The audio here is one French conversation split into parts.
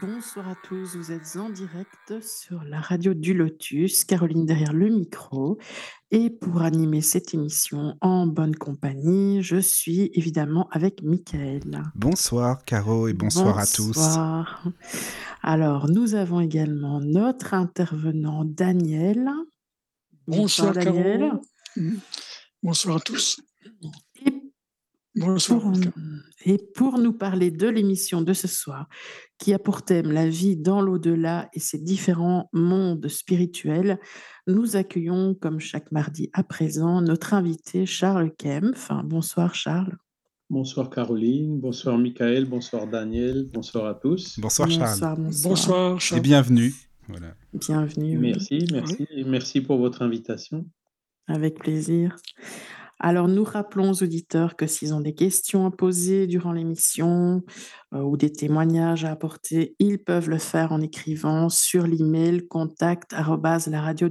Bonsoir à tous, vous êtes en direct sur la radio du Lotus, Caroline derrière le micro. Et pour animer cette émission en bonne compagnie, je suis évidemment avec Michael. Bonsoir Caro et bonsoir, à tous. Bonsoir. Alors, nous avons également notre intervenant Daniel. Bonsoir, Caro. Daniel. Bonsoir à tous. Et Bonsoir. pour, et pour nous parler de l'émission de ce soir, qui a pour thème la vie dans l'au-delà et ses différents mondes spirituels, nous accueillons, comme chaque mardi à présent, notre invité Charles Kempf. Bonsoir Charles. Bonsoir Caroline, bonsoir Michael, bonsoir Daniel, bonsoir à tous. Bonsoir Charles. Bonsoir, bonsoir. Bonsoir, Et Charles. bienvenue. Voilà. Bienvenue. oui. Merci, merci, et merci pour votre invitation. Avec plaisir. Alors, nous rappelons aux auditeurs que s'ils ont des questions à poser durant l'émission euh, ou des témoignages à apporter, ils peuvent le faire en écrivant sur l'email contact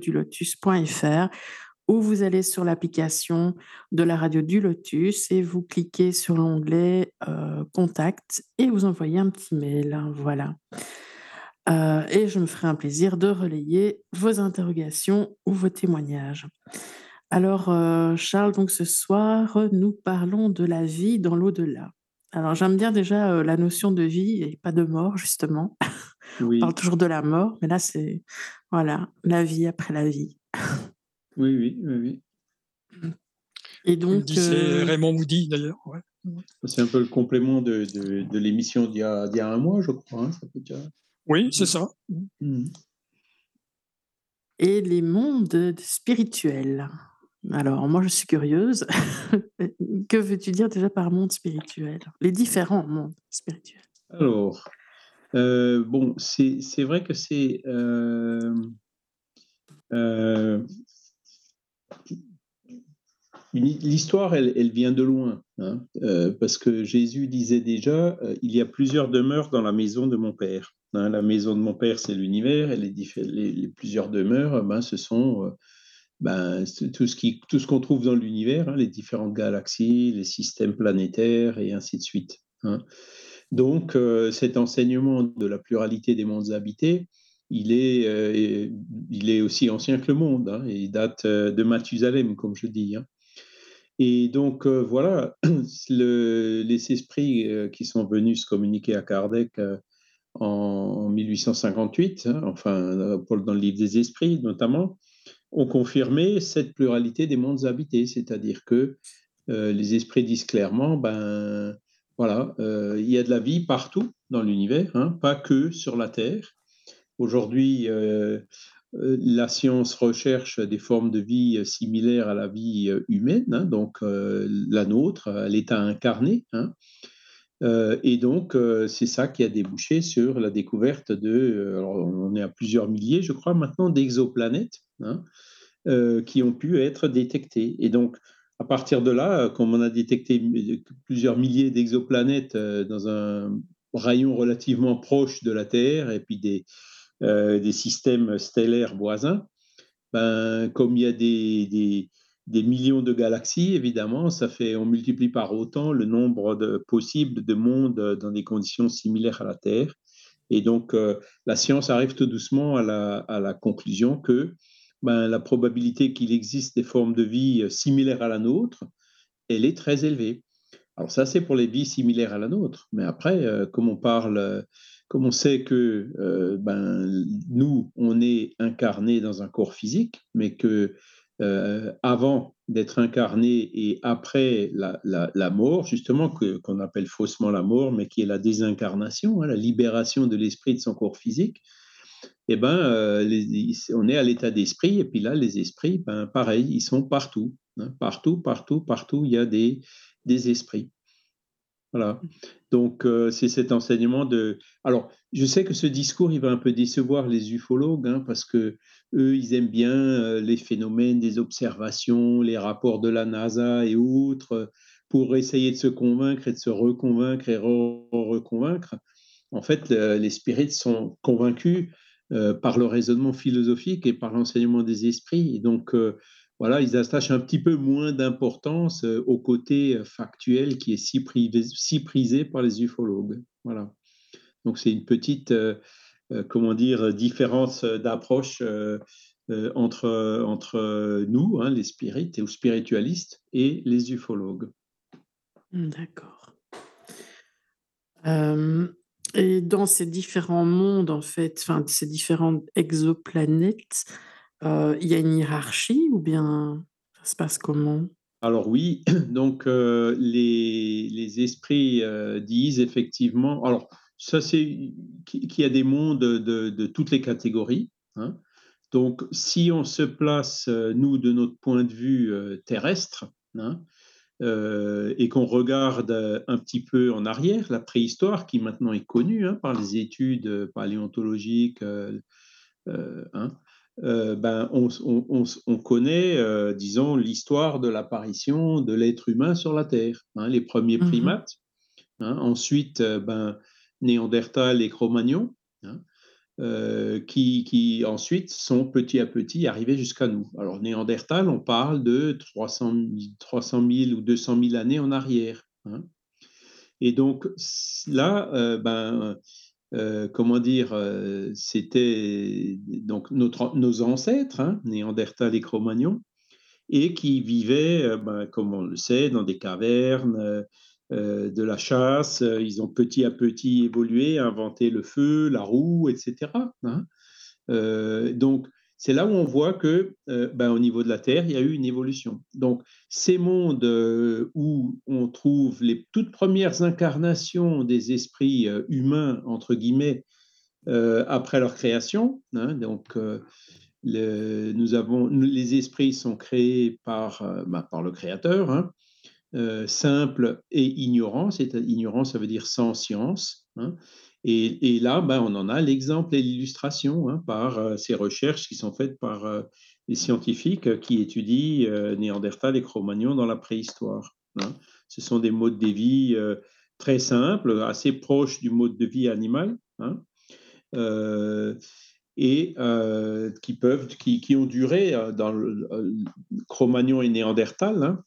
lotus.fr ou vous allez sur l'application de la radio du Lotus et vous cliquez sur l'onglet euh, contact et vous envoyez un petit mail. Voilà. Euh, et je me ferai un plaisir de relayer vos interrogations ou vos témoignages. Alors, euh, Charles, donc ce soir, nous parlons de la vie dans l'au-delà. Alors, j'aime bien déjà euh, la notion de vie et pas de mort, justement. Oui, On parle toujours de la mort, mais là, c'est voilà, la vie après la vie. oui, oui, oui, oui. Et donc, disait euh, Raymond Moody d'ailleurs. ouais. C'est un peu le complément de, de, de l'émission d'il y, a- d'il y a un mois, je crois. hein, ça fait déjà- Oui, c'est ça. Mhm. et les mondes spirituels. Alors, moi, je suis curieuse. que veux-tu dire déjà par monde spirituel? Les différents mondes spirituels. Alors, euh, bon, c'est vrai que c'est. euh, euh, L'histoire, elle, vient de loin, hein, parce que Jésus disait déjà, il y a plusieurs demeures dans la maison de mon Père. hein. la maison de mon Père, c'est l'univers, et les, les, plusieurs demeures, ben, ce sont ben, tout ce qui, tout ce qu'on trouve dans l'univers, hein, les différentes galaxies, les systèmes planétaires, et ainsi de suite. hein. Donc, euh, cet enseignement de la pluralité des mondes habités, il est, euh, il est aussi ancien que le monde, hein, il date euh, de Mathusalem, comme je dis. Et donc, voilà, le- les esprits qui sont venus se communiquer à Kardec en 1858, hein, enfin, dans le livre des esprits notamment, ont confirmé cette pluralité des mondes habités, c'est-à-dire que euh, les esprits disent clairement, ben voilà, euh, il y a de la vie partout dans l'univers, hein, pas que sur la Terre. Aujourd'hui, euh, la science recherche des formes de vie similaires à la vie humaine, hein, donc la nôtre, l'état incarné. hein. Et donc, c'est ça qui a débouché sur la découverte de, on est à plusieurs milliers, je crois, maintenant, d'exoplanètes hein, euh, qui ont pu être détectées. Et donc, à partir de là, comme on a détecté plusieurs milliers d'exoplanètes euh, dans un rayon relativement proche de la Terre et puis des, euh, des systèmes stellaires voisins, ben, comme il y a des, des, millions de galaxies, évidemment, ça fait, on multiplie par autant le nombre de, possible de mondes dans des conditions similaires à la Terre. Et donc, la science arrive tout doucement à la, à la conclusion que ben, la probabilité qu'il existe des formes de vie euh, similaires à la nôtre, elle est très élevée. Alors ça, c'est pour les vies similaires à la nôtre. Mais après, euh, comme on parle, euh, comme on sait que ben, nous, on est incarné dans un corps physique, mais que avant d'être incarné et après la, la- mort, justement, qu'on appelle faussement la mort, mais qui est la désincarnation, hein, la libération de l'esprit de son corps physique, eh ben, euh, on est à l'état d'esprit, et puis là, les esprits, ben, pareil, ils sont partout. hein. partout, partout, partout, il y a des, des esprits. Voilà. Donc, c'est cet enseignement de. Alors, je sais que ce discours, il va un peu décevoir les ufologues, hein, parce que eux, ils aiment bien les phénomènes des observations, les rapports de la NASA et autres, pour essayer de se convaincre et de se reconvaincre et reconvaincre. En fait, les spirites sont convaincus par le raisonnement philosophique et par l'enseignement des esprits. Donc, voilà, ils attachent un petit peu moins d'importance euh, au côté euh, factuel qui est si, prisé par les ufologues. Voilà. Donc c'est une petite, euh, comment dire, différence d'approche entre, entre nous, hein, les spirites ou spiritualistes, et les ufologues. D'accord. Et dans ces différents mondes, en fait, enfin, ces différentes exoplanètes, il y a une hiérarchie ou bien ça se passe comment? Alors oui, donc les les esprits, disent effectivement alors ça c'est qu'il y a des mondes de de toutes les catégories, hein. Donc si on se place, nous, de notre point de vue, terrestre, hein, et qu'on regarde, un petit peu en arrière, la préhistoire qui maintenant est connue, hein, par les études, paléontologiques, hein, euh, ben, on, connaît, euh, disons, l'histoire de l'apparition de l'être humain sur la Terre, hein, les premiers mmh primates, ensuite euh, ben, Néandertal et Cro-Magnon, hein, qui, qui, ensuite sont petit à petit arrivés jusqu'à nous. Alors Néandertal, on parle de 300, 300 000 ou 200 000 années en arrière. Et donc là, ben, euh, comment dire, euh, c'était donc notre, nos ancêtres, hein, Néandertal et Cro-Magnon, et qui vivaient, euh, ben, comme on le sait, dans des cavernes, de la chasse. Ils ont petit à petit évolué, inventé le feu, la roue, etc. Hein. donc, c'est là où on voit que, euh, ben, au niveau de la Terre, il y a eu une évolution. Donc, ces mondes euh, où on trouve les toutes premières incarnations des esprits euh, humains, entre guillemets, après leur création, hein, donc nous avons, les esprits sont créés par, ben, par le Créateur, hein, simple et ignorant, c'est ignorant, ça veut dire sans science. Hein, et, là, ben, on en a l'exemple et l'illustration hein, par euh, ces recherches qui sont faites par euh, les scientifiques qui étudient euh, Néandertal et Cro-Magnon dans la préhistoire. Hein. Ce sont des modes de vie très simples, assez proches du mode de vie animal, hein, et qui peuvent, qui, ont duré dans le, Cro-Magnon et Néandertal,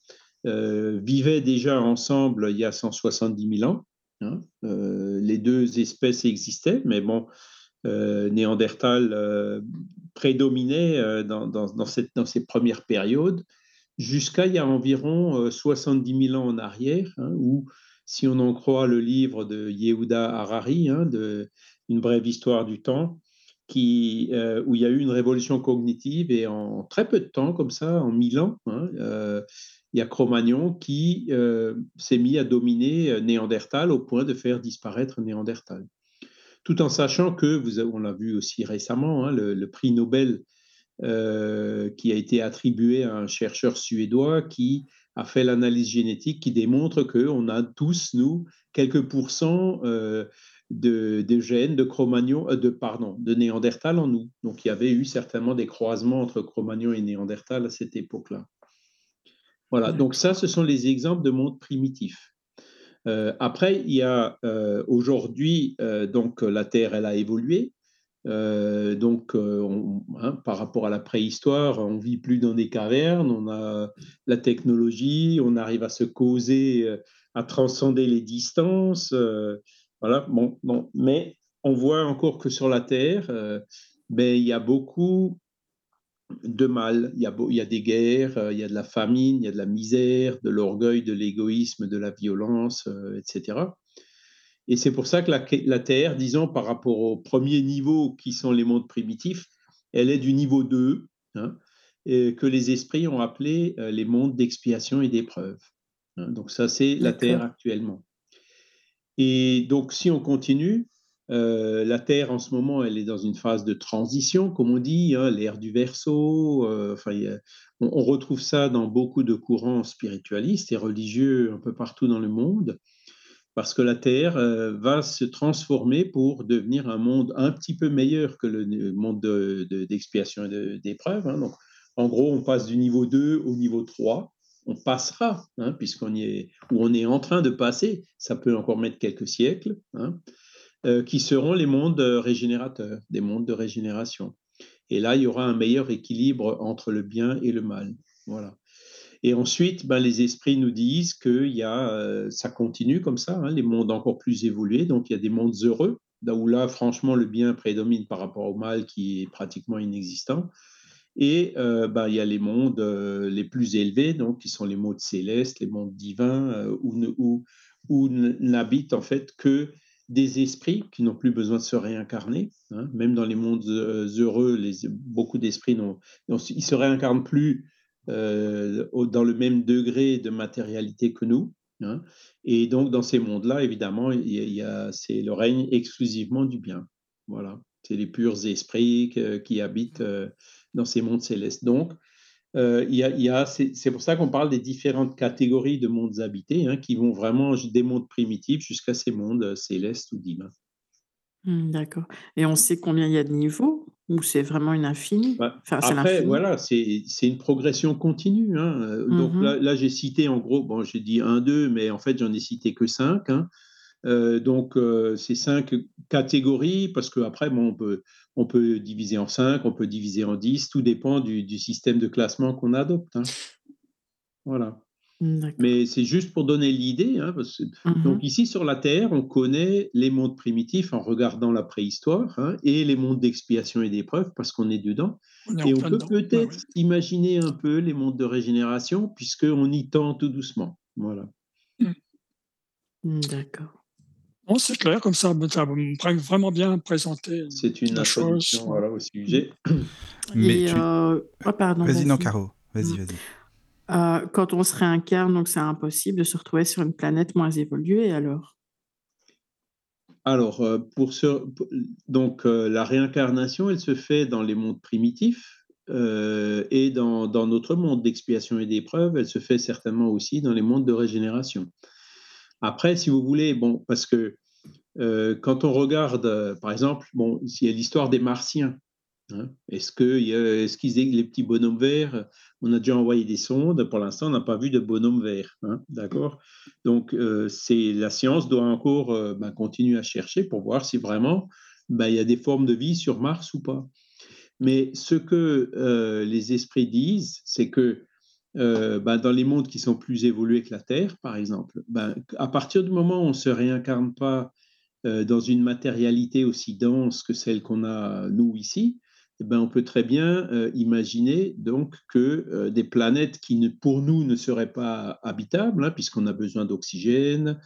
vivaient déjà ensemble il y a 170 000 ans. Hein. Euh, les deux espèces existaient, mais bon, euh, Néandertal euh, prédominait dans, dans, cette, dans, ces premières périodes, jusqu'à il y a environ 70 000 ans en arrière, hein, où, si on en croit le livre de Yehuda Harari, hein, de Une brève histoire du temps, qui, où il y a eu une révolution cognitive et en très peu de temps, comme ça, en 1000 ans, il y a Cro-Magnon qui euh, s'est mis à dominer euh, Néandertal au point de faire disparaître Néandertal. Tout en sachant que, vous, on l'a vu aussi récemment, hein, le, prix Nobel euh, qui a été attribué à un chercheur suédois qui a fait l'analyse génétique qui démontre qu'on a tous, nous, quelques pourcents de, de, gènes de Cro-Magnon, de, pardon, de Néandertal en nous. Donc il y avait eu certainement des croisements entre Cro-Magnon et Néandertal à cette époque-là. Voilà, donc ça, ce sont les exemples de mondes primitifs. Euh, après, il y a euh, aujourd'hui, euh, donc la Terre, elle a évolué. donc, hein, par rapport à la préhistoire, on vit plus dans des cavernes, on a la technologie, on arrive à se causer, à transcender les distances. Voilà, bon, mais on voit encore que sur la Terre, ben, il y a beaucoup de mal. Il y, a, il y a des guerres, euh, il y a de la famine, il y a de la misère, de l'orgueil, de l'égoïsme, de la violence, euh, etc. Et c'est pour ça que la, Terre, disons, par rapport au premier niveau qui sont les mondes primitifs, elle est du niveau 2, hein, et que les esprits ont appelé euh, les mondes d'expiation et d'épreuve. Hein. donc ça, c'est la Terre actuellement. Et donc, si on continue, euh, la Terre, en ce moment, elle est dans une phase de transition, comme on dit, hein, l'ère du Verseau. Euh, on, retrouve ça dans beaucoup de courants spiritualistes et religieux un peu partout dans le monde. parce que la Terre euh, va se transformer pour devenir un monde un petit peu meilleur que le monde d'expiation de, et d'épreuve. Hein. Donc, en gros, on passe du niveau 2 au niveau 3. On passera, hein, puisqu'on est, on est en train de passer, ça peut encore mettre quelques siècles, hein, euh, qui seront les mondes régénérateurs, des mondes de régénération. Et là, il y aura un meilleur équilibre entre le bien et le mal. Voilà. Et ensuite, ben, les esprits nous disent que y a, euh, ça continue comme ça, hein, les mondes encore plus évolués. Donc, il y a des mondes heureux, là où là, franchement, le bien prédomine par rapport au mal qui est pratiquement inexistant. Et euh, ben, il y a les mondes euh, les plus élevés, donc qui sont les mondes célestes, les mondes divins, où, où, où n'habitent en fait que des esprits qui n'ont plus besoin de se réincarner. Hein. Même dans les mondes heureux, les, beaucoup d'esprits ils ne se réincarnent plus euh, dans le même degré de matérialité que nous. Hein. Et donc, dans ces mondes-là, évidemment, y a, c'est le règne exclusivement du bien. Voilà. C'est les purs esprits qui habitent euh, dans ces mondes célestes. Donc, euh, il y a, c'est, pour ça qu'on parle des différentes catégories de mondes habités, hein, qui vont vraiment des mondes primitifs jusqu'à ces mondes célestes ou divins. Mmh, d'accord. Et on sait combien il y a de niveaux ou c'est vraiment une infinie? Bah, après, voilà, c'est une progression continue. Hein. Euh, donc mmh là, j'ai cité en gros, bon, j'ai dit 1, 2, mais en fait, j'en ai cité que 5. Hein. Euh, donc, euh, c'est cinq catégories, parce qu'après, bon, on, peut, on peut diviser en 5, on peut diviser en 10, tout dépend du, du système de classement qu'on adopte. Hein. Voilà. Mais c'est juste pour donner l'idée. Hein, mmh donc ici sur la Terre, on connaît les mondes primitifs en regardant la préhistoire hein, et les mondes d'expiation et d'épreuve parce qu'on est dedans. et on peut peut-être imaginer un peu les mondes de régénération puisqu'on y tend tout doucement. Voilà. Mmh, d'accord. Bon, c'est clair, comme ça, ça me vraiment bien présenter. C'est une introduction voilà, au sujet. Mais euh, oh, pardon. Vas-y, non, Caro. Vas-y, vas-y. Euh, quand on se réincarne, donc c'est impossible de se retrouver sur une planète moins évoluée alors? Alors, euh, pour ce donc euh, la réincarnation, elle se fait dans les mondes primitifs, et dans dans notre monde d'expiation et d'épreuve, elle se fait certainement aussi dans les mondes de régénération. Après, si vous voulez, bon, parce que, quand on regarde, par exemple, bon, il y a l'histoire des Martiens. Hein. Est-ce qu'ils est les petits bonhommes verts? On a déjà envoyé des sondes. Pour l'instant, on n'a pas vu de bonhommes verts. Hein, d'accord? Donc, euh, c'est la science doit encore euh, ben, continuer à chercher pour voir si vraiment ben, il y a des formes de vie sur Mars ou pas. Mais ce que euh, les esprits disent, c'est que ben, dans les mondes qui sont plus évolués que la Terre, par exemple, à partir du moment où on ne se réincarne pas dans une matérialité aussi dense que celle qu'on a nous ici, eh ben, on peut très bien euh, imaginer donc que euh, des planètes qui pour nous ne seraient pas habitables, hein, puisqu'on a besoin d'oxygène.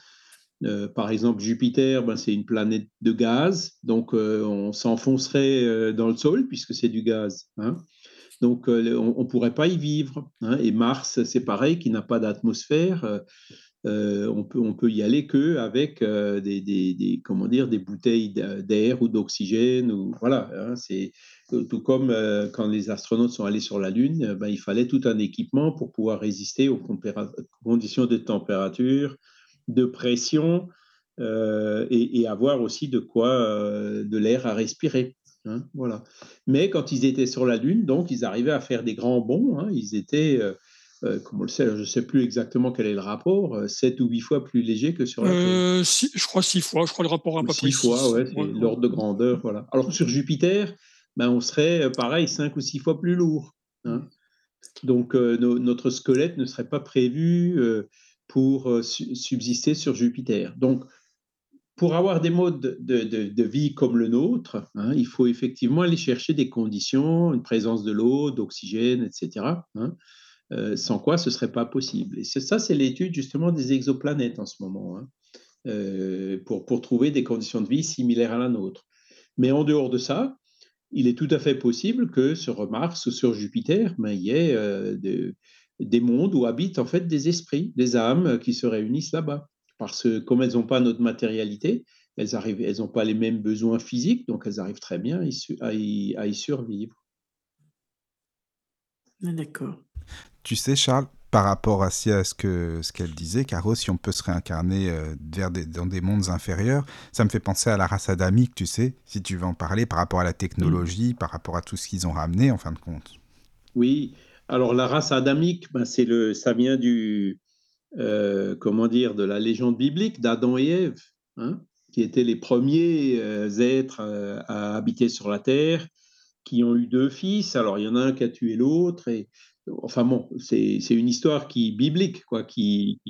Euh, par exemple, Jupiter, ben, c'est une planète de gaz, donc on s'enfoncerait dans le sol puisque c'est du gaz. Hein. Donc on ne pourrait pas y vivre. Hein. Et Mars, c'est pareil, qui n'a pas d'atmosphère. on, peut, on peut y aller que avec des, des, bouteilles d'air ou d'oxygène. Voilà, c'est tout comme euh, quand les astronautes sont allés sur la Lune, euh, ben, il fallait tout un équipement pour pouvoir résister aux conditions de température, de pression euh, et, avoir aussi de quoi, de l'air à respirer. Hein, voilà. Mais quand ils étaient sur la Lune, donc ils arrivaient à faire des grands bonds. Hein, ils étaient, comme on le sait, je ne sais plus exactement quel est le rapport, 7 ou 8 fois plus léger que sur la Terre. je crois 6 fois, je crois le rapport un peu plus. 6 fois, ouais, c'est l'ordre de grandeur. Voilà. Alors sur Jupiter, ben, on serait euh, pareil cinq ou six fois plus lourd. Hein. Donc euh, notre squelette ne serait pas prévu euh, pour subsister sur Jupiter. Donc pour avoir des modes de, vie comme le nôtre, hein, il faut effectivement aller chercher des conditions, une présence de l'eau, d'oxygène, etc. Hein, sans quoi ce ne serait pas possible. Et ça, c'est l'étude justement des exoplanètes en ce moment, pour, pour trouver des conditions de vie similaires à la nôtre. Mais en dehors de ça, il est tout à fait possible que sur Mars ou sur Jupiter, ben, il y ait euh, des mondes où habitent en fait des esprits, des âmes qui se réunissent là-bas. Parce que comme elles n'ont pas notre matérialité, elles n'ont elles pas les mêmes besoins physiques, donc elles arrivent très bien à y, à y survivre. Ah, d'accord. Tu sais, Charles, par rapport à, ce que ce qu'elle disait, Caro, si on peut se réincarner euh, vers dans des mondes inférieurs, ça me fait penser à la race adamique, tu sais, si tu veux en parler, par rapport à la technologie, par rapport à tout ce qu'ils ont ramené, en fin de compte. Oui, alors la race adamique, ben, c'est le, ça vient du, euh, comment dire, de la légende biblique d'Adam et Ève, hein, qui étaient les premiers euh, êtres à habiter sur la terre, qui ont eu deux fils. Alors il y en a un qui a tué l'autre et Enfin bon, c'est une histoire qui biblique, quoi, qui,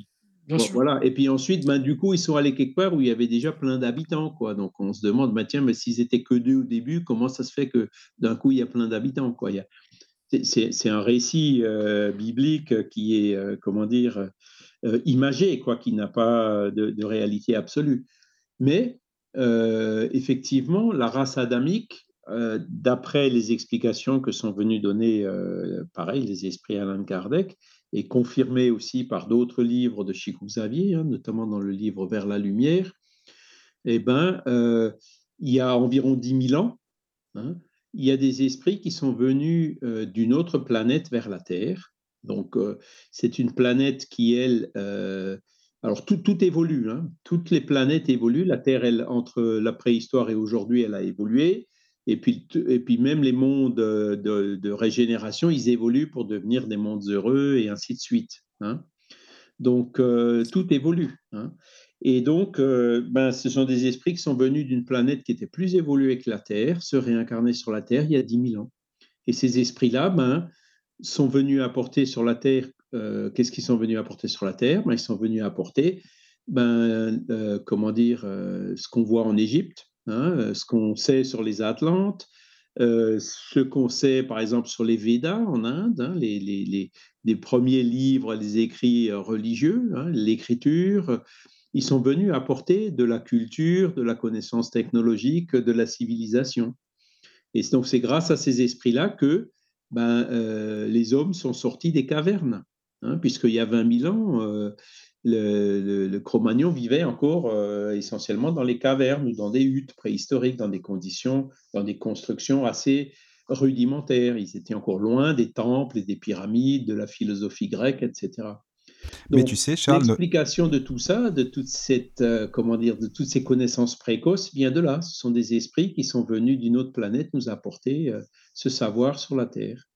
voilà. Et puis ensuite, ben, du coup, ils sont allés quelque part où il y avait déjà plein d'habitants, quoi. Donc on se demande, ben, tiens, mais s'ils étaient que deux au début, comment ça se fait que d'un coup il y a plein d'habitants, quoi? C'est un récit euh, biblique qui est, euh, comment dire, euh, imagé, quoi, qui n'a pas de, réalité absolue. Mais effectivement, la race adamique, euh, d'après les explications que sont venus donner, euh, pareil, les esprits Alain Kardec, et confirmées aussi par d'autres livres de Chico Xavier, hein, notamment dans le livre Vers la lumière, eh ben, euh, il y a environ 10 000 ans, hein, il y a des esprits qui sont venus d'une autre planète vers la Terre. Donc, c'est une planète qui, elle, alors tout, tout évolue, hein. toutes les planètes évoluent. La Terre, elle, entre la préhistoire et aujourd'hui, elle a évolué. Et puis, et puis même les mondes euh, de, régénération, ils évoluent pour devenir des mondes heureux et ainsi de suite. Hein. Donc, euh, tout évolue. Hein. Et donc, euh, ben, ce sont des esprits qui sont venus d'une planète qui était plus évoluée que la Terre, se réincarner sur la Terre il y a 10 000 ans. Et ces esprits-là ben, sont venus apporter sur la Terre, qu'est-ce qu'ils sont venus apporter sur la Terre? Ben, Ils sont venus apporter, ben, comment dire, ce qu'on voit en Égypte, Hein, euh, ce qu'on sait sur les Atlantes, euh, ce qu'on sait par exemple sur les Védas en Inde, hein, les, les, les, premiers livres, les écrits euh, religieux, hein, l'écriture, ils sont venus apporter de la culture, de la connaissance technologique, de la civilisation. Et donc c'est grâce à ces esprits-là que ben, les hommes sont sortis des cavernes, puisqu'il y a 20 000 ans, le, le, Cro-Magnon vivait encore euh, essentiellement dans les cavernes ou dans des huttes préhistoriques, dans des conditions, dans des constructions assez rudimentaires. Ils étaient encore loin des temples et des pyramides, de la philosophie grecque, etc. Mais tu sais, Charles, l'explication de tout ça, de toute cette, euh, comment dire, de toutes ces connaissances précoces, vient de là. Ce sont des esprits qui sont venus d'une autre planète nous apporter euh, ce savoir sur la Terre.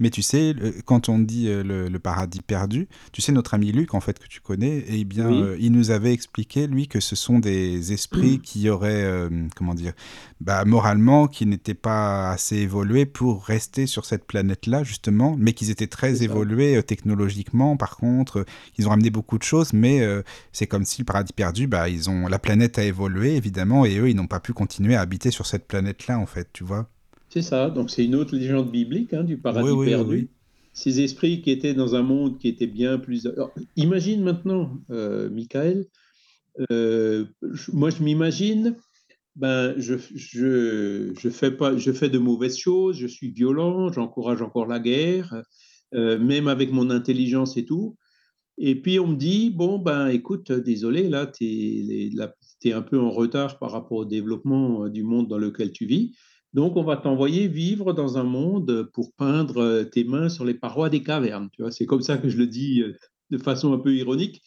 Mais tu sais, quand on dit euh, le, paradis perdu, tu sais, notre ami Luc, en fait, que tu connais, eh bien, euh, il nous avait expliqué, lui, que ce sont des esprits qui auraient, euh, comment dire, bah, moralement, qui n'étaient pas assez évolués pour rester sur cette planète-là, justement, mais qu'ils étaient très évolués technologiquement, par contre. Ils ont ramené beaucoup de choses, mais c'est comme si le paradis perdu, bah, ils ont, la planète a évolué, évidemment, et eux, ils n'ont pas pu continuer à habiter sur cette planète-là, en fait, tu vois. C'est ça, donc c'est une autre légende biblique hein, du paradis perdu. Ces esprits qui étaient dans un monde qui était bien plus... imagine maintenant, euh, Michael, euh, moi je m'imagine, ben, je, je, je, fais pas, je fais de mauvaises choses, je suis violent, j'encourage encore la guerre, euh, même avec mon intelligence et tout. Et puis on me dit, bon, ben écoute, désolé, là, tu es, es, un peu en retard par rapport au développement du monde dans lequel tu vis. Donc, on va t'envoyer vivre dans un monde pour peindre euh, tes mains sur les parois des cavernes. Tu vois, c'est comme ça que je le dis euh, de façon un peu ironique.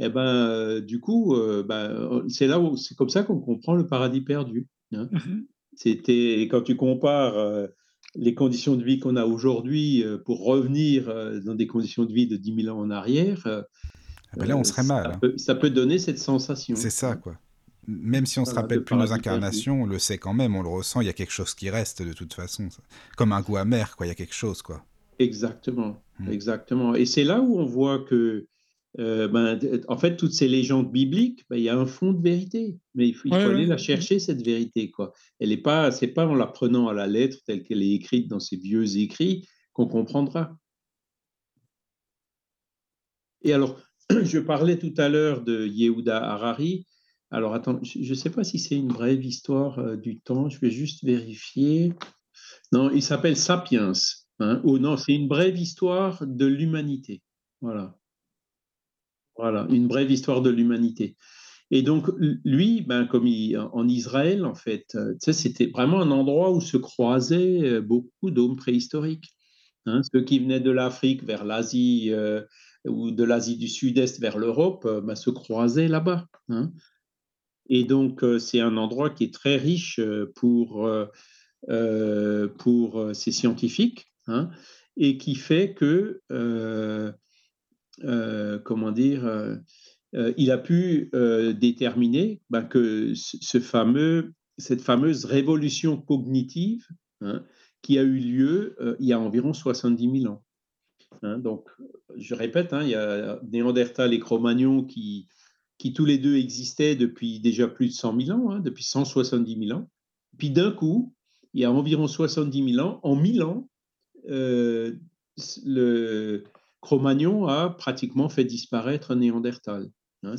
Et eh ben, euh, du coup, ben, c'est là où c'est comme ça qu'on comprend le paradis perdu. Hein. Mmh C'était quand tu compares les conditions de vie qu'on a aujourd'hui pour revenir dans des conditions de vie de 10 000 ans en arrière. Ah ben là, on serait mal. Ça, peut, ça peut donner cette sensation. C'est ça, quoi même si on se rappelle plus nos incarnations, on le sait quand même, on le ressent, il y a quelque chose qui reste de toute façon. Comme un goût amer, quoi, il y a quelque chose, quoi. Exactement, hmm. exactement. Et c'est là où on voit que, euh, ben, en fait, toutes ces légendes bibliques, ben, il y a un fond de vérité, mais il faut, aller la chercher, cette vérité, quoi. Elle n'est pas, c'est pas en la prenant à la lettre telle qu'elle est écrite dans ces vieux écrits qu'on comprendra. Et alors, je parlais tout à l'heure de Yehuda Harari, alors, attends, je ne sais pas si c'est une brève histoire euh, du temps, je vais juste vérifier. Non, il s'appelle Sapiens. Hein, ou non, c'est une brève histoire de l'humanité. Voilà. Voilà, une brève histoire de l'humanité. Et donc, lui, ben, comme en Israël, en fait, euh, c'était vraiment un endroit où se croisaient euh, beaucoup d'hommes préhistoriques. Hein. Ceux qui venaient de l'Afrique vers l'Asie ou de l'Asie du Sud-Est vers l'Europe ben, se croisaient là-bas. Hein. Et donc, c'est un endroit qui est très riche pour, pour ces scientifiques hein, et qui fait que, comment dire, il a pu déterminer ben, que ce fameux, cette fameuse révolution cognitive hein, qui a eu lieu il y a environ 70 000 ans. Hein. donc, je répète, il y a Néandertal et Cro-Magnon qui, qui tous les deux existaient depuis déjà plus de 100 000 ans, depuis 170 000 ans. Puis d'un coup, il y a environ 70 000 ans, en 1000 ans, le, Cro-Magnon a pratiquement fait disparaître Néandertal. Hein,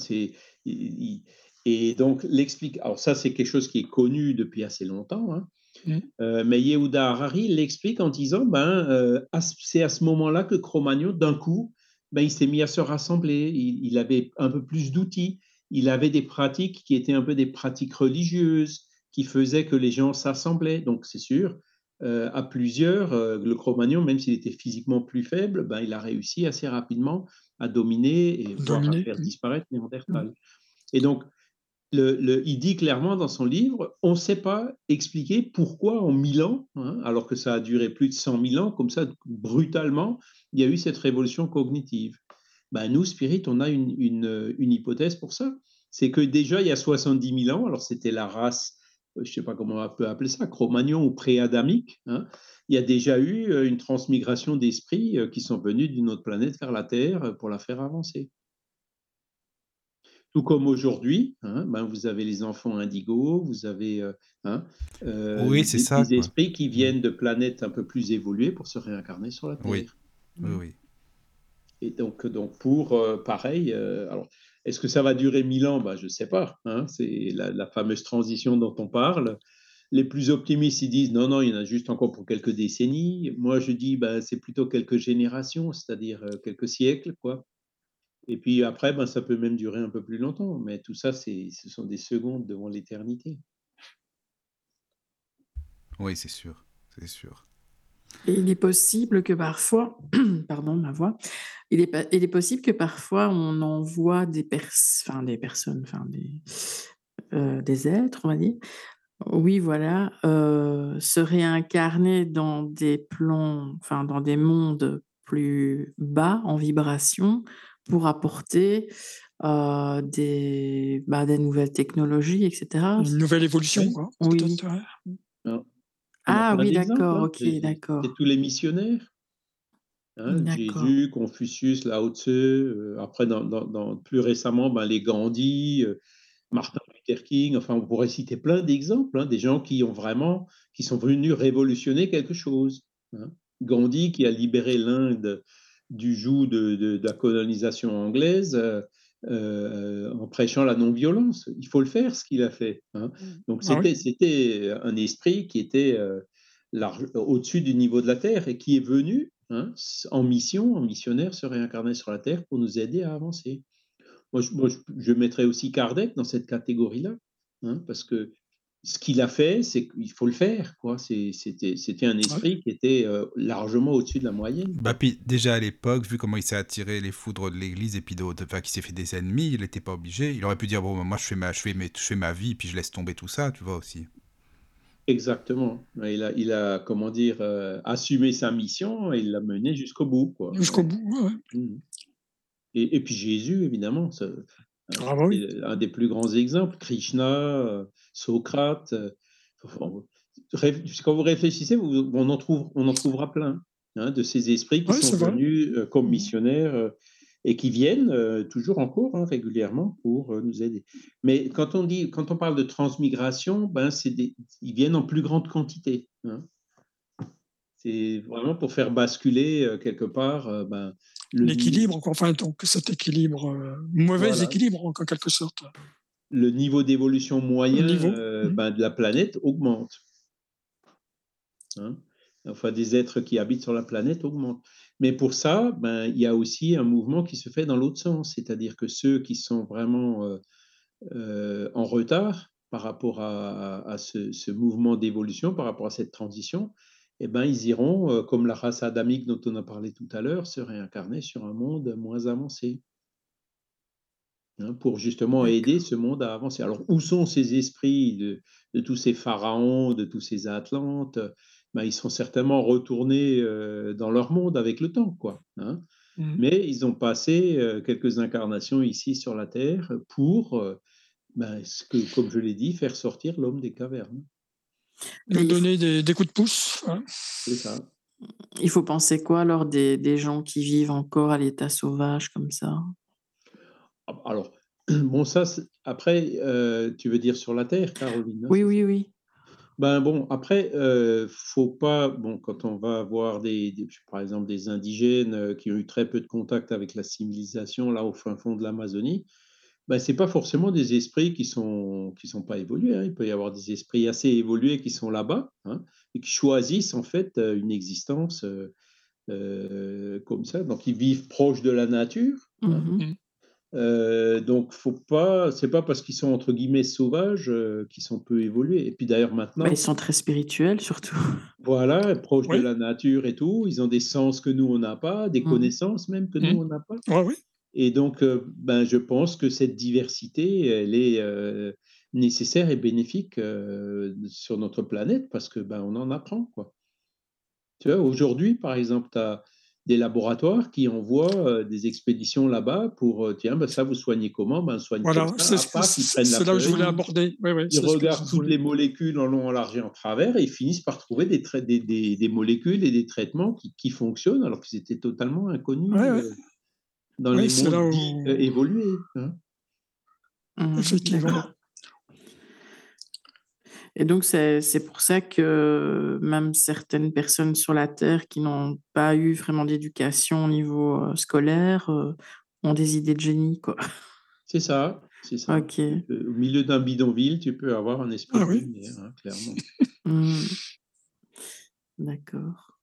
et donc, l'explique. Alors, ça, c'est quelque chose qui est connu depuis assez longtemps. Hein. Mmh. Euh, mais Yehuda Harari l'explique en disant ben, euh, c'est à ce moment-là que Cro-Magnon, d'un coup, ben, il s'est mis à se rassembler. Il, avait un peu plus d'outils. Il avait des pratiques qui étaient un peu des pratiques religieuses qui faisaient que les gens s'assemblaient. Donc, c'est sûr, euh, à plusieurs, euh, le Cro-Magnon, même s'il était physiquement plus faible, ben, il a réussi assez rapidement à dominer et à faire disparaître Néandertal. Et donc, le, il dit clairement dans son livre, on ne sait pas expliquer pourquoi en 1000 ans, hein, alors que ça a duré plus de 100 000 ans, comme ça, brutalement, il y a eu cette révolution cognitive. Ben, nous, Spirit, on a une, hypothèse pour ça. C'est que déjà, il y a 70 000 ans, alors c'était la race je ne sais pas comment on peut appeler ça, cro-magnon ou pré-adamique, hein, il y a déjà eu euh, une transmigration d'esprits euh, qui sont venus d'une autre planète vers la Terre euh, pour la faire avancer. Tout comme aujourd'hui, hein, ben vous avez les enfants indigos, vous avez hein, oui, des, ça, des esprits qui viennent de planètes un peu plus évoluées pour se réincarner sur la Terre. Oui, oui, oui. Et donc, donc pour pareil, alors est-ce que ça va durer mille ans? Bah, Je ne sais pas. Hein. c'est la, fameuse transition dont on parle. Les plus optimistes, ils disent non, non, il y en a juste encore pour quelques décennies. Moi, je dis bah, c'est plutôt quelques générations, c'est-à-dire euh, quelques siècles. quoi. Et puis après, ben, ça peut même durer un peu plus longtemps. Mais tout ça, ce sont des secondes devant l'éternité. Oui, c'est sûr. C'est sûr. Et il est possible que parfois, pardon, ma voix, il est, il est possible que parfois on envoie des, enfin, des personnes, enfin des, euh, des êtres, on va dire, oui, voilà, euh, se réincarner dans des plans, enfin dans des mondes plus bas en vibration pour apporter euh, des, bah, des nouvelles technologies, etc. Une nouvelle évolution, quoi. Oui. Ah oui, d'accord, hein. ok, d'accord. C'est tous les missionnaire. Hein, Jésus, Confucius, Lao Tse, euh, après, dans, plus récemment, ben, les Gandhi, euh, Martin Luther King, enfin, on pourrait citer plein d'exemples, hein, des gens qui ont vraiment, qui sont venus révolutionner quelque chose. Gandhi, qui a libéré l'Inde du joug de, la colonisation anglaise, euh, en prêchant la non-violence. Il faut le faire, ce qu'il a fait. Mmh. Donc, ah c'était un esprit qui était au-dessus du niveau de la Terre et qui est venu Hein, en mission, en missionnaire, se réincarner sur la Terre pour nous aider à avancer. Moi, je, mettrais aussi Kardec dans cette catégorie-là, hein, parce que ce qu'il a fait, c'est qu'il faut le faire. Quoi. C'était, un esprit qui était euh, largement au-dessus de la moyenne. Bah, puis déjà à l'époque, vu comment il s'est attiré les foudres de l'Église et puis d'autres, enfin, qu'il s'est fait des ennemis, il n'était pas obligé. Il aurait pu dire bon, moi je fais ma, je fais, mes, je fais ma vie, puis je laisse tomber tout ça, tu vois aussi. Exactement. Il a, il a comment dire, euh, assumé sa mission et il l'a mené jusqu'au bout. Jusqu'au bout, oui. Mmh. Et, et, puis Jésus, évidemment, ah, bah un des plus grands exemples. Krishna, euh, Socrate. Euh, quand vous réfléchissez, on, en trouve, on en trouvera plein hein, de ces esprits qui sont venus comme missionnaires et qui viennent euh, toujours en cours hein, régulièrement pour euh, nous aider. Mais quand on dit, quand on parle de transmigration, ben c'est ils viennent en plus grande quantité. Hein. C'est vraiment pour faire basculer euh, quelque part ben, l'équilibre, enfin donc cet équilibre, mauvais équilibre en quelque sorte. Le niveau d'évolution moyen mmh. ben, de la planète augmente. Hein? enfin, des êtres qui habitent sur la planète augmentent. Mais pour ça, ben, il y a aussi un mouvement qui se fait dans l'autre sens, c'est-à-dire que ceux qui sont vraiment euh, euh, en retard par rapport à, ce, mouvement d'évolution, par rapport à cette transition, eh ben, ils iront, comme la race adamique dont on a parlé tout à l'heure, se réincarner sur un monde moins avancé. Hein, pour justement aider ce monde à avancer. Alors, où sont ces esprits de, tous ces pharaons, de tous ces Atlantes? Ben, Ils sont certainement retournés dans leur monde avec le temps, quoi. Hein. Mmh. Mais ils ont passé quelques incarnations ici sur la Terre pour, ben, ce que, comme je l'ai dit, faire sortir l'homme des cavernes. Lui donner des, coups de pouce. Hein. C'est ça. Il faut penser quoi alors des, des gens qui vivent encore à l'état sauvage comme ça? Alors, bon, ça, après, tu veux dire sur la Terre, Caroline Oui, oui, oui. Ben bon, après, euh, faut pas, bon, quand on va voir des, par exemple des indigènes euh, qui ont eu très peu de contact avec la civilisation là au fin fond de l'Amazonie, ben c'est pas forcément des esprits qui sont qui sont pas évolués. Hein. Il peut y avoir des esprits assez évolués qui sont là-bas hein, et qui choisissent en fait une existence euh, comme ça. Donc ils vivent proches de la nature. Hein. Mmh euh, donc, faut pas, c'est pas parce qu'ils sont entre guillemets sauvages euh, qu'ils sont peu évolués. Et puis d'ailleurs maintenant, bah, ils sont très spirituels surtout. Voilà, proches de la nature et tout. Ils ont des sens que nous on n'a pas, des mmh. connaissances même que nous mmh. on n'a pas. Ouais, oui. Et donc, euh, ben, je pense que cette diversité, elle est nécessaire et bénéfique sur notre planète parce que ben on en apprend quoi. Tu vois, aujourd'hui par exemple, tu as des laboratoires qui envoient des expéditions là-bas pour tiens, ben ça vous soignez comment? Ben soignez voilà, c'est là où je voulais aborder. ils regardent toutes les molécules en long, en large et en travers et ils finissent par trouver des, des, des, molécules et des traitements qui, qui fonctionnent alors qu'ils étaient totalement inconnus dans les mondes évolués. Hein. Mmh. Effectivement. Et donc, c'est pour ça que même certaines personnes sur la Terre qui n'ont pas eu vraiment d'éducation au niveau euh, scolaire euh, ont des idées de génie, quoi. C'est ça, c'est ça. Au milieu d'un bidonville, tu peux avoir un esprit ah, oui. hein, clairement. Mmh. D'accord.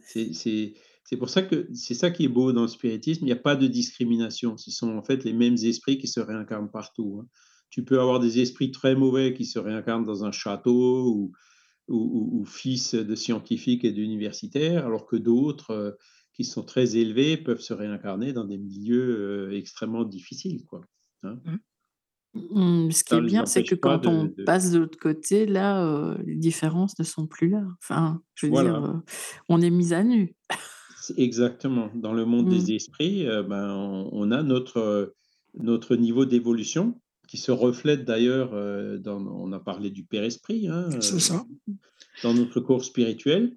C'est pour ça que c'est ça qui est beau dans le spiritisme. Il n'y a pas de discrimination. Ce sont en fait les mêmes esprits qui se réincarnent partout. Hein tu peux avoir des esprits très mauvais qui se réincarnent dans un château ou, ou, fils de scientifiques et d'universitaires, alors que d'autres euh, qui sont très élevés peuvent se réincarner dans des milieux euh, extrêmement difficiles. Quoi, hein. mmh. Mmh, ce qui est bien, c'est que quand on passe de l'autre côté, là, euh, les différences ne sont plus là. Enfin, je veux dire, on est mis à nu. Exactement. Dans le monde des mmh. esprits, ben, on, a notre, notre niveau d'évolution qui se reflète d'ailleurs, euh, dans, on a parlé du Père-Esprit, hein, ça. Euh, dans notre corps spirituel,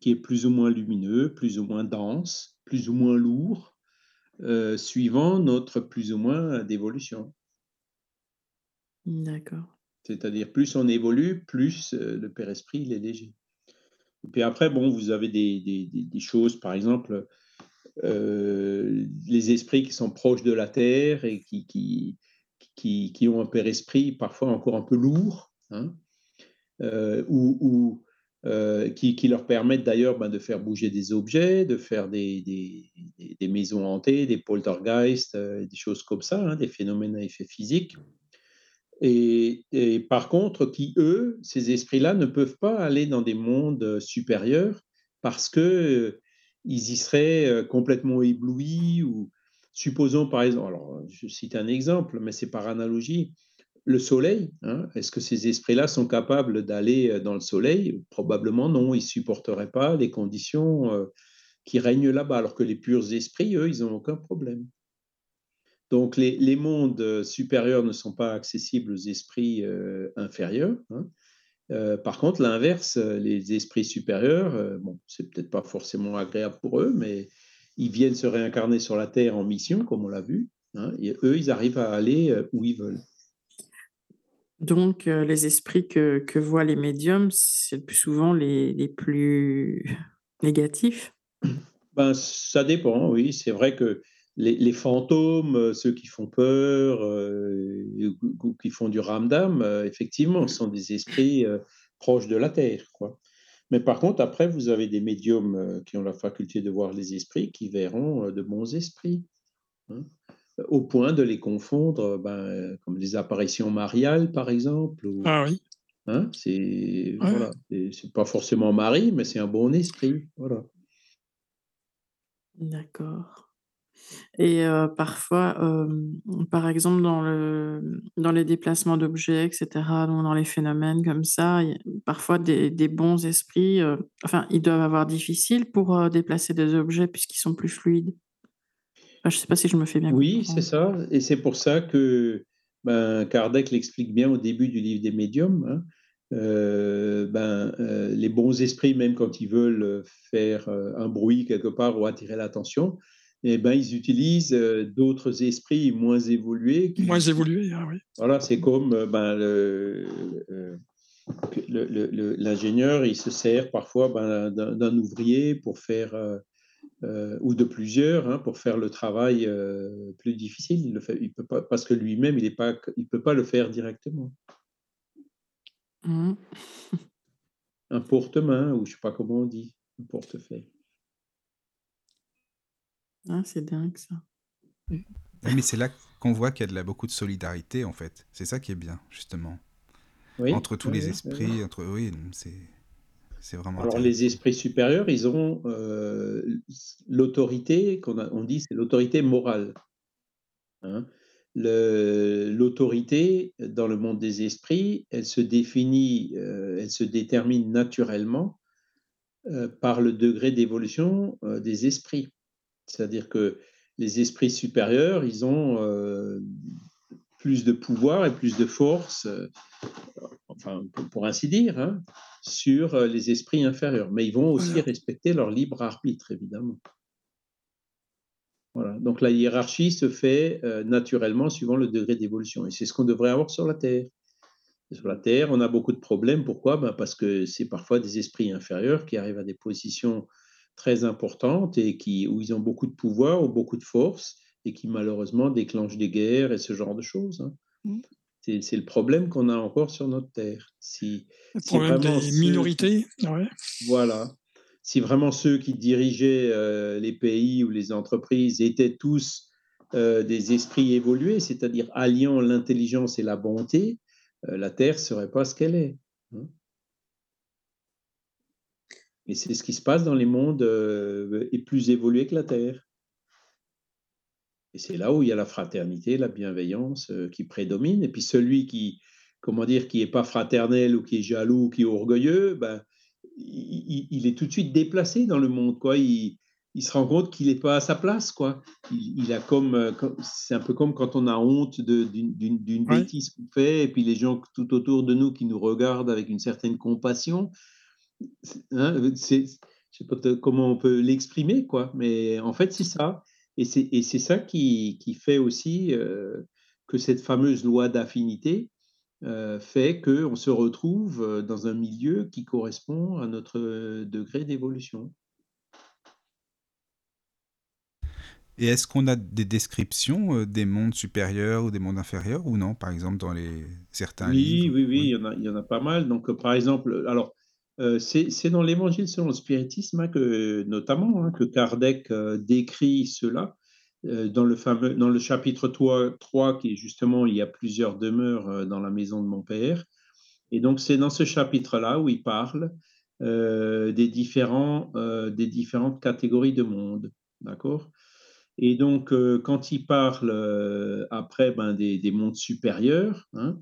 qui est plus ou moins lumineux, plus ou moins dense, plus ou moins lourd, euh, suivant notre plus ou moins d'évolution. D'accord. C'est-à-dire, plus on évolue, plus le Père-Esprit, il est léger. Et puis après, bon, vous avez des, des, des choses, par exemple, les esprits qui sont proches de la Terre et qui, qui, qui, qui, ont un père-esprit parfois encore un peu lourd, hein, euh, ou, euh, qui, qui, leur permettent d'ailleurs ben, de faire bouger des objets, de faire des, des, des maisons hantées, des poltergeists, euh, des choses comme ça, hein, des phénomènes à effet physique. Et, par contre, qui, eux, ces esprits-là, ne peuvent pas aller dans des mondes supérieurs parce que ils y seraient complètement éblouis ou, Supposons par exemple, alors je cite un exemple, mais c'est par analogie, le soleil, hein, est-ce que ces esprits-là sont capables d'aller euh, dans le soleil? Probablement non, ils supporteraient pas les conditions euh, qui règnent là-bas, alors que les purs esprits, eux, ils n'ont aucun problème. Donc les, les, mondes euh, supérieurs ne sont pas accessibles aux esprits inférieurs. Hein. par contre, l'inverse, les esprits supérieurs, bon, c'est peut-être pas forcément agréable pour eux, mais ils viennent se réincarner sur la Terre en mission, comme on l'a vu, hein, et eux, ils arrivent à aller euh, où ils veulent. Donc, euh, les esprits que, que, voient les médiums, c'est plus souvent les, les plus négatifs? Ben, Ça dépend, oui. C'est vrai que les, les, fantômes, euh, ceux qui font peur, ou qui font du ramdam, effectivement, sont des esprits proches de la Terre. Quoi. Mais par contre, après, vous avez des médiums euh, qui ont la faculté de voir les esprits, qui verront euh, de bons esprits, hein. au point de les confondre, ben, comme les apparitions mariales, par exemple. ah oui. Hein, c'est voilà, c'est pas forcément mari, mais c'est un bon esprit, voilà. D'accord. Et parfois, par exemple dans le dans les déplacements d'objets et cetera, donc dans les phénomènes comme ça, parfois des des bons esprits, enfin, ils doivent avoir difficile pour, déplacer des objets puisqu'ils sont plus fluides? Enfin, je sais pas si je me fais bien Oui, c'est ça et c'est pour ça que, ben, Kardec l'explique bien au début du livre des médiums, hein. Ben, les bons esprits, même quand ils veulent, faire, un bruit quelque part ou attirer l'attention et ben, ils utilisent, heu, d'autres esprits moins évolués Moins qui qui évolué, ah oui. voilà, c'est comme, heu, ben, que le le le l'ingénieur, il se sert parfois, ben, d'un ouvrier pour faire, heu, ou de plusieurs, hein, pour faire le travail, plus difficile. Il le fait il peut pas parce que lui-même, il est pas c il peut pas le faire directement. Mmh. Un porte-main ou je sais pas comment on dit, un portefeuille. Ah, c'est dingue ça. Oui, mais c'est là qu'on voit qu'il y a de la beaucoup de solidarité, en fait. C'est ça qui est bien, justement. Oui, Entre tous oui, les esprits, entre oui, c'est c'est vraiment Alors les esprits supérieurs, ils ont, heu, l l'autorité qu'on on dit c'est l'autorité morale, hein. Le l'autorité dans le monde des esprits, elle se définit, heu, elle se détermine naturellement, heu, par le degré d'évolution, des esprits. C'est-à-dire que les esprits supérieurs, ils ont, heu, plus de pouvoir et plus de force, heu, enfin, pour ainsi dire, hein, sur, heu, les esprits inférieurs. Mais ils vont aussi Voilà. respecter leur libre arbitre, évidemment. Voilà, donc la hiérarchie se fait, naturellement suivant le degré d'évolution et c'est ce qu'on devrait avoir sur la Terre. Sur la Terre, on a beaucoup de problèmes. Pourquoi? Ben, parce que c'est parfois des esprits inférieurs qui arrivent à des positions très importantes et qui où ils ont beaucoup de pouvoir ou beaucoup de force et qui malheureusement déclenchent des guerres et ce genre de choses, hein. Mmh. C'est le problème qu'on a encore sur notre Terre. Si Le si problème vraiment des ceux minorités, ouais. voilà, si vraiment ceux qui dirigeaient, heu, les pays ou les entreprises étaient tous, heu, des esprits évolués, c'est-à-dire alliant l'intelligence et la bonté, heu, la Terre serait pas ce qu'elle est, hein. Et c'est ce qui se passe dans les mondes, heu, et plus évolués que la Terre. Et c'est là où il y a la fraternité, la bienveillance, heu, qui prédomine et puis celui qui, comment dire, qui est pas fraternel ou qui est jaloux, qui est orgueilleux, ben, il est tout de suite déplacé dans le monde, quoi. Il il se rend compte qu'il est pas à sa place, quoi. Il il a comme, heu, comme c'est un peu comme quand on a honte d'une d'une d'une Ouais. bêtise qu'on fait et puis les gens tout autour de nous qui nous regardent avec une certaine compassion. Hein, heu, c'est je sais pas comment on peut l'exprimer, quoi, mais en fait, c'est ça et c'est et c'est ça qui qui fait aussi, heu, que cette fameuse loi d'affinité, heu, fait qu'on se retrouve, heu, dans un milieu qui correspond à notre, degré d'évolution. Et est-ce qu'on a des descriptions, des mondes supérieurs ou des mondes inférieurs ou non? Par exemple dans les certains Oui, livres? oui, oui, il Oui. y en a il y en a pas mal. Donc, par exemple, alors, heu, c'est dans l'Évangile selon le spiritisme, hein, que notamment, hein, que Kardec, heu, décrit cela, heu, dans le fameux dans le chapitre toi 3 qui est justement «Il y a plusieurs demeures, dans la maison de mon père» et donc c'est dans ce chapitre-là où il parle, des différents, des différentes catégories de mondes, d'accord? Et donc, quand il parle, après, ben, des des mondes supérieurs, hein,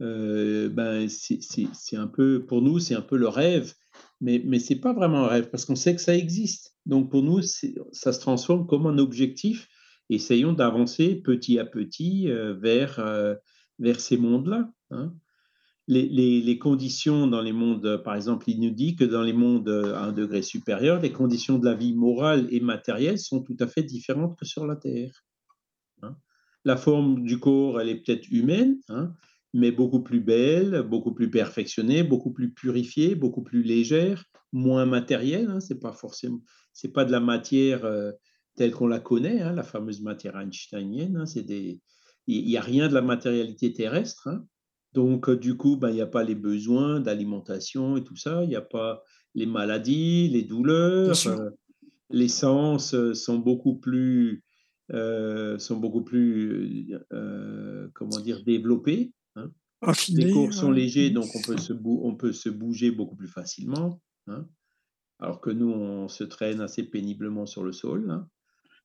heu, ben, c'est un peu pour nous, c'est un peu le rêve, mais mais c'est pas vraiment un rêve parce qu'on sait que ça existe. Donc pour nous, ça se transforme comme un objectif. Essayons d'avancer petit à petit, heu, vers, heu, vers ces mondes-là, hein. Les les conditions dans les mondes, par exemple, il nous dit que dans les mondes, à un degré supérieur, les conditions de la vie morale et matérielle sont tout à fait différentes que sur la Terre, hein. La forme du corps, elle est peut-être humaine, hein, mais beaucoup plus belle, beaucoup plus perfectionnée, beaucoup plus purifiée, beaucoup plus légère, moins matérielle, hein. C'est pas forcément c'est pas de la matière, heu, telle qu'on la connaît, hein, la fameuse matière einsteinienne, hein. C'est des il il y a rien de la matérialité terrestre, hein. Donc, heu, du coup, ben, il y a pas les besoins d'alimentation et tout ça. Il y a pas les maladies, les douleurs, heu, les sens, sont beaucoup plus, sont beaucoup plus, comment dire? Développés, hein. Les cours sont euh, légers, donc on peut se, on peut se bouger beaucoup plus facilement. hein. Alors que nous, on se traîne assez péniblement sur le sol. hein.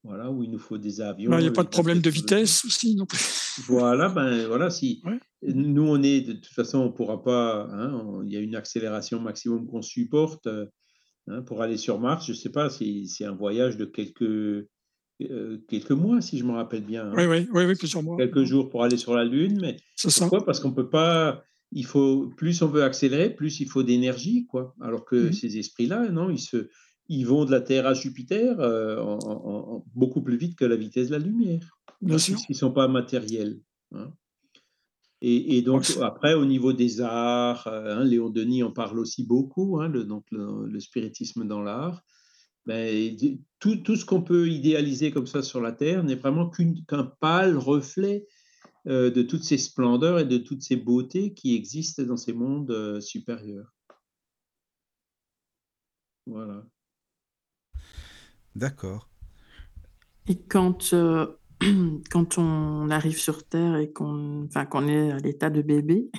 Voilà, où il nous faut des avions. Il n'y a pas de problème de vitesse aussi non plus. Voilà, ben voilà, si Ouais. nous on est de toute façon, on pourra pas. hein, il y a une accélération maximum qu'on supporte hein, pour aller sur Mars. Je sais pas si c'est un voyage de quelques euh, quelques mois, si je me rappelle bien. hein. Oui, oui, oui, oui, plusieurs mois. Quelques jours pour aller sur la Lune, mais ça. pourquoi? Parce qu'on peut pas. Il faut plus on veut accélérer, plus il faut d'énergie, quoi. Alors que Mhm. ces esprits-là, non, ils se, ils vont de la Terre à Jupiter euh, en- en- en- beaucoup plus vite que la vitesse de la lumière Bien sûr. ne sont pas matériels. hein. Et, et donc, après, au niveau des arts, euh, hein, Léon Denis en parle aussi beaucoup, hein, le, donc le, le spiritisme dans l'art. Ben, tout, tout ce qu'on peut idéaliser comme ça sur la Terre n'est vraiment qu'un pâle reflet euh, de toutes ces splendeurs et de toutes ces beautés qui existent dans ces mondes euh, supérieurs. Voilà. D'accord. Et quand, euh, quand on arrive sur Terre et qu'on enfin, qu'on est à l'état de bébé,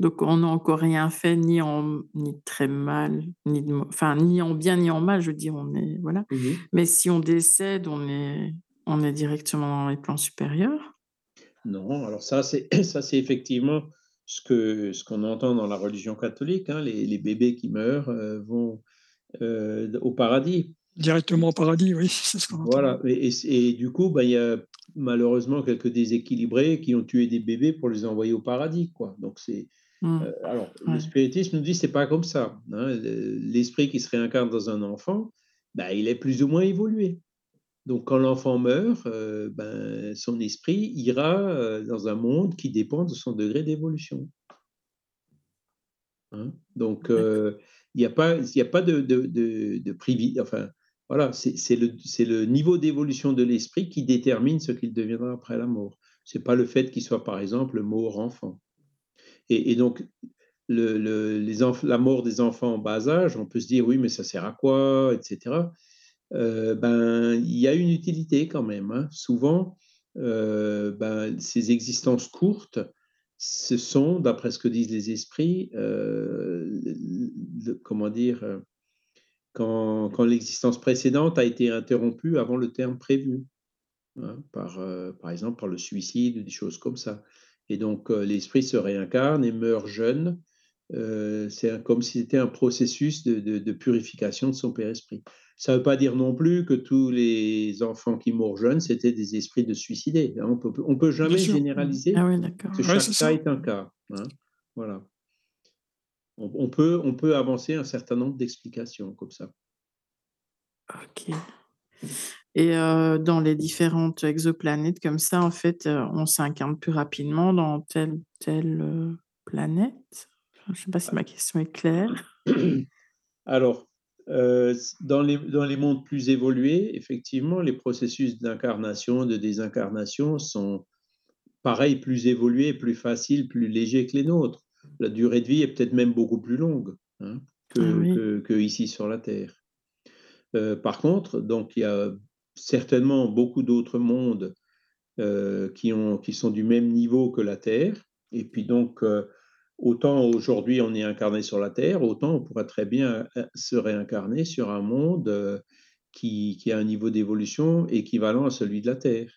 donc on n'a encore rien fait, ni en ni très mal, ni, de enfin, ni en bien ni en mal, je veux dire, on est, voilà. Mhm. Mais si on décède, on est, on est directement dans les plans supérieurs. Non, alors ça, c'est ça, c'est effectivement ce que ce qu'on entend dans la religion catholique. hein, les, les bébés qui meurent euh, vont euh, au paradis. Directement au paradis, oui, c'est ce qu'on. Voilà. Et, et- et du coup, ben, il y a malheureusement quelques déséquilibrés qui ont tué des bébés pour les envoyer au paradis, quoi. Donc c'est Hmm. euh, alors Ouais. le spiritisme nous dit c'est pas comme ça. hein. Le- L'esprit qui se réincarne dans un enfant, ben, il est plus ou moins évolué. Donc, quand l'enfant meurt, euh, ben, son esprit ira euh, dans un monde qui dépend de son degré d'évolution. Hein? Donc, euh, il n'y a pas, il y a pas de, de, de, de privi- Enfin, voilà, c'est le, niveau d'évolution de l'esprit qui détermine ce qu'il deviendra après la mort. Ce n'est pas le fait qu'il soit, par exemple, mort enfant. Et, donc, la mort des enfants en bas âge, on peut se dire, oui, mais ça sert à quoi, etc euh, ben, il y a une utilité quand même. hein. Souvent, euh, ben, ces existences courtes, ce sont, d'après ce que disent les esprits, euh, comment dire, quand, quand l'existence précédente a été interrompue avant le terme prévu, hein, par, euh, par exemple par le suicide ou des choses comme ça. Et donc, euh, l'esprit se réincarne et meurt jeune. Euh, c'est comme si c'était un processus de, de- de purification de son père-esprit. Ça ne veut pas dire non plus que tous les enfants qui mourent jeunes, c'était des esprits de suicidés. hein. On peut, on peut jamais généraliser, Ah oui, parce que Ouais, chaque cas ça. est un cas. hein. Voilà. On, on peut, on peut avancer un certain nombre d'explications comme ça. Ok. Et euh, dans les différentes exoplanètes, comme ça, en fait, euh, on s'incarne plus rapidement dans telle telle euh, planète? Enfin, je ne sais pas si ma question est claire. Alors, dans, les, dans les mondes plus évolués, effectivement, les processus d'incarnation, de désincarnation sont pareils, plus évolués, plus faciles, plus légers que les nôtres. La durée de vie est peut-être même beaucoup plus longue hein, que, Ah oui. que- que ici sur la Terre. Euh, par contre, donc il y a certainement beaucoup d'autres mondes euh, qui, ont, qui sont du même niveau que la Terre. Et puis donc, euh, autant aujourd'hui on est incarné sur la Terre, autant on pourrait très bien se réincarner sur un monde qui, qui a un niveau d'évolution équivalent à celui de la Terre.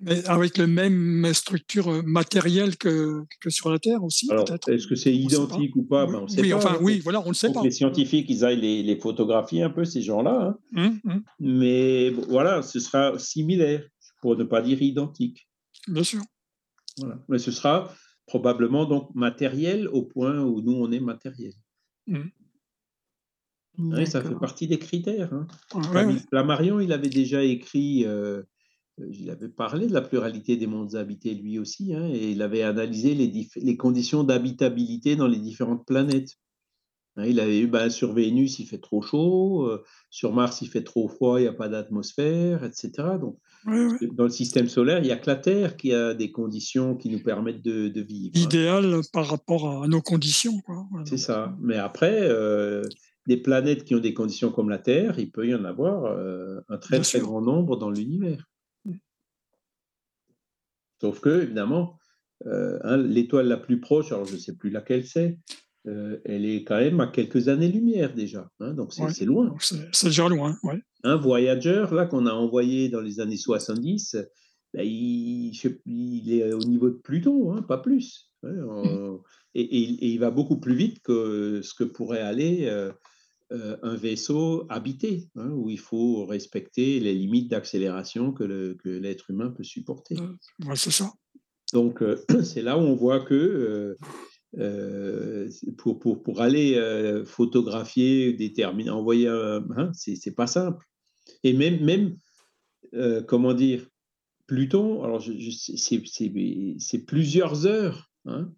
Mais avec le même structure euh, matérielle que, que sur la Terre aussi, peut-être? est-ce que c'est identique ou pas? Oui, Ben, On sait oui, pas. enfin, hein. oui, voilà, on ne sait pas. que les scientifiques ils aillent les, les photographier un peu, ces gens-là. hein. Hum, hum, Mais bon, voilà, ce sera similaire, pour ne pas dire identique. bien sûr. Voilà. Mais ce sera probablement donc matériel au point où nous, on est matériel. Oui, ça fait partie des critères. hein. Ouais, Flavi- ouais. Flammarion, il avait déjà écrit, euh, il avait parlé de la pluralité des mondes habités lui aussi, hein, et il avait analysé les, conditions d'habitabilité dans les différentes planètes. Hein, il avait eu, ben, sur Vénus, il fait trop chaud, euh, sur Mars, il fait trop froid, il n'y a pas d'atmosphère, etc. Donc, dans le système solaire, il n'y a que la Terre qui a des conditions qui nous permettent de, de vivre. hein. Idéal par rapport à nos conditions. C'est ça. Mais après, euh, des planètes qui ont des conditions comme la Terre, il peut y en avoir euh, un très Bien très sûr. grand nombre dans l'univers. Sauf que, évidemment, hein, l'étoile la plus proche, alors je ne sais plus laquelle c'est, elle est quand même à quelques années-lumière déjà. Hein, donc c'est loin. C'est déjà loin, ouais. Un Voyager, là, qu'on a envoyé dans les années 70, ben, il, est au niveau de Pluton, hein, pas plus. Mmh. et, il va beaucoup plus vite que ce que pourrait aller un vaisseau habité, hein, où il faut respecter les limites d'accélération que l'être humain peut supporter. Mmh. c'est ça. Donc, c'est là où on voit que pour, pour, pour, aller photographier, déterminer, envoyer un. Hein, c'est pas simple. Et même, même comment dire, Pluton, alors c'est plusieurs heures hein,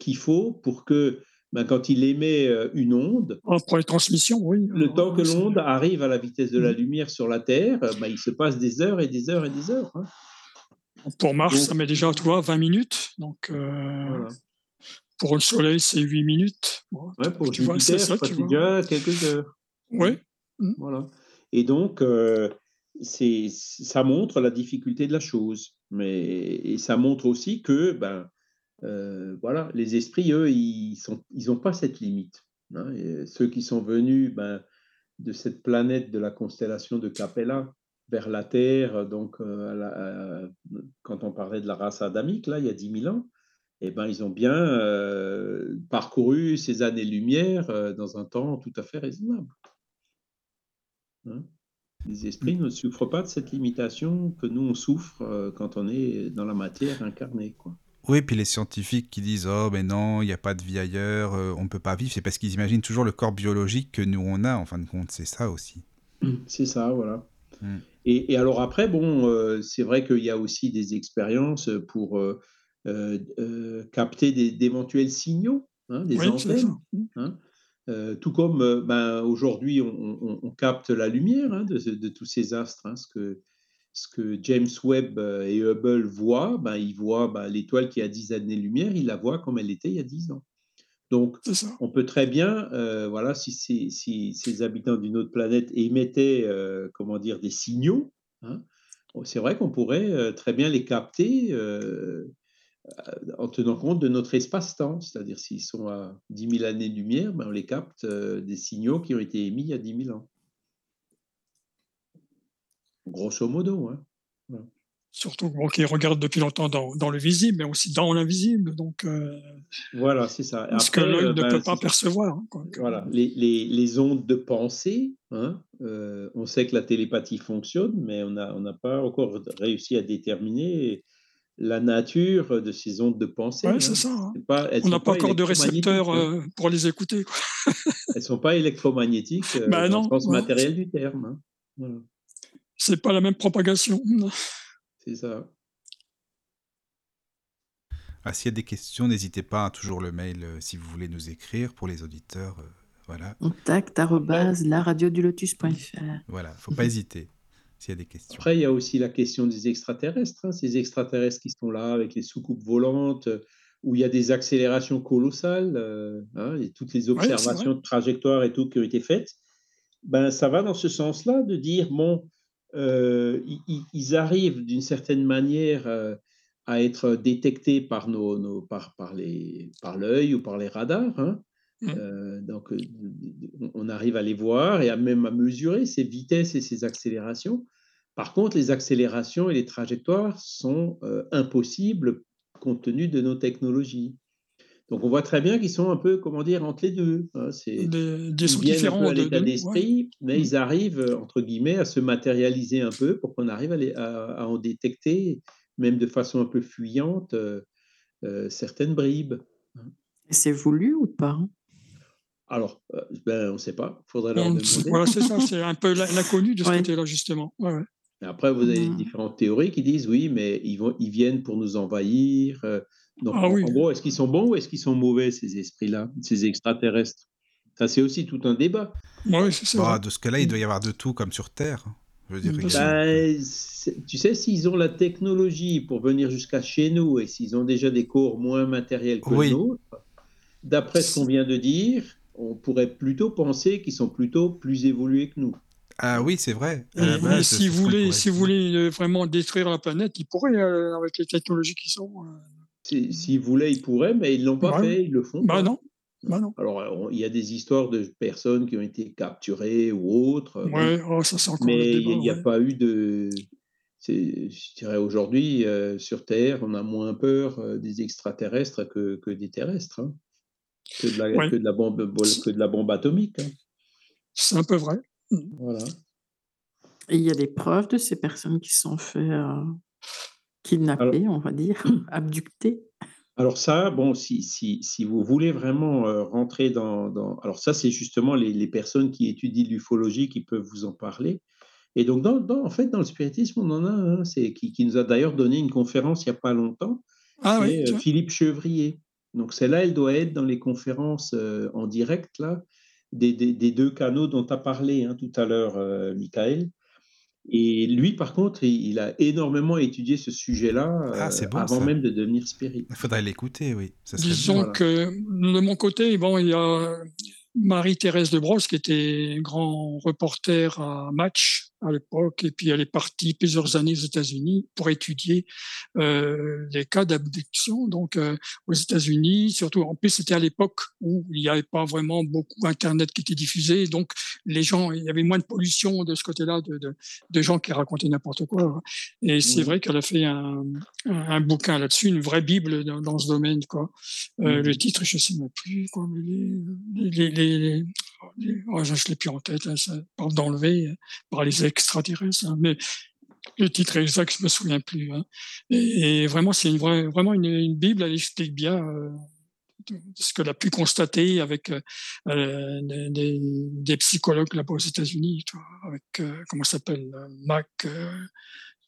qu'il faut pour que ben, quand il émet une onde, oh, pour les transmissions, oui. Le temps que l'onde arrive à la vitesse de la mmh. lumière sur la Terre, ben, il se passe des heures et des heures et des heures. Hein. Pour Mars, ça met déjà, tu 20 minutes. Donc, pour le Soleil, c'est 8 minutes. ouais, pour tu vois, c'est ça, tu vois. déjà quelques heures. Oui. Mmh. Voilà. Et donc, c'est, ça montre la difficulté de la chose. Mais, et ça montre aussi que ben, euh, voilà, les esprits, eux, ils n'ont pas cette limite. Hein, ceux qui sont venus ben, de cette planète de la constellation de Capella vers la Terre, donc euh, quand on parlait de la race adamique, là, il y a 10 000 ans, eh ben, ils ont bien euh, parcouru ces années-lumière dans un temps tout à fait raisonnable. Hein. les esprits ne souffrent pas de cette limitation que nous, on souffre quand on est dans la matière incarnée. Quoi. Oui, puis les scientifiques qui disent Oh, mais non, il n'y a pas de vie ailleurs, euh, on ne peut pas vivre, c'est parce qu'ils imaginent toujours le corps biologique que nous on a, en fin de compte, c'est ça aussi. Mmh, c'est ça, voilà. Mmh. Et, alors après, bon, euh, c'est vrai qu'il y a aussi des expériences pour euh, capter d'éventuels signaux, hein, des antennes. Hein. tout comme ben, aujourd'hui, on, capte la lumière hein, de, tous ces astres, ce que ce que James Webb euh, et Hubble voient, ben, ils voient ben, l'étoile qui a 10 années-lumière, ils la voient comme elle était il y a 10 ans. Donc, on peut très bien, euh, voilà, si, si, ces habitants d'une autre planète émettaient, euh, comment dire, des signaux, hein, c'est vrai qu'on pourrait très bien les capter en tenant compte de notre espace-temps. C'est-à-dire, s'ils sont à 10 000 années-lumière, ben, on les capte des signaux qui ont été émis il y a 10 000 ans. Grosso modo, hein. Surtout bon, qu'ils regardent depuis longtemps dans, le visible, mais aussi dans l'invisible. Donc, euh, voilà, c'est ça. ce que l'œil ne ben, peut pas percevoir. Hein, voilà, les, ondes de pensée, hein, euh, on sait que la télépathie fonctionne, mais on n'a on pas encore réussi à déterminer la nature de ces ondes de pensée. Ouais, c'est ça. on n'a pas, encore de récepteurs euh, pour les écouter. elles ne sont pas électromagnétiques bah dans le sens matériel du terme. Voilà c'est pas la même propagation. C'est ça. Ah, S'il y a des questions, n'hésitez pas, à toujours le mail euh, si vous voulez nous écrire pour les auditeurs. Euh, voilà. Contact lotus.fr. Voilà, faut pas hésiter s'il y a des questions. Après, il y a aussi la question des extraterrestres, hein, ces extraterrestres qui sont là avec les soucoupes volantes, où il y a des accélérations colossales, euh, hein, et toutes les observations de trajectoire et tout qui ont été faites. Ben, ça va dans ce sens-là de dire, bon, euh, ils, arrivent d'une certaine manière euh, à être détectés par, nos, par, par, les, par l'œil ou par les radars. Hein. Mmh. Euh, donc, on arrive à les voir et à même à mesurer ces vitesses et ces accélérations. Par contre, les accélérations et les trajectoires sont impossibles compte tenu de nos technologies. Donc on voit très bien qu'ils sont un peu, comment dire, entre les deux. Hein. C'est, des, ils viennent un peu à l'état d'esprit, mais ils arrivent, entre guillemets, à se matérialiser un peu pour qu'on arrive à, en détecter, même de façon un peu fuyante, euh, euh, certaines bribes. Hein. C'est voulu ou pas alors, euh, ben, on ne sait pas. Il faudrait leur demander. Voilà, c'est ça, c'est un peu l'inconnu de ce côté-là, justement. Après, vous avez mmh. différentes théories qui disent oui, mais ils, vont, ils viennent pour nous envahir. Donc, ah en, gros, est-ce qu'ils sont bons ou est-ce qu'ils sont mauvais, ces esprits-là, ces extraterrestres? Ça, c'est aussi tout un débat. Oui, c'est ça. Bah, de ce cas-là, il doit y avoir de tout comme sur Terre. Je veux dire, bah, tu sais, s'ils ont la technologie pour venir jusqu'à chez nous et s'ils ont déjà des corps moins matériels que oui. nous, d'après ce qu'on vient de dire, on pourrait plutôt penser qu'ils sont plutôt plus évolués que nous. Ah oui, c'est vrai. Et, si, vous voulez, si vous voulez vraiment détruire la planète, ils pourraient, euh, avec les technologies qui sont. Euh, S'ils voulaient, ils pourraient, mais ils l'ont pas Bah, fait, ils le font bah pas. non, bah non. Alors, il y a des histoires de personnes qui ont été capturées ou autres, oui, Ouais, oh, ça le mais il n'y a ouais. pas eu de. c'est- Je dirais aujourd'hui, euh, sur Terre, on a moins peur euh, des extraterrestres que, que des terrestres, hein, que, de la, Ouais. que, de la bombe, que de la bombe atomique. hein. C'est un peu vrai. Voilà. Et il y a des preuves de ces personnes qui sont fait euh, kidnapper, on va dire, abducter. Alors ça, bon, si, si, si vous voulez vraiment euh, rentrer dans, dans- Alors ça, c'est justement les, les personnes qui étudient l'ufologie qui peuvent vous en parler. Et donc, dans, dans- en fait, dans le spiritisme, on en a un, c'est, qui, qui nous a d'ailleurs donné une conférence il n'y a pas longtemps, Ah c'est oui, euh. Philippe Chevrier. Donc celle-là, elle doit être dans les conférences euh, en direct, là, des, des- des deux canaux dont tu as parlé hein, tout à l'heure, euh, Michael. Et lui, par contre, il, il a énormément étudié ce sujet-là Ah, euh, bon, avant ça. même de devenir spirit. Il faudrait l'écouter, oui. Ça serait bien. Disons Voilà. que de mon côté, bon, il y a Marie-Thérèse de Brosse qui était grand reporter à Match à l'époque, et puis elle est partie plusieurs années aux États-Unis pour étudier euh, les cas d'abduction. Donc euh, aux États-Unis, surtout en plus c'était à l'époque où il n'y avait pas vraiment beaucoup Internet qui était diffusé, donc les gens, il y avait moins de pollution de ce côté-là, de, de, de gens qui racontaient n'importe quoi. Et c'est Mhm. vrai qu'elle a fait un, un, un bouquin là-dessus, une vraie bible dans, dans ce domaine, quoi. Euh, Mhm. Le titre, je sais même plus, quoi, mais les, les, les, les- les- je l'ai plus en tête, hein, ça parle d'enlever euh, par les extraterrestres, hein, mais le titre exact, je me souviens plus. Hein. Et, vraiment, c'est une vraiment une, bible, elle explique bien euh, ce qu'elle a pu constater avec euh, euh, des, psychologues là-bas aux États-Unis, avec euh, comment s'appelle, Mac,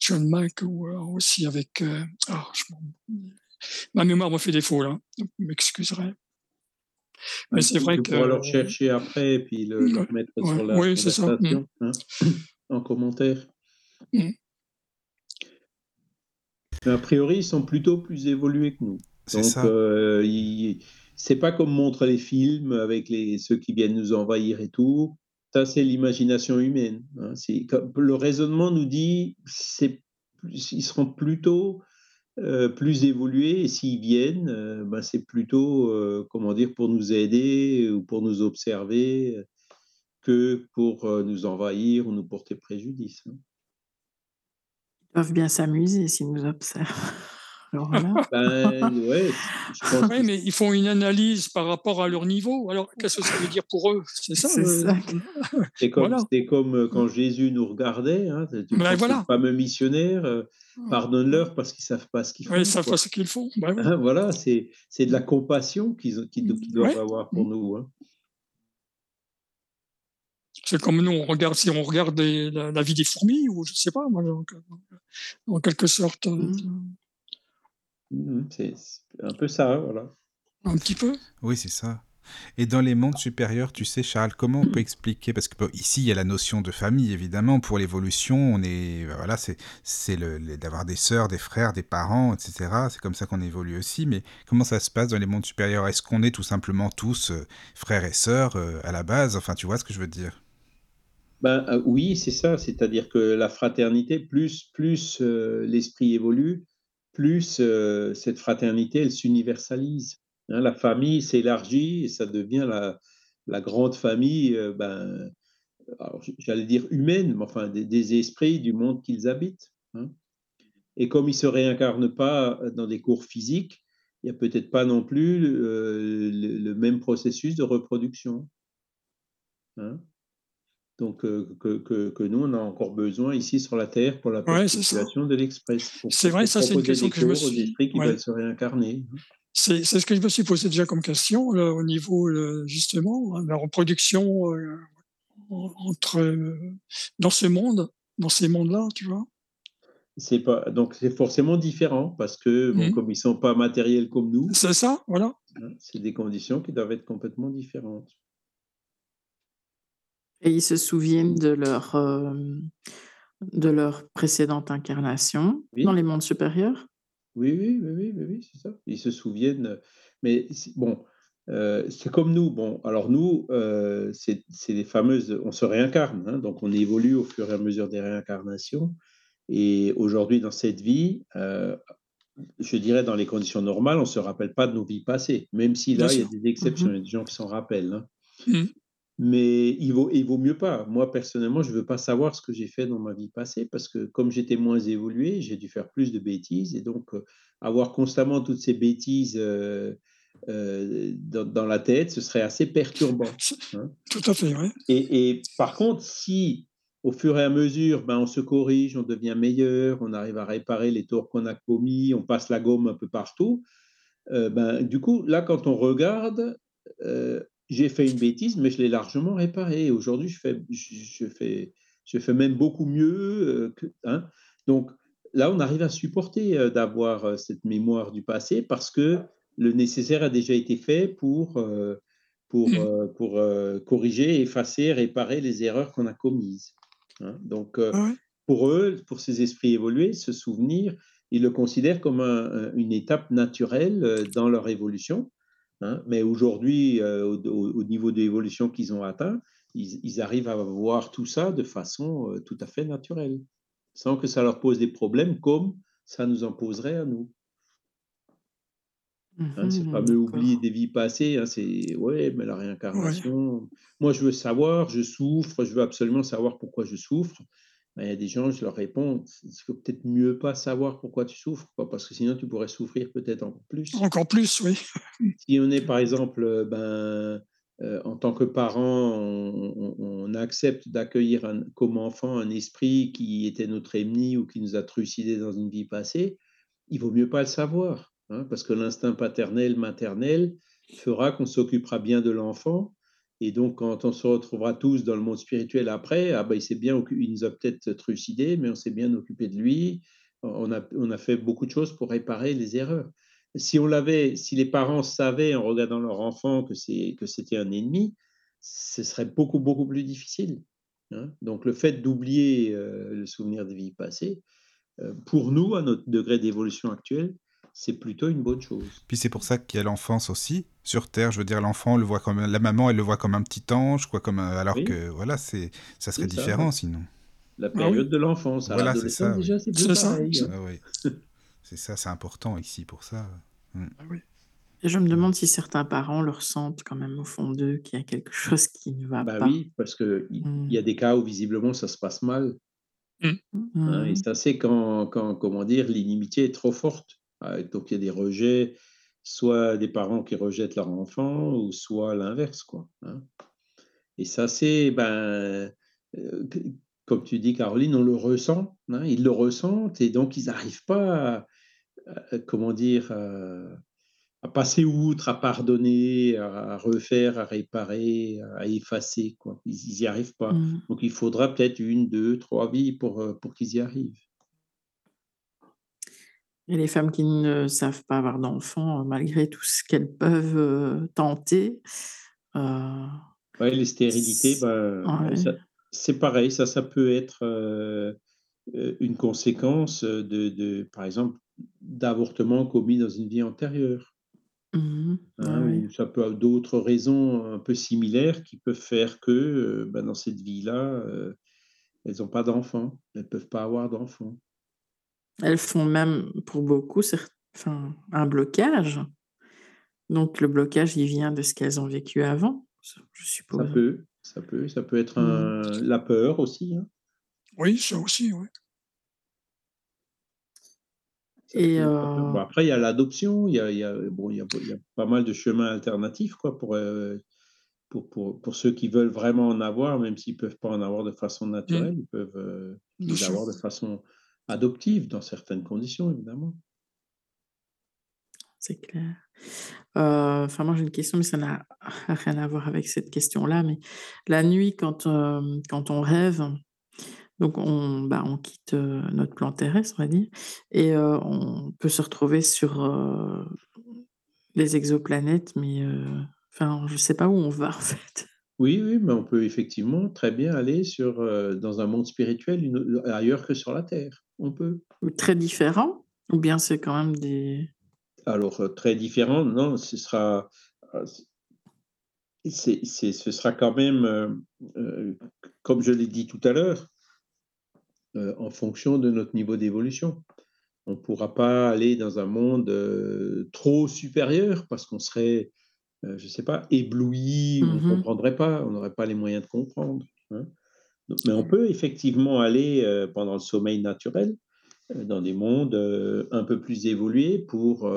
John Mac, ou aussi avec, ah, ma mémoire me fait défaut là, vous m'excuserez. Mais c'est Tu- vrai que pourras le rechercher après et puis le, le Ouais, mettre ouais, sur la oui, ça, conversation hein, en commentaire. Mm. A priori, ils sont plutôt plus évolués que nous. C'est Donc, ça. euh, ils- c'est pas comme montrent les films avec les, ceux qui viennent nous envahir et tout. Ça, c'est l'imagination humaine. hein. Le raisonnement nous dit c'est ils seront plutôt euh, plus évolués et s'ils viennent, ben, c'est plutôt euh, comment dire pour nous aider ou pour nous observer que pour nous envahir ou nous porter préjudice. hein. Ils peuvent bien s'amuser s'ils nous observent. Alors là, Ben, ouais, je pense Oui, mais ils font une analyse par rapport à leur niveau. Alors, qu'est-ce que ça veut dire pour eux? C'est ça. c'est euh, comme, Voilà. c'est comme euh, quand Jésus nous regardait, hein, Ben voilà. fameux missionnaires, euh, pardonne-leur parce qu'ils savent pas ce qu'ils font. Ouais, ils savent quoi. pas ce qu'ils font. Ben oui. Hein, voilà, c'est, de la compassion qu'ils, doivent avoir pour nous. hein. C'est comme nous, on regarde, si on regarde des- la, la vie des fourmis, ou je sais pas, moi, en, en quelque sorte, Mm. C'est, c'est un peu ça, hein, voilà. un petit peu. Oui, c'est ça. Et dans les mondes supérieurs, tu sais, Charles, comment on peut expliquer? Parce que bon, ici, il y a la notion de famille, évidemment. Pour l'évolution, on est, ben voilà, c'est, c'est le, le- d'avoir des sœurs, des frères, des parents, etc. C'est comme ça qu'on évolue aussi. Mais comment ça se passe dans les mondes supérieurs? Est-ce qu'on est tout simplement tous euh, frères et sœurs euh, à la base? Enfin, tu vois ce que je veux dire? Ben, euh, oui, c'est ça, c'est-à-dire que la fraternité, plus, plus euh, l'esprit évolue, plus euh, cette fraternité, elle s'universalise. Hein, la famille s'élargit et ça devient la, grande famille, euh, ben, j'allais dire humaine, mais enfin des, esprits du monde qu'ils habitent. hein. Et comme ils ne se réincarnent pas dans des cours physiques, il n'y a peut-être pas non plus euh, le, le même processus de reproduction. hein. Donc, euh, que, que, que nous, on a encore besoin ici sur la Terre pour la Ouais, perpétuation de l'Express. C'est vrai, ça, c'est une question que je me suis- esprits qui ouais. veulent se réincarner. C'est ce que je me suis posé déjà comme question, là, au niveau, euh, justement, hein, la reproduction euh, en- entre, euh, dans ce monde, dans ces mondes-là, tu vois. C'est pas, donc, c'est forcément différent parce que, bon, Mhm. comme ils ne sont pas matériels comme nous, C'est ça, voilà. hein, c'est des conditions qui doivent être complètement différentes. Et ils se souviennent de leur, euh, de leur précédente incarnation Oui. dans les mondes supérieurs. Oui, oui, oui, oui, oui, oui, c'est ça. Ils se souviennent. euh, Mais c'est- bon, euh, c'est comme nous. Bon, alors nous, euh, c'est c'est les fameuses. On se réincarne, hein, donc on évolue au fur et à mesure des réincarnations. Et aujourd'hui, dans cette vie, euh, je dirais, dans les conditions normales, on ne se rappelle pas de nos vies passées, même si là, il y a des exceptions, il y a des gens qui s'en rappellent. Hein. Mmh. Mais il vaut, il vaut mieux pas. Moi, personnellement, je ne veux pas savoir ce que j'ai fait dans ma vie passée parce que comme j'étais moins évolué, j'ai dû faire plus de bêtises. Et donc, euh, avoir constamment toutes ces bêtises euh, euh, dans, la tête, ce serait assez perturbant. Hein. Tout à fait, oui. Et, et, par contre, si au fur et à mesure, ben, on se corrige, on devient meilleur, on arrive à réparer les torts qu'on a commis, on passe la gomme un peu partout, ben, du coup, là, quand on regarde, j'ai fait une bêtise, mais je l'ai largement réparée. Aujourd'hui, je fais, je, fais, je fais même beaucoup mieux. que, hein. Donc là, on arrive à supporter d'avoir cette mémoire du passé parce que le nécessaire a déjà été fait pour, pour, mmh. pour corriger, effacer, réparer les erreurs qu'on a commises. Hein. Donc, pour eux, pour ces esprits évolués, ce souvenir, ils le considèrent comme une étape naturelle dans leur évolution. Hein. Mais aujourd'hui, au, niveau de l'évolution qu'ils ont atteint, ils, arrivent à voir tout ça de façon tout à fait naturelle, sans que ça leur pose des problèmes comme ça nous en poserait à nous. Hein, c'est pas mmh oublier des vies passées, c'est ouais, mais la réincarnation. Moi, je veux savoir, je souffre, je veux absolument savoir pourquoi je souffre. Ben, il y a des gens, je leur réponds, il faut peut-être mieux pas savoir pourquoi tu souffres, parce que sinon tu pourrais souffrir peut-être encore plus. Encore plus, oui. si on est par exemple, ben, euh, en tant que parent, on, accepte d'accueillir comme enfant un esprit qui était notre ennemi ou qui nous a trucidés dans une vie passée, il vaut mieux pas le savoir. Hein, parce que l'instinct paternel, maternel fera qu'on s'occupera bien de l'enfant. Et donc, quand on se retrouvera tous dans le monde spirituel après, ah ben, il, s'est bien, il nous a peut-être trucidé, mais on s'est bien occupé de lui. On a, on a fait beaucoup de choses pour réparer les erreurs. Si on l'avait, si les parents savaient en regardant leur enfant que, c'est, que c'était un ennemi, ce serait beaucoup, beaucoup plus difficile. Hein. Donc, le fait d'oublier euh, le souvenir des vies passées, euh, pour nous, à notre degré d'évolution actuel, c'est plutôt une bonne chose. Puis c'est pour ça qu'il y a l'enfance aussi sur Terre. Je veux dire, l'enfant le voit comme la maman, elle le voit comme un petit ange, quoi, comme alors que voilà, c'est ça serait différent sinon. La période de l'enfance. Voilà, c'est ça. Déjà, c'est ça. Ah c'est ça, c'est important ici pour ça. Mm. Ah Et je me demande si certains parents le ressentent quand même au fond d'eux qu'il y a quelque chose qui ne va bah pas. Oui, parce qu'il il y a mm. des cas où visiblement ça se passe mal. Mm. Hein, et ça, c'est quand, quand, comment dire, l'inimitié est trop forte. Ah, donc il y a des rejets, soit des parents qui rejettent leur enfant, ou soit l'inverse. quoi. Hein. Et ça, c'est, ben, euh, comme tu dis, Caroline, on le ressent, hein, ils le ressentent, et donc ils n'arrivent pas à, comment dire, à, passer outre, à pardonner, à, refaire, à réparer, à effacer. Quoi. Ils n'y arrivent pas. Mmh. Donc il faudra peut-être une, deux, trois vies pour, euh, pour qu'ils y arrivent. Et les femmes qui ne savent pas avoir d'enfants, malgré tout ce qu'elles peuvent tenter. Euh, oui, les stérilités, ben, c'est pareil, ça, ça peut être une conséquence de, de par exemple, d'avortements commis dans une vie antérieure. Mmh hein, ça peut avoir d'autres raisons un peu similaires qui peuvent faire que ben, dans cette vie-là, elles n'ont pas d'enfants, elles ne peuvent pas avoir d'enfants. Elles font même pour beaucoup enfin, un blocage. Donc le blocage, il vient de ce qu'elles ont vécu avant, je suppose. Ça peut, ça peut, ça peut être mmh. la peur aussi. Hein. Oui, ça aussi, oui. Et euh après, il y a l'adoption, il y a, il, y a, bon, il, y a, il y a pas mal de chemins alternatifs quoi, pour, euh, pour, pour, pour, ceux qui veulent vraiment en avoir, même s'ils ne peuvent pas en avoir de façon mmh. naturelle, ils peuvent euh, en avoir de façon adoptive dans certaines conditions, évidemment. C'est clair. Euh, enfin, moi, j'ai une question, mais ça n'a rien à voir avec cette question-là. Mais la nuit, quand, euh, quand on rêve, donc on, bah, on quitte euh, notre plan terrestre, on va dire, et on peut se retrouver sur les exoplanètes, mais enfin, je ne sais pas où on va en fait. Oui, oui, mais on peut effectivement très bien aller sur, dans un monde spirituel ailleurs que sur la Terre. On peut. Très différent Ou bien c'est quand même des... Alors, très différent, non, ce sera, c'est, ce sera quand même, comme je l'ai dit tout à l'heure, en fonction de notre niveau d'évolution. on ne pourra pas aller dans un monde trop supérieur parce qu'on serait, je ne sais pas, ébloui, on ne mmh comprendrait pas, on n'aurait pas les moyens de comprendre. Hein. Mais on peut effectivement aller pendant le sommeil naturel dans des mondes un peu plus évolués pour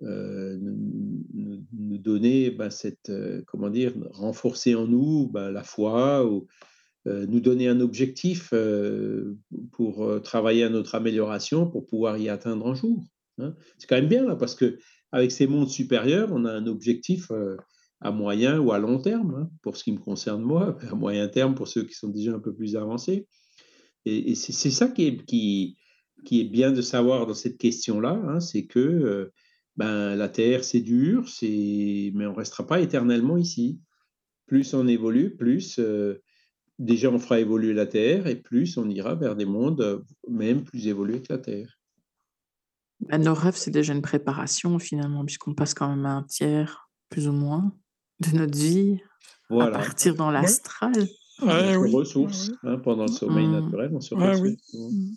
nous, donner ben, cette, comment dire, renforcer en nous ben, la foi ou nous donner un objectif pour travailler à notre amélioration, pour pouvoir y atteindre un jour. Hein. C'est quand même bien là, parce que avec ces mondes supérieurs, on a un objectif à moyen ou à long terme, hein, pour ce qui me concerne moi, à moyen terme pour ceux qui sont déjà un peu plus avancés. Et, c'est ça qui est, bien de savoir dans cette question-là, hein, c'est que ben, la Terre, c'est dur, mais on ne restera pas éternellement ici. Plus on évolue, plus déjà on fera évoluer la Terre, et plus on ira vers des mondes même plus évolués que la Terre. Ben, nos rêves, c'est déjà une préparation finalement, puisqu'on passe quand même un tiers, plus ou moins, de notre vie à partir dans l'astral. Ouais, on se ressource hein, pendant le sommeil mmh. naturel, on se ressource. Mmh.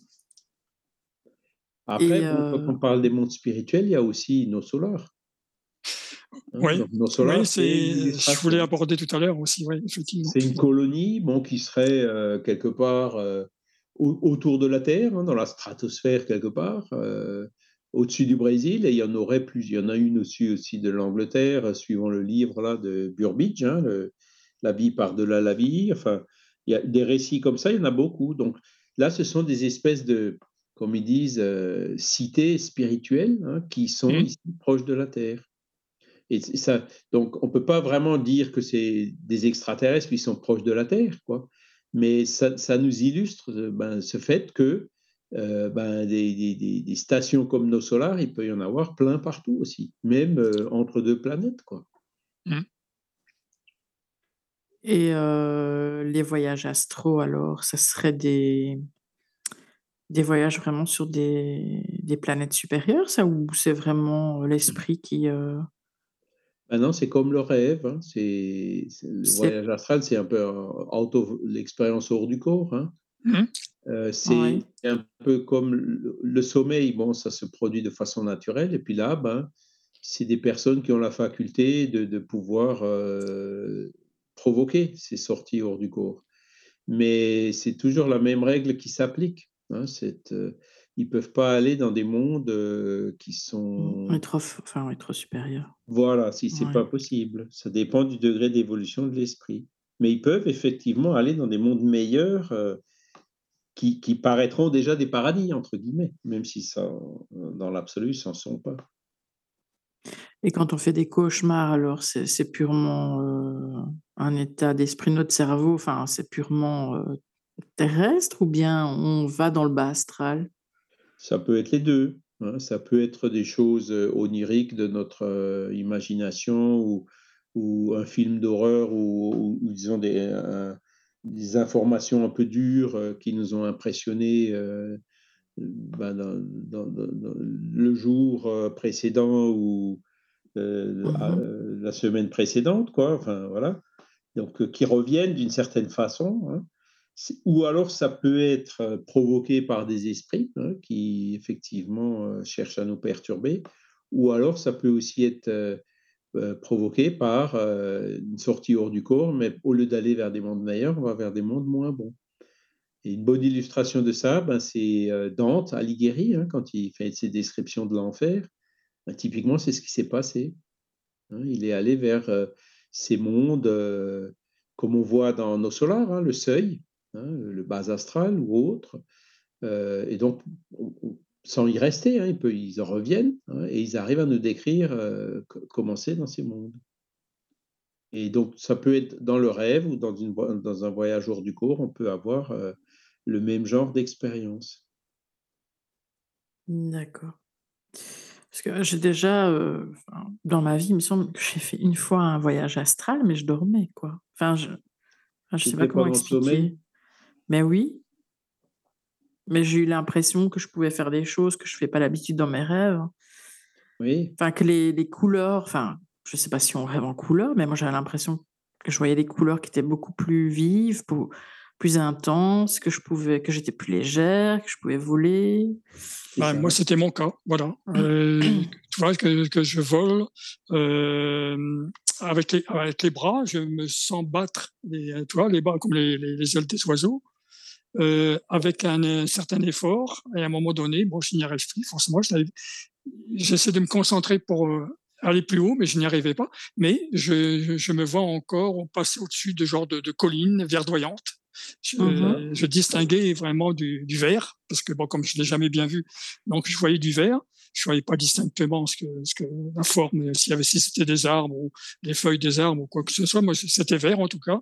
Après, quand on parle des mondes spirituels, il y a aussi nos solars. Hein, oui, je voulais aborder tout à l'heure aussi, oui, effectivement. C'est une colonie bon, qui serait quelque part autour de la Terre, hein, dans la stratosphère quelque part, au-dessus du Brésil, et il y en aurait plus. Il y en a une aussi, aussi de l'Angleterre, suivant le livre là, de Burbidge, hein, La vie par-delà la vie. Enfin, il y a des récits comme ça, il y en a beaucoup. Donc là, ce sont des espèces de, comme ils disent, cités spirituelles qui sont mmh. ici proches de la Terre. Et ça, donc, on ne peut pas vraiment dire que c'est des extraterrestres qui sont proches de la Terre, quoi. Mais ça, ça nous illustre ben, ce fait que euh, ben, des, des, stations comme nos solars, il peut y en avoir plein partout aussi, même euh, entre deux planètes. Quoi. Mmh. Et euh, les voyages astro, alors, ça serait des, des voyages vraiment sur des, des planètes supérieures, ça, ou c'est vraiment l'esprit qui... Ah non, c'est comme le rêve. Hein. C'est, le voyage astral, c'est un peu l'expérience hors du corps. Hein. Mmh. Euh, c'est un peu comme le, sommeil, bon, ça se produit de façon naturelle, et puis là, ben, c'est des personnes qui ont la faculté de, de pouvoir euh, provoquer ces sorties hors du corps. Mais c'est toujours la même règle qui s'applique. Hein, euh, ils ne peuvent pas aller dans des mondes qui sont... Être, enfin, être supérieurs. Voilà, si c'est n'est pas possible. Ça dépend du degré d'évolution de l'esprit. Mais ils peuvent effectivement aller dans des mondes meilleurs qui, qui, paraîtront déjà des paradis, entre guillemets, même si ça, dans l'absolu, ça n'en sont pas. Et quand on fait des cauchemars, alors c'est purement euh, un état d'esprit de notre cerveau, enfin c'est purement euh, terrestre ou bien on va dans le bas astral? Ça peut être les deux. Hein. Ça peut être des choses euh, oniriques de notre imagination ou, ou, un film d'horreur ou, ou, disons des, des informations un peu dures euh, qui nous ont impressionnés euh, ben, dans, le jour euh, précédent ou mmh la semaine précédente, quoi. Enfin, voilà. Donc, qui reviennent d'une certaine façon. Hein. Ou alors, ça peut être provoqué par des esprits hein, qui, effectivement, cherchent à nous perturber. Ou alors, ça peut aussi être euh, provoqué par euh, une sortie hors du corps, mais au lieu d'aller vers des mondes meilleurs, on va vers des mondes moins bons. Et une bonne illustration de ça, ben, c'est euh, Dante Alighieri, hein, quand il fait ses descriptions de l'enfer. Ben, typiquement, c'est ce qui s'est passé. Hein. il est allé vers ces mondes, comme on voit dans nos solars, hein, le seuil, le bas astral ou autre. et donc, sans y rester, hein, ils, en reviennent hein, et ils arrivent à nous décrire euh, comment c'est dans ces mondes. Et donc, ça peut être dans le rêve ou dans, une, dans un voyage hors du corps, on peut avoir euh, le même genre d'expérience. D'accord. Parce que j'ai déjà, euh, dans ma vie, il me semble que j'ai fait une fois un voyage astral, mais je dormais, quoi. Enfin, je ne sais pas comment expliquer. Mais oui, mais j'ai eu l'impression que je pouvais faire des choses que je fais pas l'habitude dans mes rêves. Oui. Enfin, que les, les couleurs, enfin, je sais pas si on rêve en couleurs, mais moi j'avais l'impression que je voyais des couleurs qui étaient beaucoup plus vives, plus intense, que je pouvais, que j'étais plus légère, que je pouvais voler. Bah, moi, c'était mon cas, voilà. Euh, tu vois que, que je vole euh, avec, les, avec les bras, je me sens battre, les, tu vois, les bras comme les, les, ailes des oiseaux, euh, avec un, certain effort. Et à un moment donné, bon, je n'y arrive plus. Forcément, j'essaie de me concentrer pour euh, aller plus haut, mais je n'y arrivais pas. Mais je, je, me vois encore passer au-dessus de genre de, de collines verdoyantes. Je, mmh je, distinguais vraiment du, du vert, parce que bon, comme je l'ai jamais bien vu, donc je voyais du vert. Je voyais pas distinctement ce que, ce que la forme, s'il y avait si c'était des arbres ou des feuilles des arbres ou quoi que ce soit. Moi, c'était vert en tout cas.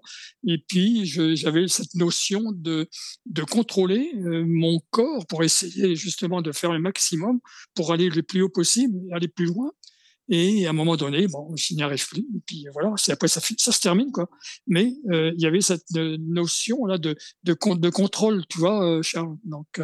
Et puis j'avais cette notion de de contrôler euh, mon corps pour essayer justement de faire le maximum pour aller le plus haut possible, aller plus loin. Et à un moment donné, bon, je n'y arrive plus. Et puis voilà, c'est après ça, ça se termine quoi. Mais euh, il y avait cette euh, notion là de de, de contrôle, tu vois, euh, Charles. Donc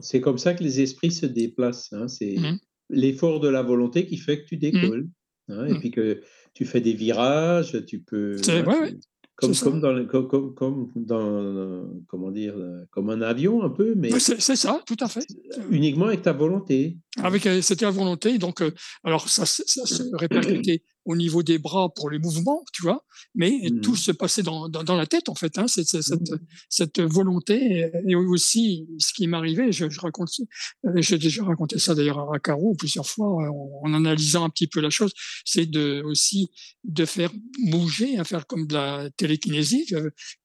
c'est comme ça que les esprits se déplacent. Hein. C'est mmh l'effort de la volonté qui fait que tu mmh décolles. Hein, et mmh. puis que tu fais des virages, tu peux. Ouais, comme, comme, dans, comme, comme, dans, comment dire, comme un avion un peu, mais c'est ça, tout à fait. Uniquement avec ta volonté. Avec c'était la volonté, donc alors ça, ça, se répercutait au niveau des bras pour les mouvements, tu vois, mais mmh. tout se passait dans, dans, dans, la tête en fait. Hein, cette, cette, mmh. cette, volonté et aussi ce qui m'arrivait, je, je raconte, j'ai déjà raconté ça d'ailleurs à Caro plusieurs fois en, en, analysant un petit peu la chose, c'est de aussi de faire bouger, à faire comme de la télékinésie,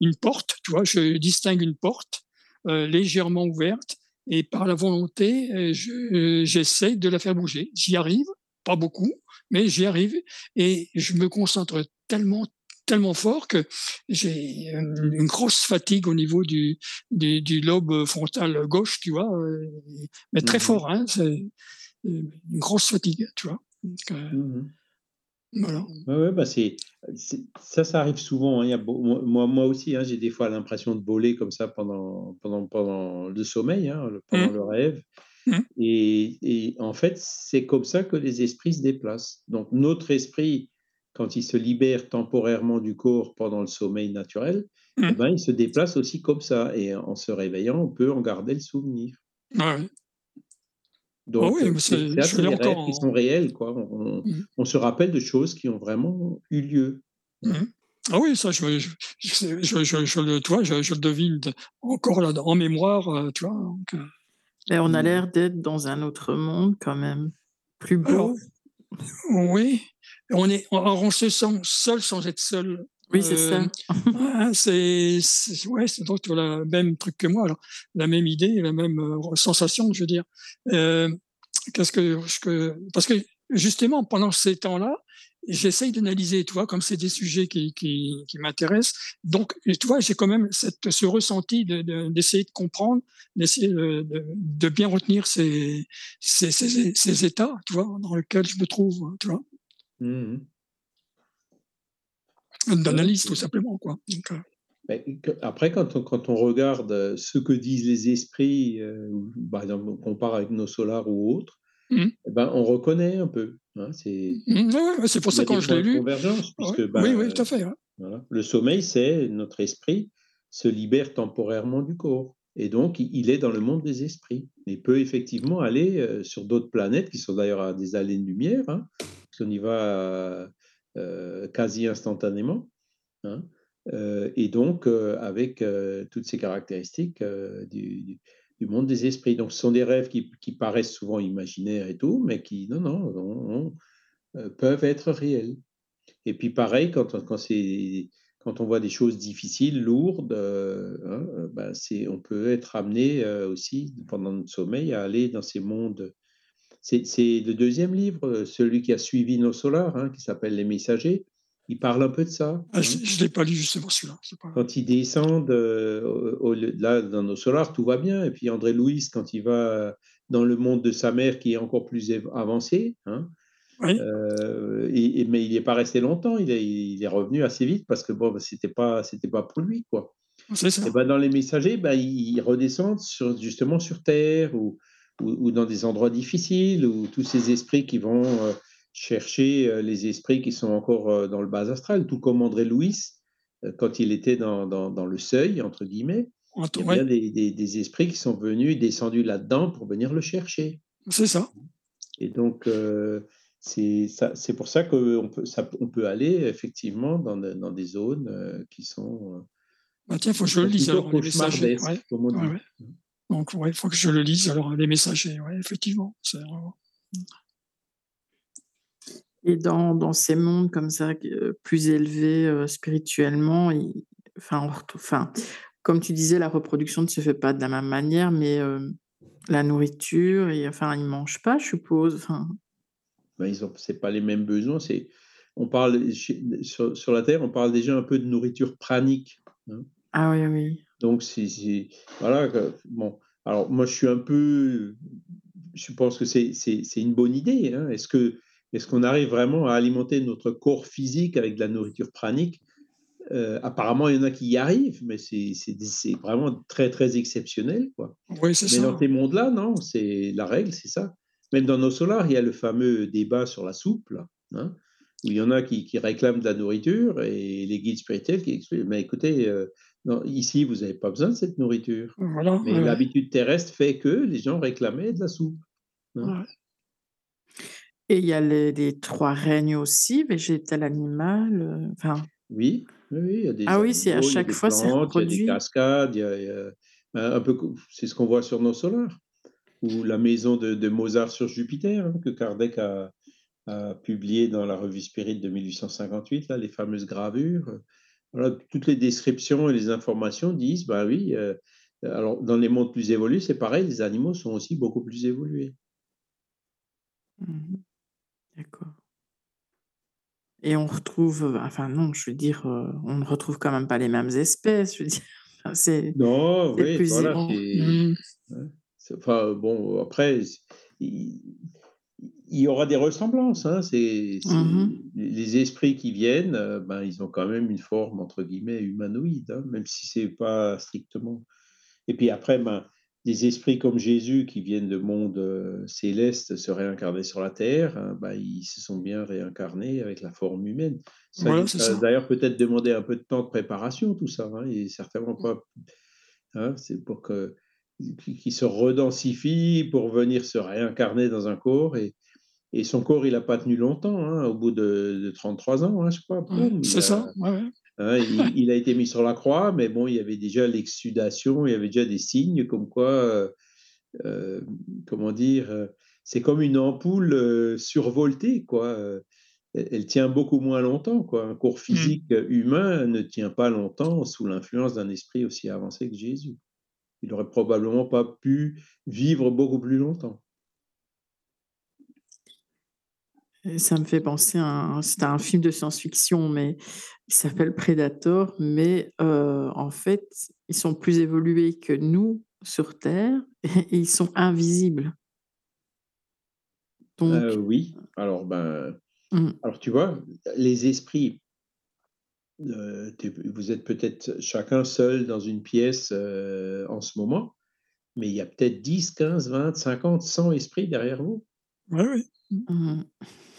une porte, tu vois, je distingue une porte euh, légèrement ouverte et par la volonté, euh, j'essaie de la faire bouger. J'y arrive, pas beaucoup, mais j'y arrive et je me concentre tellement tellement fort que j'ai une grosse fatigue au niveau du, du, du, lobe frontal gauche, tu vois, euh, mais très mmh fort, hein, c'est une grosse fatigue, tu vois. Donc, mmh voilà. Ouais, bah c'est, ça, ça arrive souvent. Hein. Il y a moi, moi aussi, hein, j'ai des fois l'impression de voler comme ça pendant, pendant, pendant le sommeil, hein, pendant mmh. le rêve. Mmh. Et, et, en fait, c'est comme ça que les esprits se déplacent. Donc, notre esprit, quand il se libère temporairement du corps pendant le sommeil naturel, eh mmh. ben, il se déplace aussi comme ça. Et en se réveillant, on peut en garder le souvenir. Ouais. Ah Donc, oui, c'est des rêves qui sont réels. Quoi. On, mmh. on, se rappelle de choses qui ont vraiment eu lieu. Ah oui, ça, je, je, je, je le, tu vois, je, le devine encore là, en mémoire. Euh, tu vois, donc, euh, Mais on a mmh. l'air d'être dans un autre monde quand même, plus beau. oui, on, est, on, se sent seul sans être seul. Oui, c'est ça. Euh, c'est ouais, donc tu as le même truc que moi, alors, la même idée, la même euh, sensation, je veux dire. Euh, qu'est-ce que, que, parce que justement pendant ces temps-là, j'essaye d'analyser, tu vois, comme c'est des sujets qui, qui, qui m'intéressent. Donc, tu vois, j'ai quand même cette, ce ressenti d'essayer de, de, comprendre, d'essayer de, de, bien retenir ces, ces, ces, ces, états, tu vois, dans lesquels je me trouve, tu vois. Mmh d'analyse tout simplement. Quoi. Euh après, quand on, quand on regarde euh, ce que disent les esprits, euh, par exemple, on compare avec nos solars ou autres, mmh. eh ben, on reconnaît un peu. Hein, c'est mmh, c'est pour ça quand je l'ai lu. Puisque, ben, oui, oui, tout à fait. Voilà. Le sommeil, c'est notre esprit se libère temporairement du corps. Et donc, il est dans le monde des esprits. Il peut effectivement aller sur d'autres planètes qui sont d'ailleurs à des années-lumière. Hein, on y va euh, quasi instantanément. Hein, euh, et donc, euh, avec toutes ces caractéristiques du, monde des esprits. Donc, ce sont des rêves qui, paraissent souvent imaginaires et tout, mais qui, non, non, peuvent être réels. Et puis, pareil, quand, quand, quand on voit des choses difficiles, lourdes, hein, ben on peut être amené aussi, pendant notre sommeil, à aller dans ces mondes c'est le deuxième livre, euh, celui qui a suivi nos solars, hein, qui s'appelle Les Messagers. Il parle un peu de ça? Ah, je ne l'ai pas lu justement celui-là. Quand ils descendent euh, là dans nos solars, tout va bien. Et puis André Louis, quand il va dans le monde de sa mère qui est encore plus avancé, hein, euh, et, mais il n'est pas resté longtemps. Il est, il est, revenu assez vite parce que bon, c'était pas c'était pas pour lui quoi. Et ben, dans les messagers, ben, ils redescendent sur, justement sur Terre ou ou, dans des endroits difficiles, ou tous ces esprits qui vont euh, chercher euh, les esprits qui sont encore euh, dans le bas astral, tout comme André Louis, quand il était dans, dans, le seuil, entre guillemets, il y a des, des, esprits qui sont venus, descendus là-dedans pour venir le chercher. C'est ça. Et donc, c'est pour ça qu'on peut, ça, on peut aller effectivement dans, dans des zones qui sont. Bah tiens, il faut que je le lise alors, les messagers. Donc, il faut que je le lise alors, les messagers, ouais, effectivement. Et dans, dans, ces mondes comme ça, plus élevés spirituellement, enfin, enfin, comme tu disais, la reproduction ne se fait pas de la même manière, mais la nourriture, et, enfin, ils ne mangent pas, je suppose. Enfin, ben, c'est pas les mêmes besoins. C'est, on parle sur, sur, la Terre, on parle déjà un peu de nourriture pranique. Hein. Ah oui, oui. Donc c'est, voilà. Bon, alors moi je suis un peu, je pense que c'est, c'est, c'est une bonne idée. Hein. Est-ce que est-ce qu'on arrive vraiment à alimenter notre corps physique avec de la nourriture pranique? Euh, Apparemment, il y en a qui y arrivent, mais c'est, vraiment très très exceptionnel, quoi. Oui, c'est mais dans ces mondes-là, non, c'est la règle, c'est ça. Même dans nos solars, il y a le fameux débat sur la soupe, hein, où il y en a qui, réclament de la nourriture et les guides spirituels qui expliquent Mais écoutez, euh, non, ici, vous n'avez pas besoin de cette nourriture. Mais l'habitude terrestre fait que les gens réclamaient de la soupe. Hein. Et il y a les, trois règnes aussi, végétal, animal. Euh, enfin... Oui, oui, il y a des. Ah oui, c'est à chaque fois c'est reproduit. Il y a des cascades, il y a, un peu, c'est ce qu'on voit sur nos solars ou la maison de, Mozart sur Jupiter, hein, que Kardec a, publié dans la revue Spirit de 1858, là, les fameuses gravures. Voilà, toutes les descriptions et les informations disent, bah oui, euh, alors dans les mondes plus évolués, c'est pareil, les animaux sont aussi beaucoup plus évolués. Mmh D'accord. Et on retrouve, enfin non, je veux dire, euh, on ne retrouve quand même pas les mêmes espèces. Je veux dire, c'est, non, oui, voilà, mmh. Enfin, bon, après, il, y aura des ressemblances. Hein, c'est, mmh Les esprits qui viennent, euh, ben, ils ont quand même une forme, entre guillemets, humanoïde, hein, même si c'est pas strictement. Et puis après, ben, des esprits comme Jésus qui viennent de monde euh, céleste se réincarner sur la terre, hein, ben, ils se sont bien réincarnés avec la forme humaine. Ça, ça d'ailleurs peut-être demander un peu de temps de préparation, tout ça, et certainement pas. c'est pour que qui, se redensifie pour venir se réincarner dans un corps. Et, et son corps, il n'a pas tenu longtemps, hein, au bout de, 33 ans, hein, je crois. c'est ça, hein, il, a été mis sur la croix, mais bon, il y avait déjà l'exsudation, il y avait déjà des signes comme quoi, euh, euh, comment dire, euh, c'est comme une ampoule survoltée, quoi. Elle, tient beaucoup moins longtemps, quoi. Un corps mmh. physique humain ne tient pas longtemps sous l'influence d'un esprit aussi avancé que Jésus il aurait probablement pas pu vivre beaucoup plus longtemps. Ça me fait penser à c'est un film de science-fiction, mais il s'appelle Predator, mais euh, en fait, ils sont plus évolués que nous sur Terre et ils sont invisibles. Donc, euh, oui, alors ben, mmh. alors tu vois, les esprits euh, vous êtes peut-être chacun seul dans une pièce euh, en ce moment, mais il y a peut-être 10, 15, 20, 50, 100 esprits derrière vous. Oui, oui. Mmh.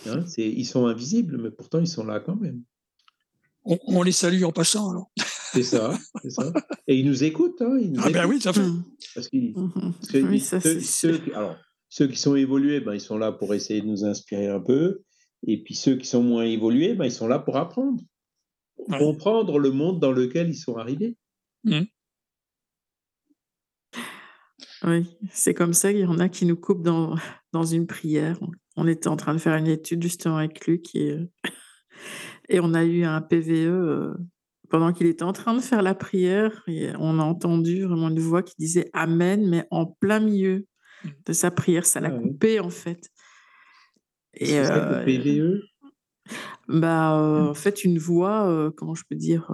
Hein, ils sont invisibles, mais pourtant ils sont là quand même. On, les salue en passant alors. C'est ça, c'est ça. Et ils nous écoutent. Hein, ils nous ah ben oui, ça fait. Parce, que ceux, alors, ceux qui sont évolués, ben, ils sont là pour essayer de nous inspirer un peu. Et puis ceux qui sont moins évolués, ben, ils sont là pour apprendre comprendre le monde dans lequel ils sont arrivés. Mmh. Oui, c'est comme ça qu'il y en a qui nous coupent dans, dans une prière. On était en train de faire une étude justement avec Luc et, et on a eu un PVE euh, pendant qu'il était en train de faire la prière et on a entendu vraiment une voix qui disait Amen, mais en plein milieu mmh. de sa prière. Ça l'a ah coupé en fait. Et, euh, PVE bah, euh, mmh. en fait, une voix, euh, comment je peux dire,